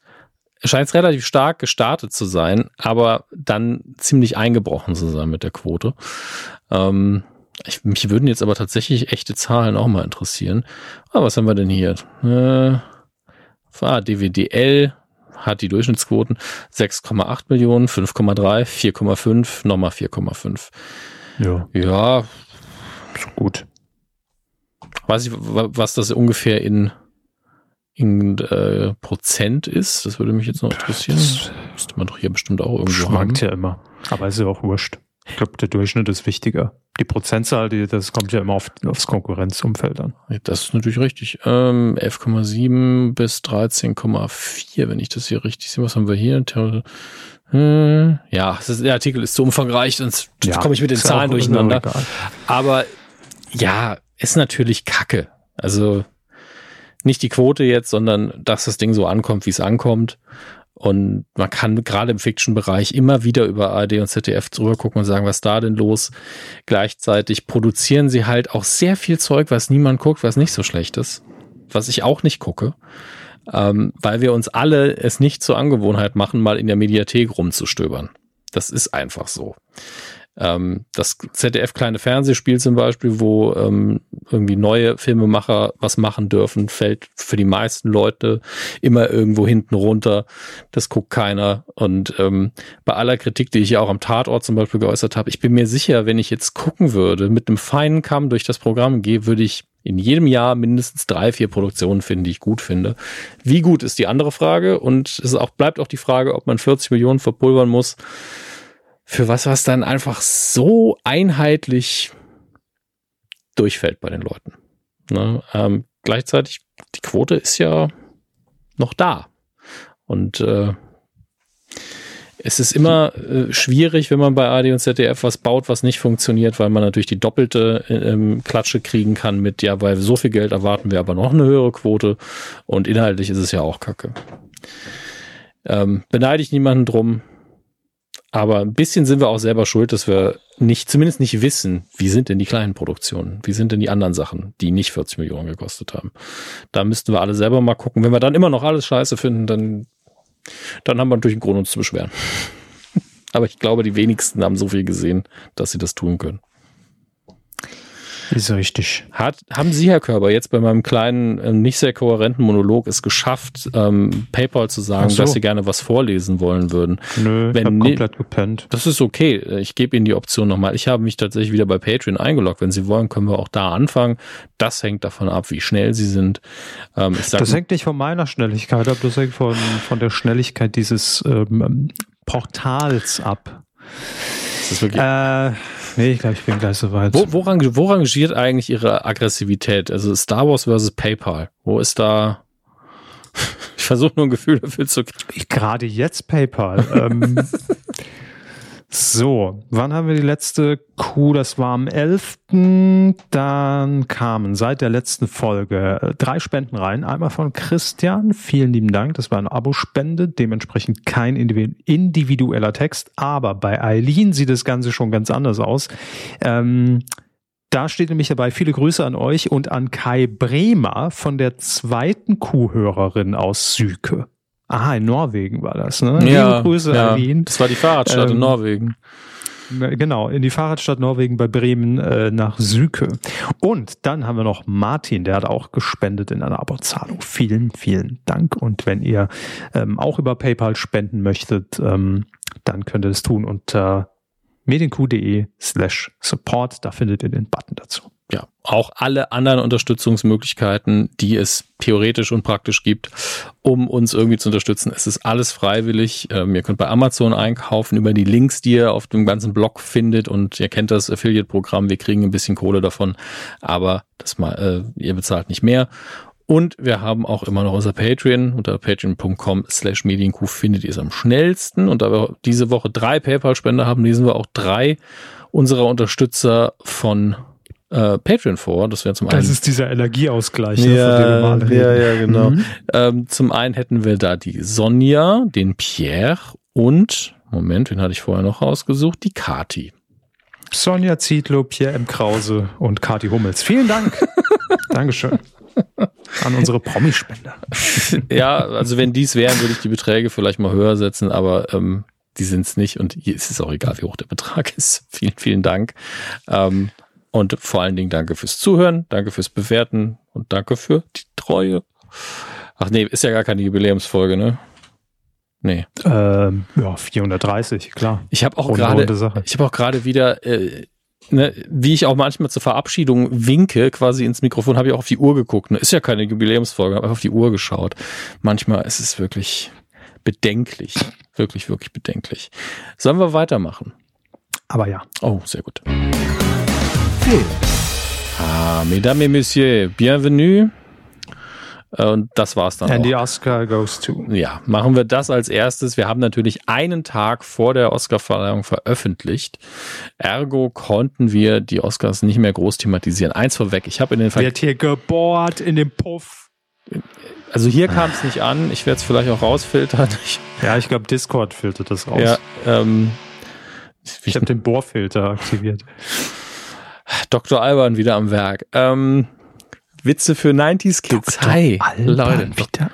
scheint es relativ stark gestartet zu sein, aber dann ziemlich eingebrochen zu sein mit der Quote. Ähm, ich, mich würden jetzt aber tatsächlich echte Zahlen auch mal interessieren. Ah, was haben wir denn hier? Äh, ah, DWDL hat die Durchschnittsquoten 6,8 Millionen, 5,3, 4,5, nochmal 4,5. Ja. Ja. Gut. Weiß ich, was das ungefähr in, in äh, Prozent ist? Das würde mich jetzt noch interessieren. Das müsste man doch hier bestimmt auch irgendwo schwankt haben. ja immer. Aber ist ja auch wurscht. Ich glaube, der Durchschnitt ist wichtiger. Die Prozentzahl, die, das kommt ja immer auf, aufs Konkurrenzumfeld an. Das ist natürlich richtig. Ähm, 11,7 bis 13,4, wenn ich das hier richtig sehe. Was haben wir hier? Hm, ja, ist, der Artikel ist zu umfangreich, sonst ja, komme ich mit den Zahlen durcheinander. Aber ja, ist natürlich Kacke. Also nicht die Quote jetzt, sondern dass das Ding so ankommt, wie es ankommt. Und man kann gerade im Fiction-Bereich immer wieder über ARD und ZDF drüber gucken und sagen, was da denn los? Gleichzeitig produzieren sie halt auch sehr viel Zeug, was niemand guckt, was nicht so schlecht ist. Was ich auch nicht gucke. Ähm, weil wir uns alle es nicht zur Angewohnheit machen, mal in der Mediathek rumzustöbern. Das ist einfach so. Ähm, das ZDF kleine Fernsehspiel zum Beispiel, wo ähm, irgendwie neue Filmemacher was machen dürfen, fällt für die meisten Leute immer irgendwo hinten runter. Das guckt keiner. Und ähm, bei aller Kritik, die ich ja auch am Tatort zum Beispiel geäußert habe, ich bin mir sicher, wenn ich jetzt gucken würde, mit einem feinen Kamm durch das Programm gehe, würde ich in jedem Jahr mindestens drei, vier Produktionen finden, die ich gut finde. Wie gut ist die andere Frage und es auch, bleibt auch die Frage, ob man 40 Millionen verpulvern muss für was, was dann einfach so einheitlich durchfällt bei den Leuten. Ne? Ähm, gleichzeitig, die Quote ist ja noch da. Und äh, es ist immer äh, schwierig, wenn man bei AD und ZDF was baut, was nicht funktioniert, weil man natürlich die doppelte äh, Klatsche kriegen kann mit, ja, weil so viel Geld erwarten wir aber noch eine höhere Quote und inhaltlich ist es ja auch kacke. Ähm, beneide ich niemanden drum, aber ein bisschen sind wir auch selber schuld, dass wir nicht, zumindest nicht wissen, wie sind denn die kleinen Produktionen? Wie sind denn die anderen Sachen, die nicht 40 Millionen gekostet haben? Da müssten wir alle selber mal gucken. Wenn wir dann immer noch alles scheiße finden, dann dann haben wir natürlich einen Grund, uns zu beschweren. [laughs] Aber ich glaube, die wenigsten haben so viel gesehen, dass sie das tun können. Ist richtig. Hat, haben Sie, Herr Körber, jetzt bei meinem kleinen, äh, nicht sehr kohärenten Monolog es geschafft, ähm, PayPal zu sagen, so. dass Sie gerne was vorlesen wollen würden? Nö, Wenn, ich habe komplett gepennt. Das ist okay. Ich gebe Ihnen die Option nochmal. Ich habe mich tatsächlich wieder bei Patreon eingeloggt. Wenn Sie wollen, können wir auch da anfangen. Das hängt davon ab, wie schnell Sie sind. Ähm, sag, das hängt nicht von meiner Schnelligkeit ab, das hängt von, von der Schnelligkeit dieses ähm, Portals ab. Das ist wirklich. Äh, Nee, ich glaube, ich bin gleich soweit. Wo, woran, wo rangiert eigentlich Ihre Aggressivität? Also Star Wars versus PayPal. Wo ist da. [laughs] Ich versuche nur ein Gefühl dafür zu kriegen. Gerade jetzt PayPal. ähm, [laughs] So, wann haben wir die letzte Kuh? Das war am 11. Dann kamen seit der letzten Folge äh, drei Spenden rein. Einmal von Christian, vielen lieben Dank. Das war eine Abospende, dementsprechend kein individueller Text. Aber bei Eileen sieht das Ganze schon ganz anders aus. Ähm, da steht nämlich dabei, viele Grüße an euch und an Kai Bremer von der zweiten Kuhhörerin aus Süke. Ah, in Norwegen war das, ne? Ja, Liebe Grüße ja. an Das war die Fahrradstadt ähm, in Norwegen. Genau, in die Fahrradstadt Norwegen bei Bremen äh, nach Süke. Und dann haben wir noch Martin, der hat auch gespendet in einer Abozahlung. Vielen, vielen Dank. Und wenn ihr ähm, auch über PayPal spenden möchtet, ähm, dann könnt ihr das tun unter medienq.de slash support. Da findet ihr den Button dazu ja, auch alle anderen Unterstützungsmöglichkeiten, die es theoretisch und praktisch gibt, um uns irgendwie zu unterstützen. Es ist alles freiwillig. Ähm, ihr könnt bei Amazon einkaufen über die Links, die ihr auf dem ganzen Blog findet und ihr kennt das Affiliate-Programm. Wir kriegen ein bisschen Kohle davon, aber das mal, äh, ihr bezahlt nicht mehr. Und wir haben auch immer noch unser Patreon. Unter patreon.com slash medienkuh findet ihr es am schnellsten. Und da wir diese Woche drei PayPal-Spender haben, lesen wir auch drei unserer Unterstützer von äh, Patreon vor. Das wäre zum einen. Das ist dieser Energieausgleich, ja, ne, von dem wir mal reden. Ja, ja, genau. Mhm. Ähm, zum einen hätten wir da die Sonja, den Pierre und, Moment, wen hatte ich vorher noch rausgesucht? Die Kati. Sonja Zietlow, Pierre M. Krause und Kati Hummels. Vielen Dank. [laughs] Dankeschön. An unsere Promispender. [laughs] ja, also wenn dies wären, würde ich die Beträge vielleicht mal höher setzen, aber ähm, die sind es nicht und hier ist es auch egal, wie hoch der Betrag ist. [laughs] Vielen, vielen Dank. Ähm, und vor allen Dingen danke fürs Zuhören, danke fürs Bewerten und danke für die Treue. Ach nee, ist ja gar keine Jubiläumsfolge, ne? Nee. Ähm, ja, 430, klar. Ich habe auch gerade, ich habe auch gerade wieder, äh, ne, wie ich auch manchmal zur Verabschiedung winke, quasi ins Mikrofon, habe ich auch auf die Uhr geguckt. Ne? Ist ja keine Jubiläumsfolge, habe auf die Uhr geschaut. Manchmal ist es wirklich bedenklich, wirklich, wirklich bedenklich. Sollen wir weitermachen? Aber ja. Oh, sehr gut. Film. Ah, mesdames et messieurs, bienvenue. Äh, und das war's dann. And auch. the Oscar goes to. Ja, machen wir das als erstes. Wir haben natürlich einen Tag vor der Oscarverleihung veröffentlicht. Ergo konnten wir die Oscars nicht mehr groß thematisieren. Eins vorweg, ich habe in den Ver Wird hier gebohrt in dem Puff. Also hier kam es nicht an. Ich werde es vielleicht auch rausfiltern. ja, ich glaube, Discord filtert das raus. Ja, ähm, ich, ich habe den Bohrfilter aktiviert. Dr. Alban wieder am Werk. Ähm, Witze für 90s Kids. Dr. Hi, Alban Leute. Wieder.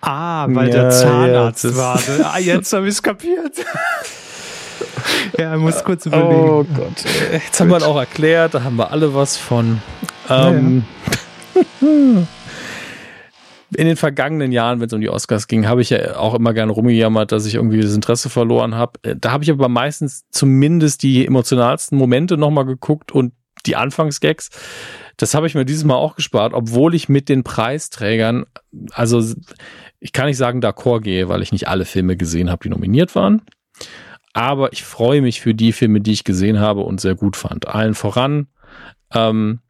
Ah, weil ja, der Zahnarzt ja, war. Ah, jetzt habe ich es kapiert. [laughs] ja, ich muss kurz überlegen. Oh Gott. Jetzt haben wir auch erklärt, da haben wir alle was von. Ähm, ja, [laughs] in den vergangenen Jahren, wenn es um die Oscars ging, habe ich ja auch immer gerne rumgejammert, dass ich irgendwie das Interesse verloren habe. Äh, da habe ich aber meistens zumindest die emotionalsten Momente nochmal geguckt und die Anfangsgags. Das habe ich mir dieses Mal auch gespart, obwohl ich mit den Preisträgern, also ich kann nicht sagen d'accord gehe, weil ich nicht alle Filme gesehen habe, die nominiert waren. aber ich freue mich für die Filme, die ich gesehen habe und sehr gut fand. Allen voran, ähm,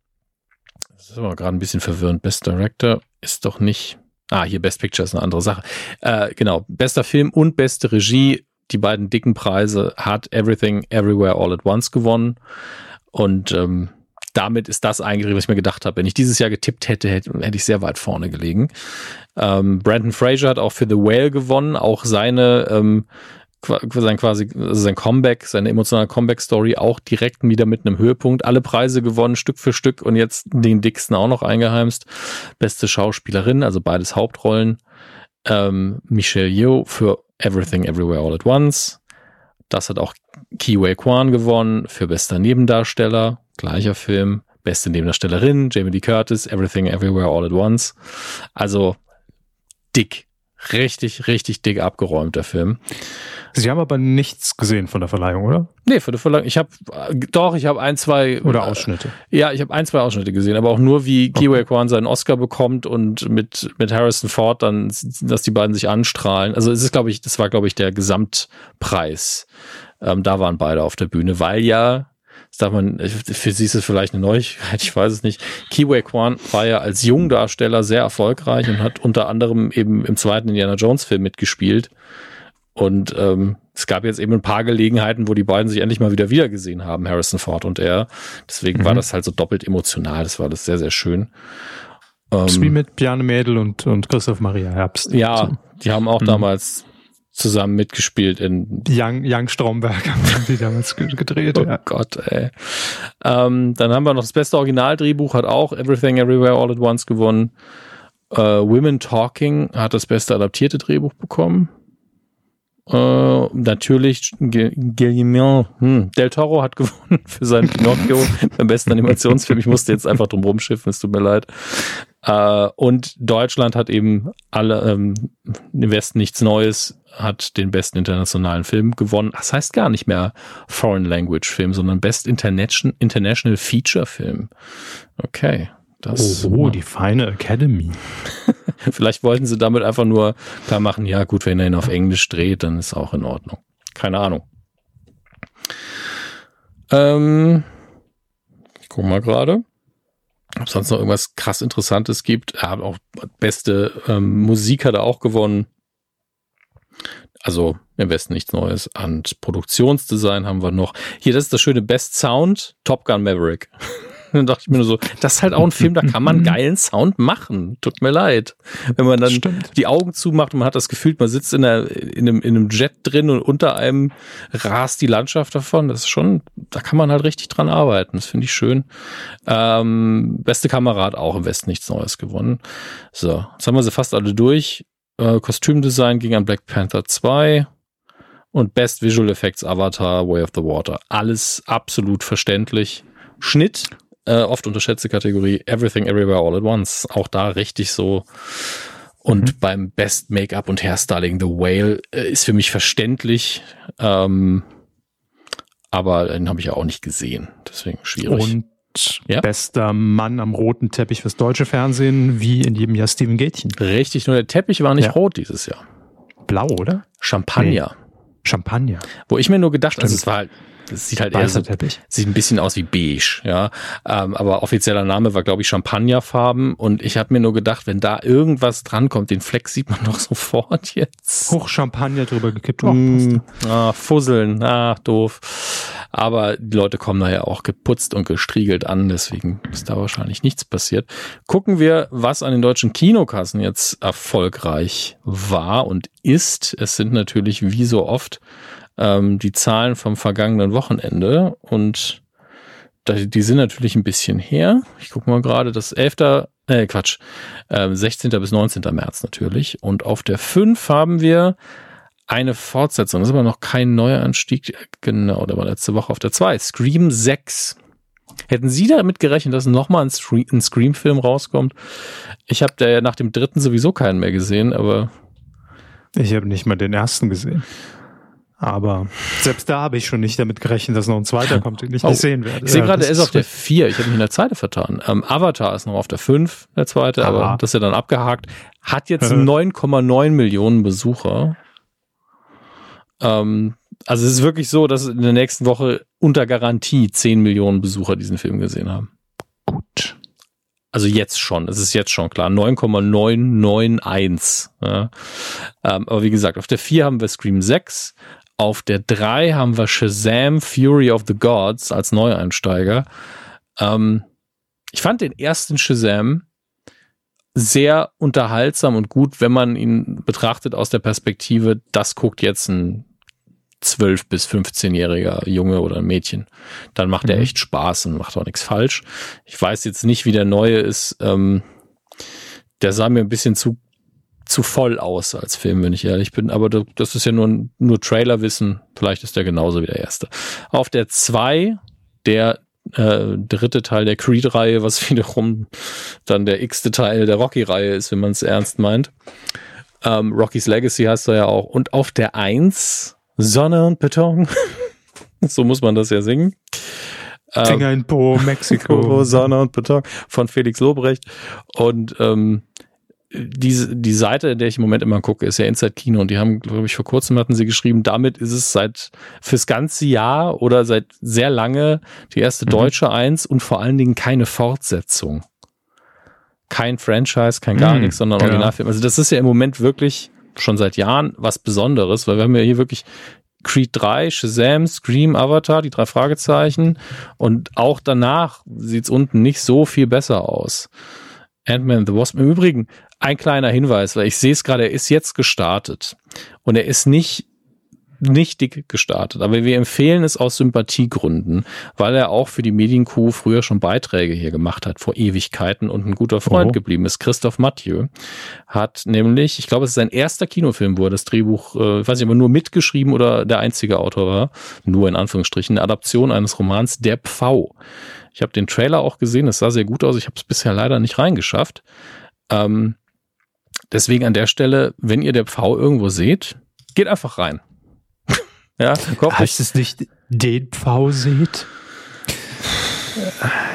das ist aber gerade ein bisschen verwirrend. Best Director ist doch nicht. Ah, hier Best Picture ist eine andere Sache. Äh, genau, bester Film und beste Regie, die beiden dicken Preise, hat Everything Everywhere All at Once gewonnen. Und ähm, damit ist das eigentlich, was ich mir gedacht habe. Wenn ich dieses Jahr getippt hätte, hätte, hätte ich sehr weit vorne gelegen. Ähm, Brandon Fraser hat auch für The Whale gewonnen. Auch seine ähm, sein quasi also sein Comeback, seine emotionale Comeback-Story auch direkt wieder mit einem Höhepunkt. Alle Preise gewonnen, Stück für Stück und jetzt den dicksten auch noch eingeheimst. Beste Schauspielerin, also beides Hauptrollen. Ähm, Michelle Yeoh für Everything Everywhere All at Once. Das hat auch Kiwei Kwan gewonnen für bester Nebendarsteller, gleicher Film. Beste Nebendarstellerin, Jamie Lee Curtis, Everything Everywhere All at Once. Also dick, richtig, richtig dick abgeräumt, der Film. Sie haben aber nichts gesehen von der Verleihung, oder? Nee, von der Verleihung. Ich habe doch, ich habe ein, zwei oder Ausschnitte. Äh, ja, ich habe ein, zwei Ausschnitte gesehen, aber auch nur wie okay. Kiwi Kwan seinen Oscar bekommt und mit mit Harrison Ford dann, dass die beiden sich anstrahlen. Also es ist, glaube ich, das war, glaube ich, der Gesamtpreis. Ähm, da waren beide auf der Bühne, weil ja das darf man, für sie ist es vielleicht eine Neuigkeit, [laughs] ich weiß es nicht. Kiwi Kwan war ja als Jungdarsteller sehr erfolgreich und hat unter anderem eben im zweiten Indiana Jones Film mitgespielt. Und ähm, es gab jetzt eben ein paar Gelegenheiten, wo die beiden sich endlich mal wieder wiedergesehen haben, Harrison Ford und er. Deswegen mhm. war das halt so doppelt emotional. Das war das sehr, sehr schön. Ähm, wie mit Bjarne Mädel und, und Christoph Maria Herbst. Ja, die haben auch mhm. damals zusammen mitgespielt in Young, Young Stromberg haben [laughs] die damals gedreht. oh ja. Gott, ey. Ähm, dann haben wir noch das beste Originaldrehbuch, hat auch Everything Everywhere All at Once gewonnen. Äh, Women Talking hat das beste adaptierte Drehbuch bekommen. Äh, natürlich Guillermo hm, Del Toro hat [laughs] gewonnen für seinen Pinocchio beim besten Animationsfilm. Ich musste jetzt einfach drum rumschiffen, es tut mir leid. Äh, und Deutschland hat eben alle ähm, im Westen nichts Neues, hat den besten internationalen Film gewonnen. Das heißt gar nicht mehr Foreign Language Film, sondern Best International, International Feature Film. Okay. Das, oh, die feine Academy. [laughs] Vielleicht wollten sie damit einfach nur klar machen, ja gut, wenn er ihn auf Englisch dreht, dann ist auch in Ordnung. Keine Ahnung. Ähm, ich gucke mal gerade, ob es sonst noch irgendwas krass Interessantes gibt. Er hat auch beste ähm, Musik hat er auch gewonnen. Also im Westen nichts Neues. An Produktionsdesign haben wir noch. Hier, das ist das schöne Best Sound, Top Gun Maverick. [laughs] dann dachte ich mir nur so, das ist halt auch ein Film, da kann man [laughs] geilen Sound machen. Tut mir leid. Wenn man dann Stimmt. die Augen zumacht und man hat das Gefühl, man sitzt in, einer, in, einem, in einem Jet drin und unter einem rast die Landschaft davon. Das ist schon, da kann man halt richtig dran arbeiten. Das finde ich schön. Ähm, beste Kamera hat auch im Westen nichts Neues gewonnen. So, jetzt haben wir sie fast alle durch. Äh, Kostümdesign ging an Black Panther 2 und Best Visual Effects Avatar Way of the Water. Alles absolut verständlich. Schnitt äh, oft unterschätzte Kategorie Everything Everywhere All at Once. Auch da richtig so. Und mhm. beim Best Make-up und Hairstyling The Whale äh, ist für mich verständlich. Ähm, aber den habe ich ja auch nicht gesehen. Deswegen schwierig. Und ja? bester Mann am roten Teppich fürs deutsche Fernsehen, wie in jedem Jahr Steven Gätchen. Richtig, nur der Teppich war nicht ja. rot dieses Jahr. Blau, oder? Champagner. Nee. Champagner. Wo ich mir nur gedacht, also es war halt das sieht halt eher so, Teppich. sieht ein bisschen aus wie beige, ja. Ähm, aber offizieller Name war, glaube ich, Champagnerfarben. Und ich habe mir nur gedacht, wenn da irgendwas drankommt, den Fleck sieht man [laughs] doch sofort jetzt. Hoch Champagner drüber gekippt. Oh, mm, ah, Fusseln, ah, doof. Aber die Leute kommen da ja auch geputzt und gestriegelt an, deswegen ist da wahrscheinlich nichts passiert. Gucken wir, was an den deutschen Kinokassen jetzt erfolgreich war und ist. Es sind natürlich wie so oft ähm, die Zahlen vom vergangenen Wochenende und die sind natürlich ein bisschen her. Ich gucke mal gerade, das 11. Äh, Quatsch, äh, 16. bis 19. März natürlich. Und auf der 5 haben wir eine Fortsetzung. Das ist aber noch kein neuer Anstieg. Genau, der war letzte Woche auf der 2. Scream 6. Hätten Sie damit gerechnet, dass nochmal ein, ein Scream-Film rauskommt? Ich habe da ja nach dem dritten sowieso keinen mehr gesehen, aber. Ich habe nicht mal den ersten gesehen. Aber selbst da habe ich schon nicht damit gerechnet, dass noch ein zweiter [laughs] kommt, den ich oh, nicht sehen werde. Ich sehe gerade, er ist auf der 4. Ich habe mich in der Zeit vertan. Ähm, Avatar ist noch auf der 5, der zweite, Aha. aber das ist ja dann abgehakt. Hat jetzt [laughs] 9,9 Millionen Besucher. Ähm, also es ist wirklich so, dass in der nächsten Woche unter Garantie 10 Millionen Besucher diesen Film gesehen haben. Gut. Also jetzt schon, es ist jetzt schon klar, 9,991. Ja. Ähm, aber wie gesagt, auf der 4 haben wir Scream 6, auf der 3 haben wir Shazam Fury of the Gods als Neueinsteiger. Ähm, ich fand den ersten Shazam sehr unterhaltsam und gut, wenn man ihn betrachtet aus der Perspektive, das guckt jetzt ein 12 bis 15-jähriger Junge oder Mädchen. Dann macht mhm. er echt Spaß und macht auch nichts falsch. Ich weiß jetzt nicht, wie der neue ist. Ähm, der sah mir ein bisschen zu zu voll aus als Film, wenn ich ehrlich bin. Aber das ist ja nur, nur Trailerwissen. Vielleicht ist der genauso wie der erste. Auf der 2, der äh, dritte Teil der Creed-Reihe, was [laughs] wiederum dann der x-te Teil der Rocky-Reihe ist, wenn man es ernst meint. Ähm, Rocky's Legacy heißt er ja auch. Und auf der 1 Sonne und Beton. [laughs] so muss man das ja singen. Ähm, Finger in Po, Mexiko. [laughs] Sonne und Beton von Felix Lobrecht. Und ähm, diese, die Seite, in der ich im Moment immer gucke, ist ja Inside Kino und die haben, glaube ich, vor kurzem hatten sie geschrieben, damit ist es seit fürs ganze Jahr oder seit sehr lange die erste mhm. deutsche Eins und vor allen Dingen keine Fortsetzung. Kein Franchise, kein gar mhm, nichts, sondern Originalfilm. Also das ist ja im Moment wirklich schon seit Jahren was Besonderes, weil wir haben ja hier wirklich Creed 3, Shazam, Scream, Avatar, die drei Fragezeichen und auch danach sieht's unten nicht so viel besser aus. Ant-Man the Wasp. Im Übrigen, ein kleiner Hinweis, weil ich sehe es gerade, er ist jetzt gestartet. Und er ist nicht nicht dick gestartet, aber wir empfehlen es aus Sympathiegründen, weil er auch für die Medienkuh früher schon Beiträge hier gemacht hat, vor Ewigkeiten und ein guter Freund oh. geblieben ist. Christoph Mathieu hat nämlich, ich glaube, es ist sein erster Kinofilm, wo er das Drehbuch, äh, ich weiß nicht, aber nur mitgeschrieben oder der einzige Autor war, nur in Anführungsstrichen, eine Adaption eines Romans Der Pfau. Ich habe den Trailer auch gesehen, es sah sehr gut aus, ich habe es bisher leider nicht reingeschafft. Ähm, Deswegen an der Stelle, wenn ihr der Pfau irgendwo seht, geht einfach rein. Ja, kommt heißt es nicht den Pfau seht?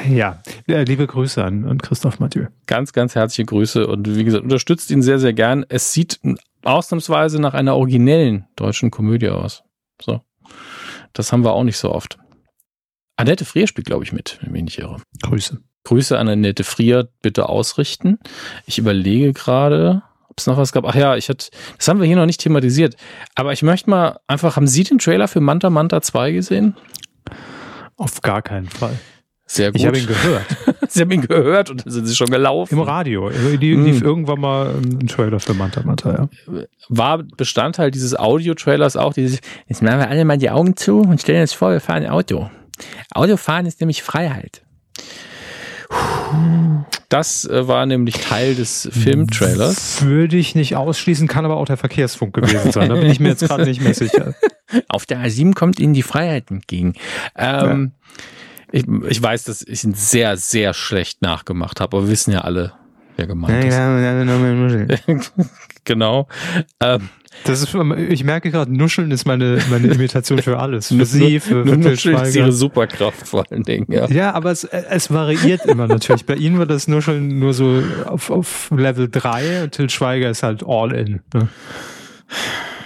Ja, liebe Grüße an, an Christoph Mathieu. Ganz, ganz herzliche Grüße und wie gesagt, unterstützt ihn sehr, sehr gern. Es sieht ausnahmsweise nach einer originellen deutschen Komödie aus. So. Das haben wir auch nicht so oft. Annette Frier spielt, glaube ich, mit, wenn ich mich nicht irre. Grüße. Grüße an Annette Frier bitte ausrichten. Ich überlege gerade, ob es noch was gab. Ach ja, ich hatte, das haben wir hier noch nicht thematisiert. Aber ich möchte mal einfach, haben Sie den Trailer für Manta Manta 2 gesehen? Auf gar keinen Fall. Sehr gut. Ich habe ihn gehört. [laughs] Sie haben ihn gehört und dann sind Sie schon gelaufen. Im Radio. Die lief mm. irgendwann mal ein Trailer für Manta Manta, ja. War Bestandteil dieses Audio-Trailers auch dieses, jetzt machen wir alle mal die Augen zu und stellen uns vor, wir fahren Auto. Autofahren ist nämlich Freiheit. Das äh, war nämlich Teil des Filmtrailers. Würde ich nicht ausschließen, kann aber auch der Verkehrsfunk gewesen sein. Da bin ich mir jetzt gerade nicht mehr sicher. [laughs] Auf der A7 kommt Ihnen die Freiheit entgegen. Ähm, ja. ich, ich weiß, dass ich ihn sehr, sehr schlecht nachgemacht habe, aber wir wissen ja alle, wer gemeint ist. [laughs] genau. Ähm, das ist, ich merke gerade, Nuscheln ist meine, meine Imitation für alles. Für sie, für, für Nuscheln ist ihre Superkraft vor allen Dingen, ja. Ja, aber es, es variiert immer natürlich. Bei ihnen war das Nuscheln nur so auf, auf Level 3 und Till Schweiger ist halt all in. Ne?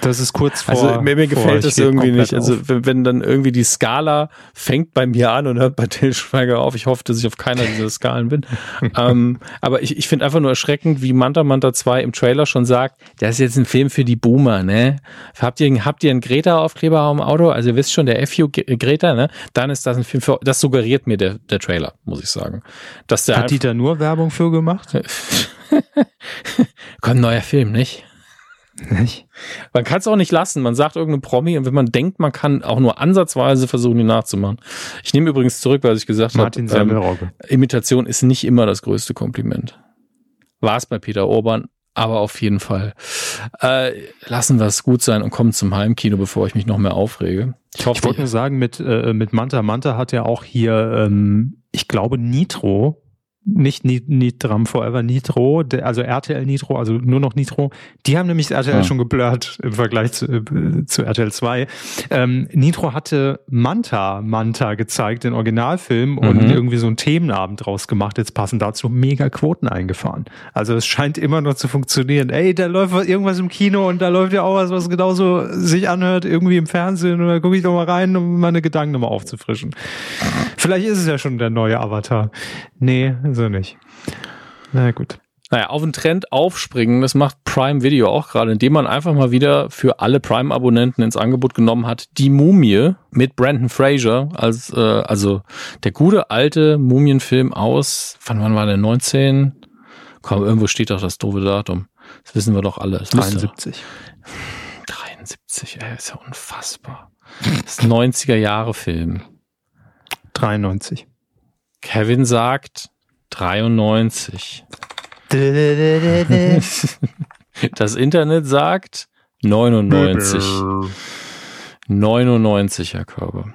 Das ist kurz vor. Also mir, mir gefällt das irgendwie nicht. Also wenn, wenn, dann irgendwie die Skala fängt bei mir an und hört bei Till Schweiger auf. Ich hoffe, dass ich auf keiner dieser Skalen bin. [laughs] ähm, aber ich, ich finde einfach nur erschreckend, wie Manta Manta 2 im Trailer schon sagt, das ist jetzt ein Film für die Boomer, ne? Habt ihr, habt ihr einen Greta-Aufkleber am Auto? Also ihr wisst schon, der FU Greta, ne? Dann ist das ein Film für, das suggeriert mir der, der Trailer, muss ich sagen. Dass der Hat Dieter nur Werbung für gemacht? [laughs] Kommt ein neuer Film, nicht? Nicht? Man kann es auch nicht lassen. Man sagt irgendeine Promi und wenn man denkt, man kann auch nur ansatzweise versuchen, die nachzumachen. Ich nehme übrigens zurück, was ich gesagt habe. Ähm, Imitation ist nicht immer das größte Kompliment. War es bei Peter Orban, aber auf jeden Fall. Äh, lassen wir es gut sein und kommen zum Heimkino, bevor ich mich noch mehr aufrege. Ich, ich wollte nur sagen, mit, äh, mit Manta, Manta hat ja auch hier, ähm, ich glaube, Nitro nicht Nitram Forever Nitro, also RTL Nitro, also nur noch Nitro, die haben nämlich RTL ja. schon geblurrt im Vergleich zu, äh, zu RTL 2. Ähm, Nitro hatte Manta, Manta gezeigt, den Originalfilm mhm. und irgendwie so einen Themenabend draus gemacht, jetzt passen dazu mega Quoten eingefahren. Also es scheint immer noch zu funktionieren. Ey, da läuft irgendwas im Kino und da läuft ja auch was, was genauso sich anhört, irgendwie im Fernsehen oder gucke ich doch mal rein, um meine Gedanken nochmal aufzufrischen. Vielleicht ist es ja schon der neue Avatar. Nee, so nicht. Na gut. Naja, auf den Trend aufspringen, das macht Prime Video auch gerade, indem man einfach mal wieder für alle Prime-Abonnenten ins Angebot genommen hat, die Mumie mit Brandon Fraser, als, äh, also der gute alte Mumienfilm aus, wann, wann war der, 19? Komm, irgendwo steht doch das doofe Datum. Das wissen wir doch alle. Das 73. 73, ey, ist ja unfassbar. Das ist ein 90er Jahre Film. 93. Kevin sagt 93. [laughs] Das Internet sagt 99. 99, Herr Körber.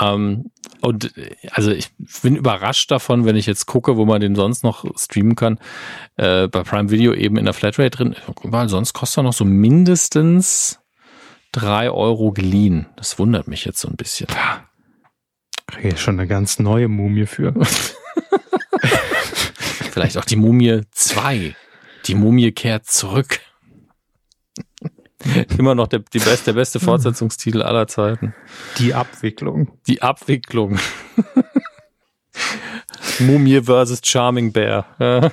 Ähm, und also ich bin überrascht davon, wenn ich jetzt gucke, wo man den sonst noch streamen kann. Äh, bei Prime Video eben in der Flatrate drin. Weil sonst kostet er noch so mindestens drei Euro geliehen. Das wundert mich jetzt so ein bisschen. Kriege ich schon eine ganz neue Mumie für. [laughs] Vielleicht auch die Mumie 2. Die Mumie kehrt zurück. [laughs] Immer noch der, die beste, der beste Fortsetzungstitel aller Zeiten. Die Abwicklung. Die Abwicklung. [laughs] Mumie versus Charming Bear.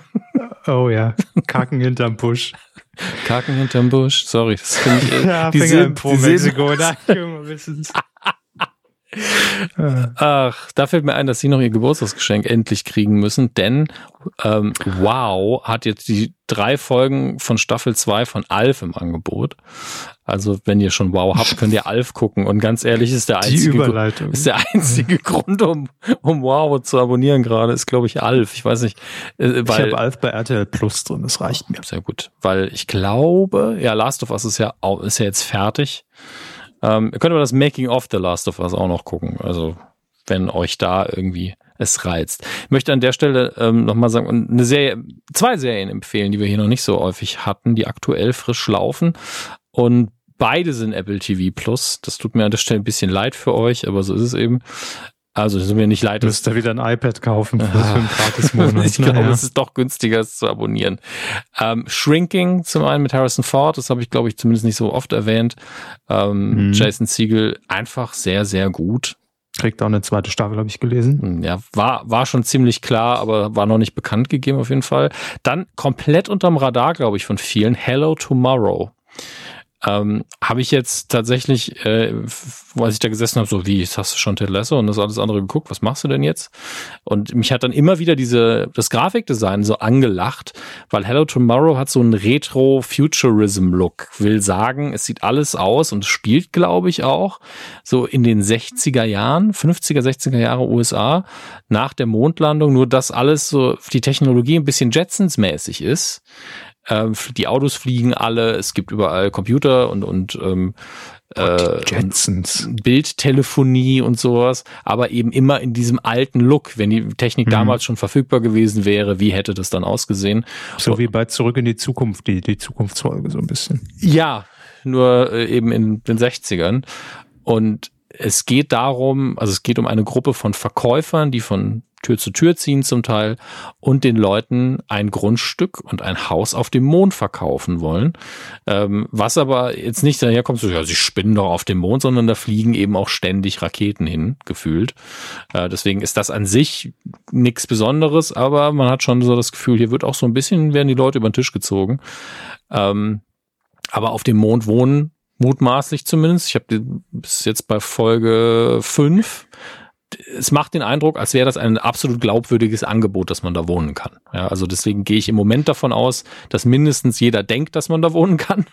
oh ja, Kacken hinterm Busch. Kacken hinterm Busch, sorry. Das finde ich, ja, die Finger sind, Pro Mexiko, da wissen [laughs] [laughs] Ach, da fällt mir ein, dass Sie noch Ihr Geburtstagsgeschenk endlich kriegen müssen, denn ähm, Wow hat jetzt die drei Folgen von Staffel 2 von Alf im Angebot. Also wenn ihr schon Wow habt, könnt ihr Alf gucken. Und ganz ehrlich, ist der einzige, ist der einzige [laughs] Grund, um, um Wow zu abonnieren gerade, ist glaube ich Alf. Ich weiß nicht. Äh, weil, ich habe Alf bei RTL Plus drin, das reicht mir. Sehr gut. Weil ich glaube, ja, Last of Us ist ja, ist ja jetzt fertig. Ähm, ihr könnt aber das Making of The Last of Us auch noch gucken. Also, wenn euch da irgendwie es reizt. Ich möchte an der Stelle ähm, nochmal sagen, eine Serie, zwei Serien empfehlen, die wir hier noch nicht so häufig hatten, die aktuell frisch laufen. Und beide sind Apple TV Plus. Das tut mir an der Stelle ein bisschen leid für euch, aber so ist es eben. Also es ist mir nicht leid. Du musst da wieder ein iPad kaufen für ah. einen Gratis-Monat. [laughs] ich glaube, es ist doch günstiger, es zu abonnieren. Ähm, Shrinking zum einen mit Harrison Ford, das habe ich, glaube ich, zumindest nicht so oft erwähnt. Ähm, mhm. Jason Siegel, einfach sehr, sehr gut. Kriegt auch eine zweite Staffel, habe ich gelesen. Hm, ja, war, war schon ziemlich klar, aber war noch nicht bekannt gegeben auf jeden Fall. Dann komplett unterm Radar, glaube ich, von vielen. Hello Tomorrow ähm, habe ich jetzt tatsächlich, äh, als ich da gesessen habe, so wie, jetzt hast du schon Ted Lasso und das alles andere geguckt, was machst du denn jetzt? Und mich hat dann immer wieder diese, das Grafikdesign so angelacht, weil Hello Tomorrow hat so einen Retro-Futurism-Look, will sagen, es sieht alles aus und spielt, glaube ich, auch so in den 60er Jahren, 50er, 60er Jahre USA, nach der Mondlandung, nur dass alles so, die Technologie ein bisschen Jetsons-mäßig ist. Ähm, die Autos fliegen alle, es gibt überall Computer und, und ähm, äh, Jetsons. Bildtelefonie und sowas, aber eben immer in diesem alten Look. Wenn die Technik mhm. damals schon verfügbar gewesen wäre, wie hätte das dann ausgesehen? So wie bei Zurück in die Zukunft, die, die Zukunftsfolge so ein bisschen. Ja, nur äh, eben in den 60ern. Und es geht darum, also es geht um eine Gruppe von Verkäufern, die von Tür zu Tür ziehen zum Teil und den Leuten ein Grundstück und ein Haus auf dem Mond verkaufen wollen. Ähm, was aber jetzt nicht daherkommt, so, ja, sie spinnen doch auf dem Mond, sondern da fliegen eben auch ständig Raketen hin, gefühlt. Äh, deswegen ist das an sich nichts Besonderes, aber man hat schon so das Gefühl, hier wird auch so ein bisschen, werden die Leute über den Tisch gezogen. Ähm, aber auf dem Mond wohnen mutmaßlich zumindest. Ich habe bis jetzt bei Folge 5 es macht den Eindruck, als wäre das ein absolut glaubwürdiges Angebot, dass man da wohnen kann. Ja, also deswegen gehe ich im Moment davon aus, dass mindestens jeder denkt, dass man da wohnen kann.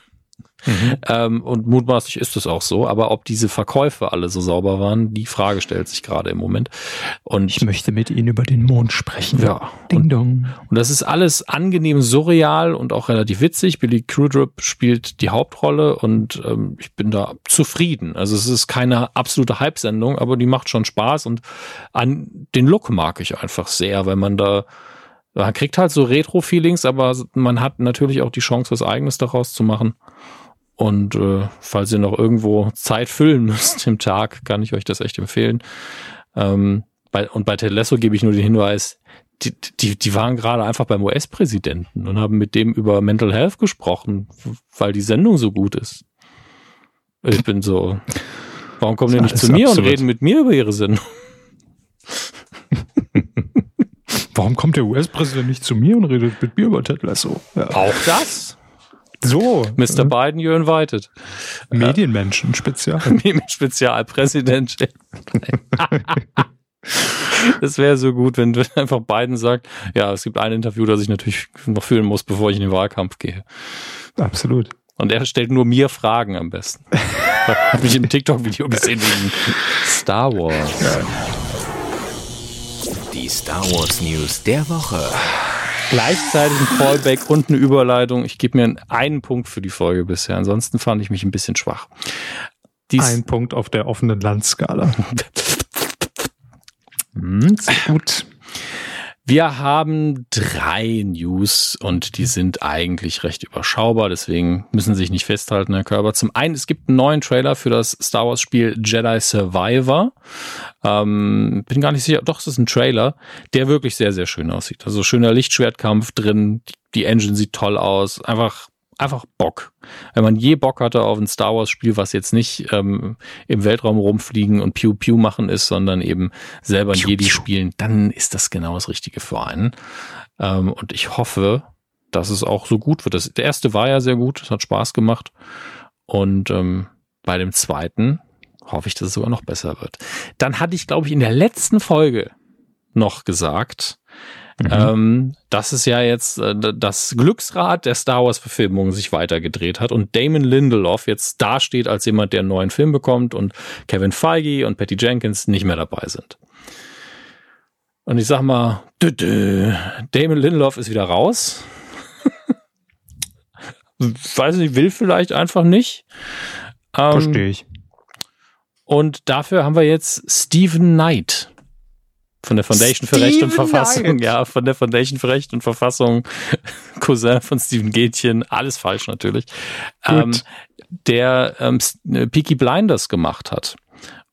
Mhm. Ähm, und mutmaßlich ist es auch so. Aber ob diese Verkäufe alle so sauber waren, die Frage stellt sich gerade im Moment. Und ich möchte mit Ihnen über den Mond sprechen. Ja. Ding dong. Und das ist alles angenehm surreal und auch relativ witzig. Billy Crudup spielt die Hauptrolle und ähm, ich bin da zufrieden. Also es ist keine absolute Hype-Sendung, aber die macht schon Spaß und an den Look mag ich einfach sehr, wenn man da man kriegt halt so Retro-Feelings, aber man hat natürlich auch die Chance, was Eigenes daraus zu machen. Und äh, falls ihr noch irgendwo Zeit füllen [laughs] müsst im Tag, kann ich euch das echt empfehlen. Ähm, bei, und bei Ted Lasso gebe ich nur den Hinweis, die, die, die waren gerade einfach beim US-Präsidenten und haben mit dem über Mental Health gesprochen, weil die Sendung so gut ist. Ich bin so, warum kommen die nicht zu mir absurd. und reden mit mir über ihre Sendung? [laughs] Warum kommt der US-Präsident nicht zu mir und redet mit mir über Ted Lasso? Ja. Auch das? So. Mr. Äh, Biden, you're invited. Medienmenschen, Spezial. [laughs] Spezialpräsident. [laughs] Das wäre so gut, wenn einfach Biden sagt, ja, es gibt ein Interview, das ich natürlich noch führen muss, bevor ich in den Wahlkampf gehe. Absolut. Und er stellt nur mir Fragen am besten. Habe ich [laughs] im TikTok-Video gesehen wegen Star Wars. Ja. Die Star Wars News der Woche. Gleichzeitig ein Fallback und eine Überleitung. Ich gebe mir einen Punkt für die Folge bisher. Ansonsten fand ich mich ein bisschen schwach. Dies ein Punkt auf der offenen Landskala. [laughs] hm, gut. Wir haben drei News und die sind eigentlich recht überschaubar, deswegen müssen Sie sich nicht festhalten, Herr Körber. Zum einen, es gibt einen neuen Trailer für das Star Wars Spiel Jedi Survivor. Ähm, bin gar nicht sicher, doch, es ist ein Trailer, der wirklich sehr, sehr schön aussieht. Also schöner Lichtschwertkampf drin, die Engine sieht toll aus, einfach einfach Bock. Wenn man je Bock hatte auf ein Star Wars Spiel, was jetzt nicht ähm, im Weltraum rumfliegen und Pew Pew machen ist, sondern eben selber ein Jedi spielen, dann ist das genau das Richtige für einen. Ähm, und ich hoffe, dass es auch so gut wird. Das, der erste war ja sehr gut, es hat Spaß gemacht. Und ähm, bei dem zweiten hoffe ich, dass es sogar noch besser wird. Dann hatte ich, glaube ich, in der letzten Folge noch gesagt, Mhm. Ähm, dass es ja jetzt äh, das Glücksrad der Star Wars-Verfilmung sich weitergedreht hat und Damon Lindelof jetzt dasteht als jemand, der einen neuen Film bekommt und Kevin Feige und Patty Jenkins nicht mehr dabei sind. Und ich sag mal, dü -dü, Damon Lindelof ist wieder raus. [laughs] Weiß nicht, will vielleicht einfach nicht. Ähm, Verstehe ich. Und dafür haben wir jetzt Stephen Knight von der Foundation Steven für Recht und Verfassung, Knight. ja, von der Foundation für Recht und Verfassung, [laughs] Cousin von Steven Gätchen, alles falsch natürlich, ähm, der ähm, äh, Peaky Blinders gemacht hat.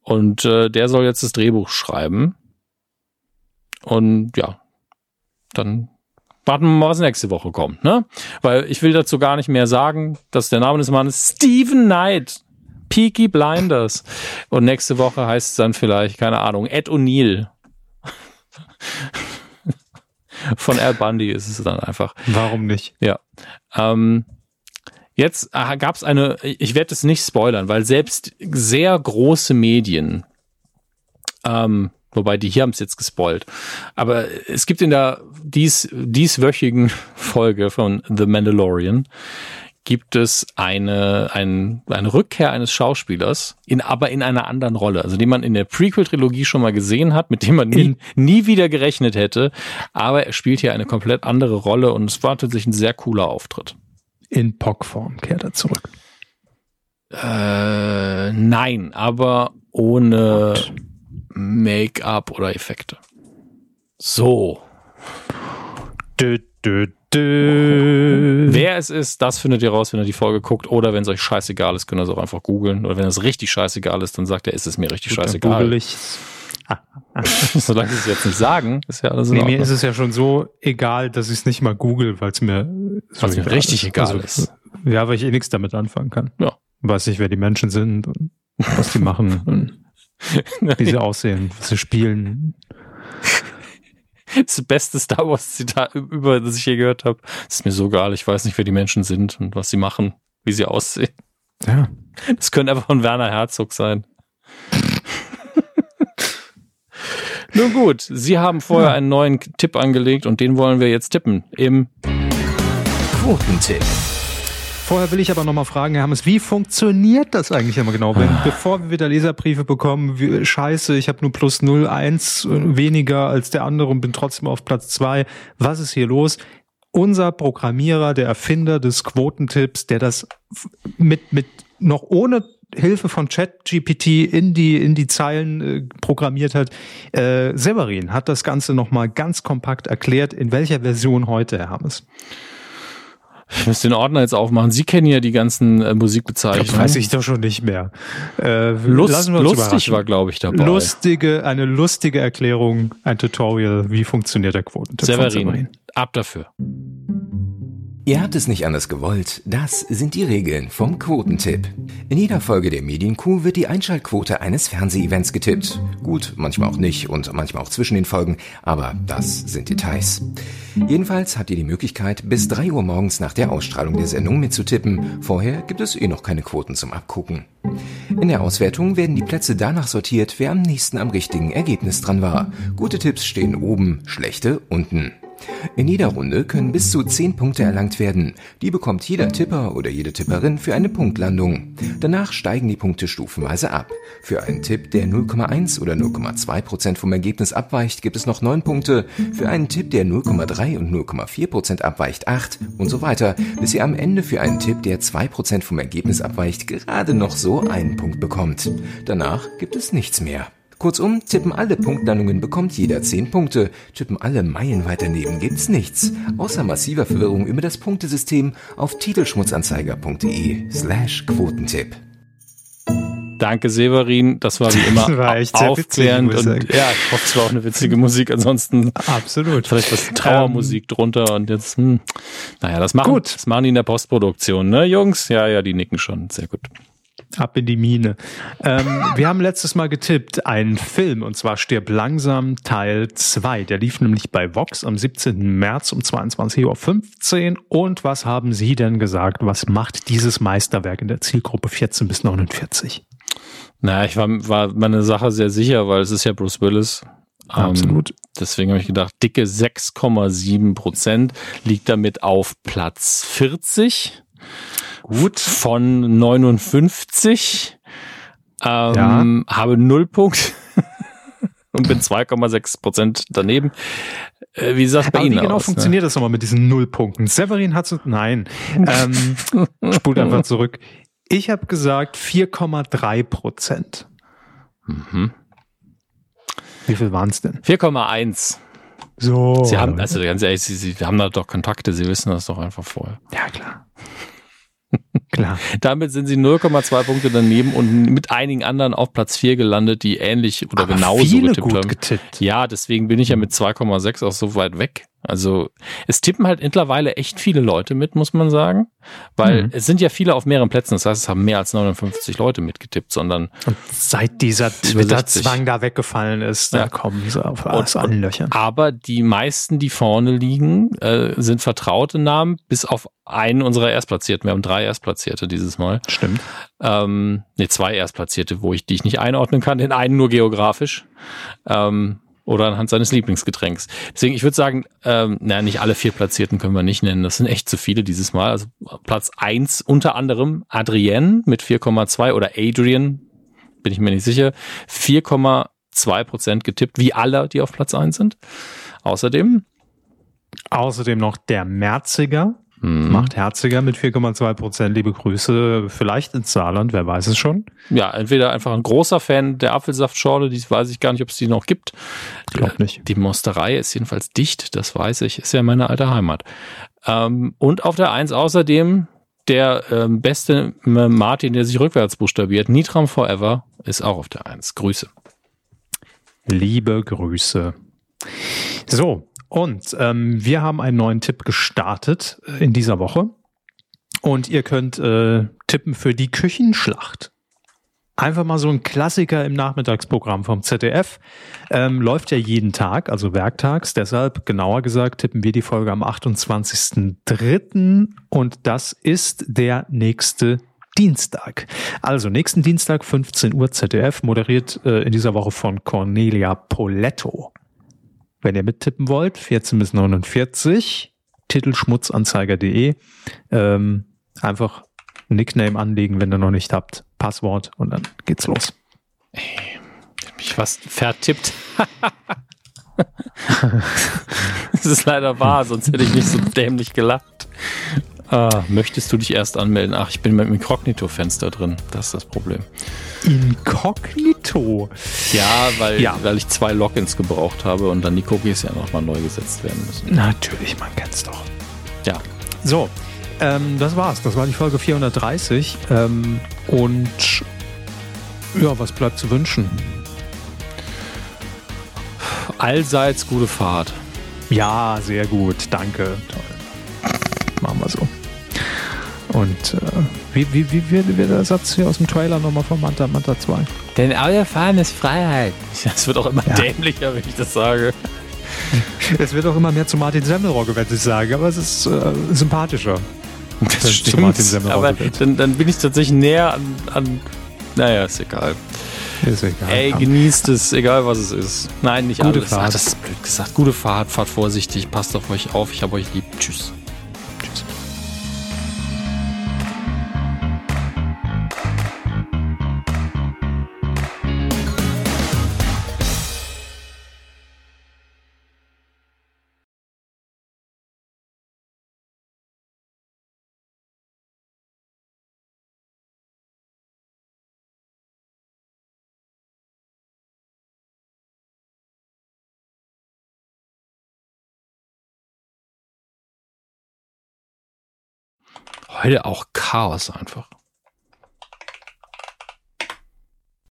Und äh, der soll jetzt das Drehbuch schreiben. Und ja, dann warten wir mal, was nächste Woche kommt, ne? Weil ich will dazu gar nicht mehr sagen, dass der Name des Mannes Steven Knight. Peaky Blinders. Und nächste Woche heißt es dann vielleicht, keine Ahnung, Ed O'Neill [laughs] Von Al Bundy ist es dann einfach. Warum nicht? Ja. Ähm, jetzt äh, gab es eine, ich werde es nicht spoilern, weil selbst sehr große Medien, ähm, wobei die hier haben es jetzt gespoilt, aber es gibt in der dies, dieswöchigen [laughs] Folge von The Mandalorian gibt es eine, ein, eine Rückkehr eines Schauspielers, in, aber in einer anderen Rolle, also den man in der Prequel-Trilogie schon mal gesehen hat, mit dem man nie, nie wieder gerechnet hätte, aber er spielt hier eine komplett andere Rolle und es war tatsächlich ein sehr cooler Auftritt. In Pock-Form kehrt er zurück. Äh, nein, aber ohne Make-up oder Effekte. So. Dö, dö, Dö. Wer es ist, das findet ihr raus, wenn ihr die Folge guckt. Oder wenn es euch scheißegal ist, könnt ihr es auch einfach googeln. Oder wenn es richtig scheißegal ist, dann sagt er, ist es mir richtig Gut, scheißegal. Google ich. [laughs] Solange sie es jetzt nicht sagen, ist ja alles nee, Mir ist es ja schon so egal, dass ich es nicht mal google, weil es mir, so mir richtig egal also, ist. Ja, weil ich eh nichts damit anfangen kann. Ja. Weiß nicht, wer die Menschen sind und was die machen [laughs] und wie sie aussehen, was sie spielen. [laughs] [laughs] Das beste Star Wars Zitat über, das ich je gehört habe. ist mir so egal. Ich weiß nicht, wer die Menschen sind und was sie machen, wie sie aussehen. Ja. Das könnte einfach von Werner Herzog sein. [laughs] Nun gut, Sie haben vorher einen neuen Tipp angelegt und den wollen wir jetzt tippen im Quotentipp. Vorher will ich aber nochmal fragen, Herr Hammes, wie funktioniert das eigentlich immer genau? Wenn, ah. Bevor wir wieder Leserbriefe bekommen, wie, scheiße, ich habe nur plus 0,1 weniger als der andere und bin trotzdem auf Platz zwei. Was ist hier los? Unser Programmierer, der Erfinder des Quotentipps, der das mit, mit noch ohne Hilfe von ChatGPT in die in die Zeilen äh, programmiert hat. Äh, Severin hat das Ganze noch mal ganz kompakt erklärt. In welcher Version heute, Herr Hammes? Ich muss den Ordner jetzt aufmachen. Sie kennen ja die ganzen äh, Musikbezeichnungen. Das weiß ich doch schon nicht mehr. Äh, Lust, lustig war, glaube ich, dabei. Lustige, eine lustige Erklärung, ein Tutorial, wie funktioniert der Quotentipp Severin, Severin. ab dafür. Ihr habt es nicht anders gewollt. Das sind die Regeln vom Quotentipp. In jeder Folge der Medienkuh wird die Einschaltquote eines Fernsehevents getippt. Gut, manchmal auch nicht und manchmal auch zwischen den Folgen, aber das sind Details. Jedenfalls habt ihr die Möglichkeit, bis 3 Uhr morgens nach der Ausstrahlung der Sendung mitzutippen. Vorher gibt es eh noch keine Quoten zum Abgucken. In der Auswertung werden die Plätze danach sortiert, wer am nächsten am richtigen Ergebnis dran war. Gute Tipps stehen oben, schlechte unten. In jeder Runde können bis zu 10 Punkte erlangt werden. Die bekommt jeder Tipper oder jede Tipperin für eine Punktlandung. Danach steigen die Punkte stufenweise ab. Für einen Tipp, der 0,1 oder 0,2 Prozent vom Ergebnis abweicht, gibt es noch 9 Punkte. Für einen Tipp, der 0,3 und 0,4 Prozent abweicht, 8 und so weiter, bis ihr am Ende für einen Tipp, der 2 Prozent vom Ergebnis abweicht, gerade noch so einen Punkt bekommt. Danach gibt es nichts mehr. Kurzum, tippen alle Punktlandungen bekommt jeder 10 Punkte. Tippen alle Meilen weiter daneben gibt's nichts. Außer massiver Verwirrung über das Punktesystem auf titelschmutzanzeiger.de slash Quotentipp. Danke, Severin. Das war wie immer das [laughs] war echt aufklärend. Witzig, und ja, ich hoffe, es war auch eine witzige Musik. Ansonsten absolut. Vielleicht was Trauermusik ähm, drunter und jetzt, hm, naja, das machen, gut. das machen die in der Postproduktion, ne, Jungs? Ja, ja, die nicken schon. Sehr gut. Ab in die Mine. Ähm, wir haben letztes Mal getippt, einen Film, und zwar Stirb langsam Teil 2. Der lief nämlich bei Vox am 17. März um 22.15 Uhr. Und was haben Sie denn gesagt? Was macht dieses Meisterwerk in der Zielgruppe 14 bis 49? Naja, ich war, war meine Sache sehr sicher, weil es ist ja Bruce Willis. Ähm, Absolut. Ähm, deswegen habe ich gedacht, dicke 6,7 Prozent liegt damit auf Platz 40. Gut. Von 59. Ähm, ja. Habe null Punkt [laughs] und bin 2,6 Prozent daneben. Äh, wie sah es bei Aber Ihnen wie genau aus, funktioniert ne? das nochmal mit diesen Nullpunkten? Severin hat so, nein, ähm, [laughs] spult einfach zurück. Ich habe gesagt 4,3 Prozent. Mhm. Wie viel waren es denn? 4,1. So. Sie haben, also ganz ehrlich, Sie, Sie haben da doch Kontakte, Sie wissen das doch einfach vorher. Ja, klar. Klar. Damit sind sie 0,2 Punkte daneben und mit einigen anderen auf Platz 4 gelandet, die ähnlich oder Aber genauso getippt haben. Getippt. Ja, deswegen bin ich ja mit 2,6 auch so weit weg. Also es tippen halt mittlerweile echt viele Leute mit, muss man sagen. Weil mhm. es sind ja viele auf mehreren Plätzen, das heißt, es haben mehr als 59 Leute mitgetippt, sondern. Und seit dieser [laughs] Twitter-Zwang da weggefallen ist, ja. da kommen sie auf alles an Löcher. Aber die meisten, die vorne liegen, äh, sind vertraute Namen, bis auf einen unserer Erstplatzierten. Wir haben drei Erstplatzierte dieses Mal. Stimmt. Ähm, ne, zwei Erstplatzierte, wo ich die ich nicht einordnen kann, den einen nur geografisch. Ähm, oder anhand seines Lieblingsgetränks. Deswegen, ich würde sagen, ähm, naja, nicht alle vier Platzierten können wir nicht nennen. Das sind echt zu viele dieses Mal. Also Platz eins unter anderem Adrienne mit 4,2 oder Adrian, bin ich mir nicht sicher, 4,2 Prozent getippt, wie alle, die auf Platz eins sind. Außerdem Außerdem noch der Merziger Mhm. Macht herziger mit 4,2 Prozent. Liebe Grüße, vielleicht ins Saarland, wer weiß es schon. Ja, entweder einfach ein großer Fan der Apfelsaftschorle, die weiß ich gar nicht, ob es die noch gibt. Glaub nicht. Die Mosterei ist jedenfalls dicht, das weiß ich, ist ja meine alte Heimat. Ähm, und auf der Eins außerdem der ähm, beste Martin, der sich rückwärts buchstabiert, Nitram Forever, ist auch auf der Eins. Grüße. Liebe Grüße. So, und ähm, wir haben einen neuen Tipp gestartet äh, in dieser Woche. Und ihr könnt äh, tippen für die Küchenschlacht. Einfach mal so ein Klassiker im Nachmittagsprogramm vom ZDF. Ähm, läuft ja jeden Tag, also werktags. Deshalb, genauer gesagt, tippen wir die Folge am 28.03. Und das ist der nächste Dienstag. Also nächsten Dienstag, 15 Uhr ZDF, moderiert äh, in dieser Woche von Cornelia Poletto. Wenn ihr mittippen wollt, 14 bis 49, titelschmutzanzeiger.de. Ähm, Einfach Nickname anlegen, wenn ihr noch nicht habt. Passwort und dann geht's los. Ey, mich fast vertippt. [laughs] das ist leider wahr, sonst hätte ich nicht so dämlich gelacht. Ah, möchtest du dich erst anmelden? Ach, ich bin mit dem Inkognito-Fenster drin. Das ist das Problem. Inkognito? Ja, weil, ja. weil ich zwei Logins gebraucht habe und dann die Cookies ja nochmal neu gesetzt werden müssen. Natürlich, man kennt's doch. Ja. So, ähm, das war's. Das war die Folge 430. Ähm, und ja, was bleibt zu wünschen? Allseits gute Fahrt. Ja, sehr gut. Danke. Toll. Machen wir so. Und äh, wie, wie, wie wird der Satz hier aus dem Trailer nochmal von Manta Manta 2? Denn Autofahren ist Freiheit. [laughs] Das wird auch immer ja. dämlicher, wenn ich das sage. [laughs] Es wird auch immer mehr zu Martin Semmelrogge, wenn ich sage, aber es ist äh, sympathischer. Das stimmt, aber dann, dann, bin ich tatsächlich näher an, an naja, ist egal. Ist egal. Ey, genießt es, egal was es ist. Nein, nicht Gute alles. Fahrt. Ach, das ist blöd gesagt. Gute Fahrt, fahrt vorsichtig, passt auf euch auf. Ich habe euch lieb. Tschüss. Heute auch Chaos einfach.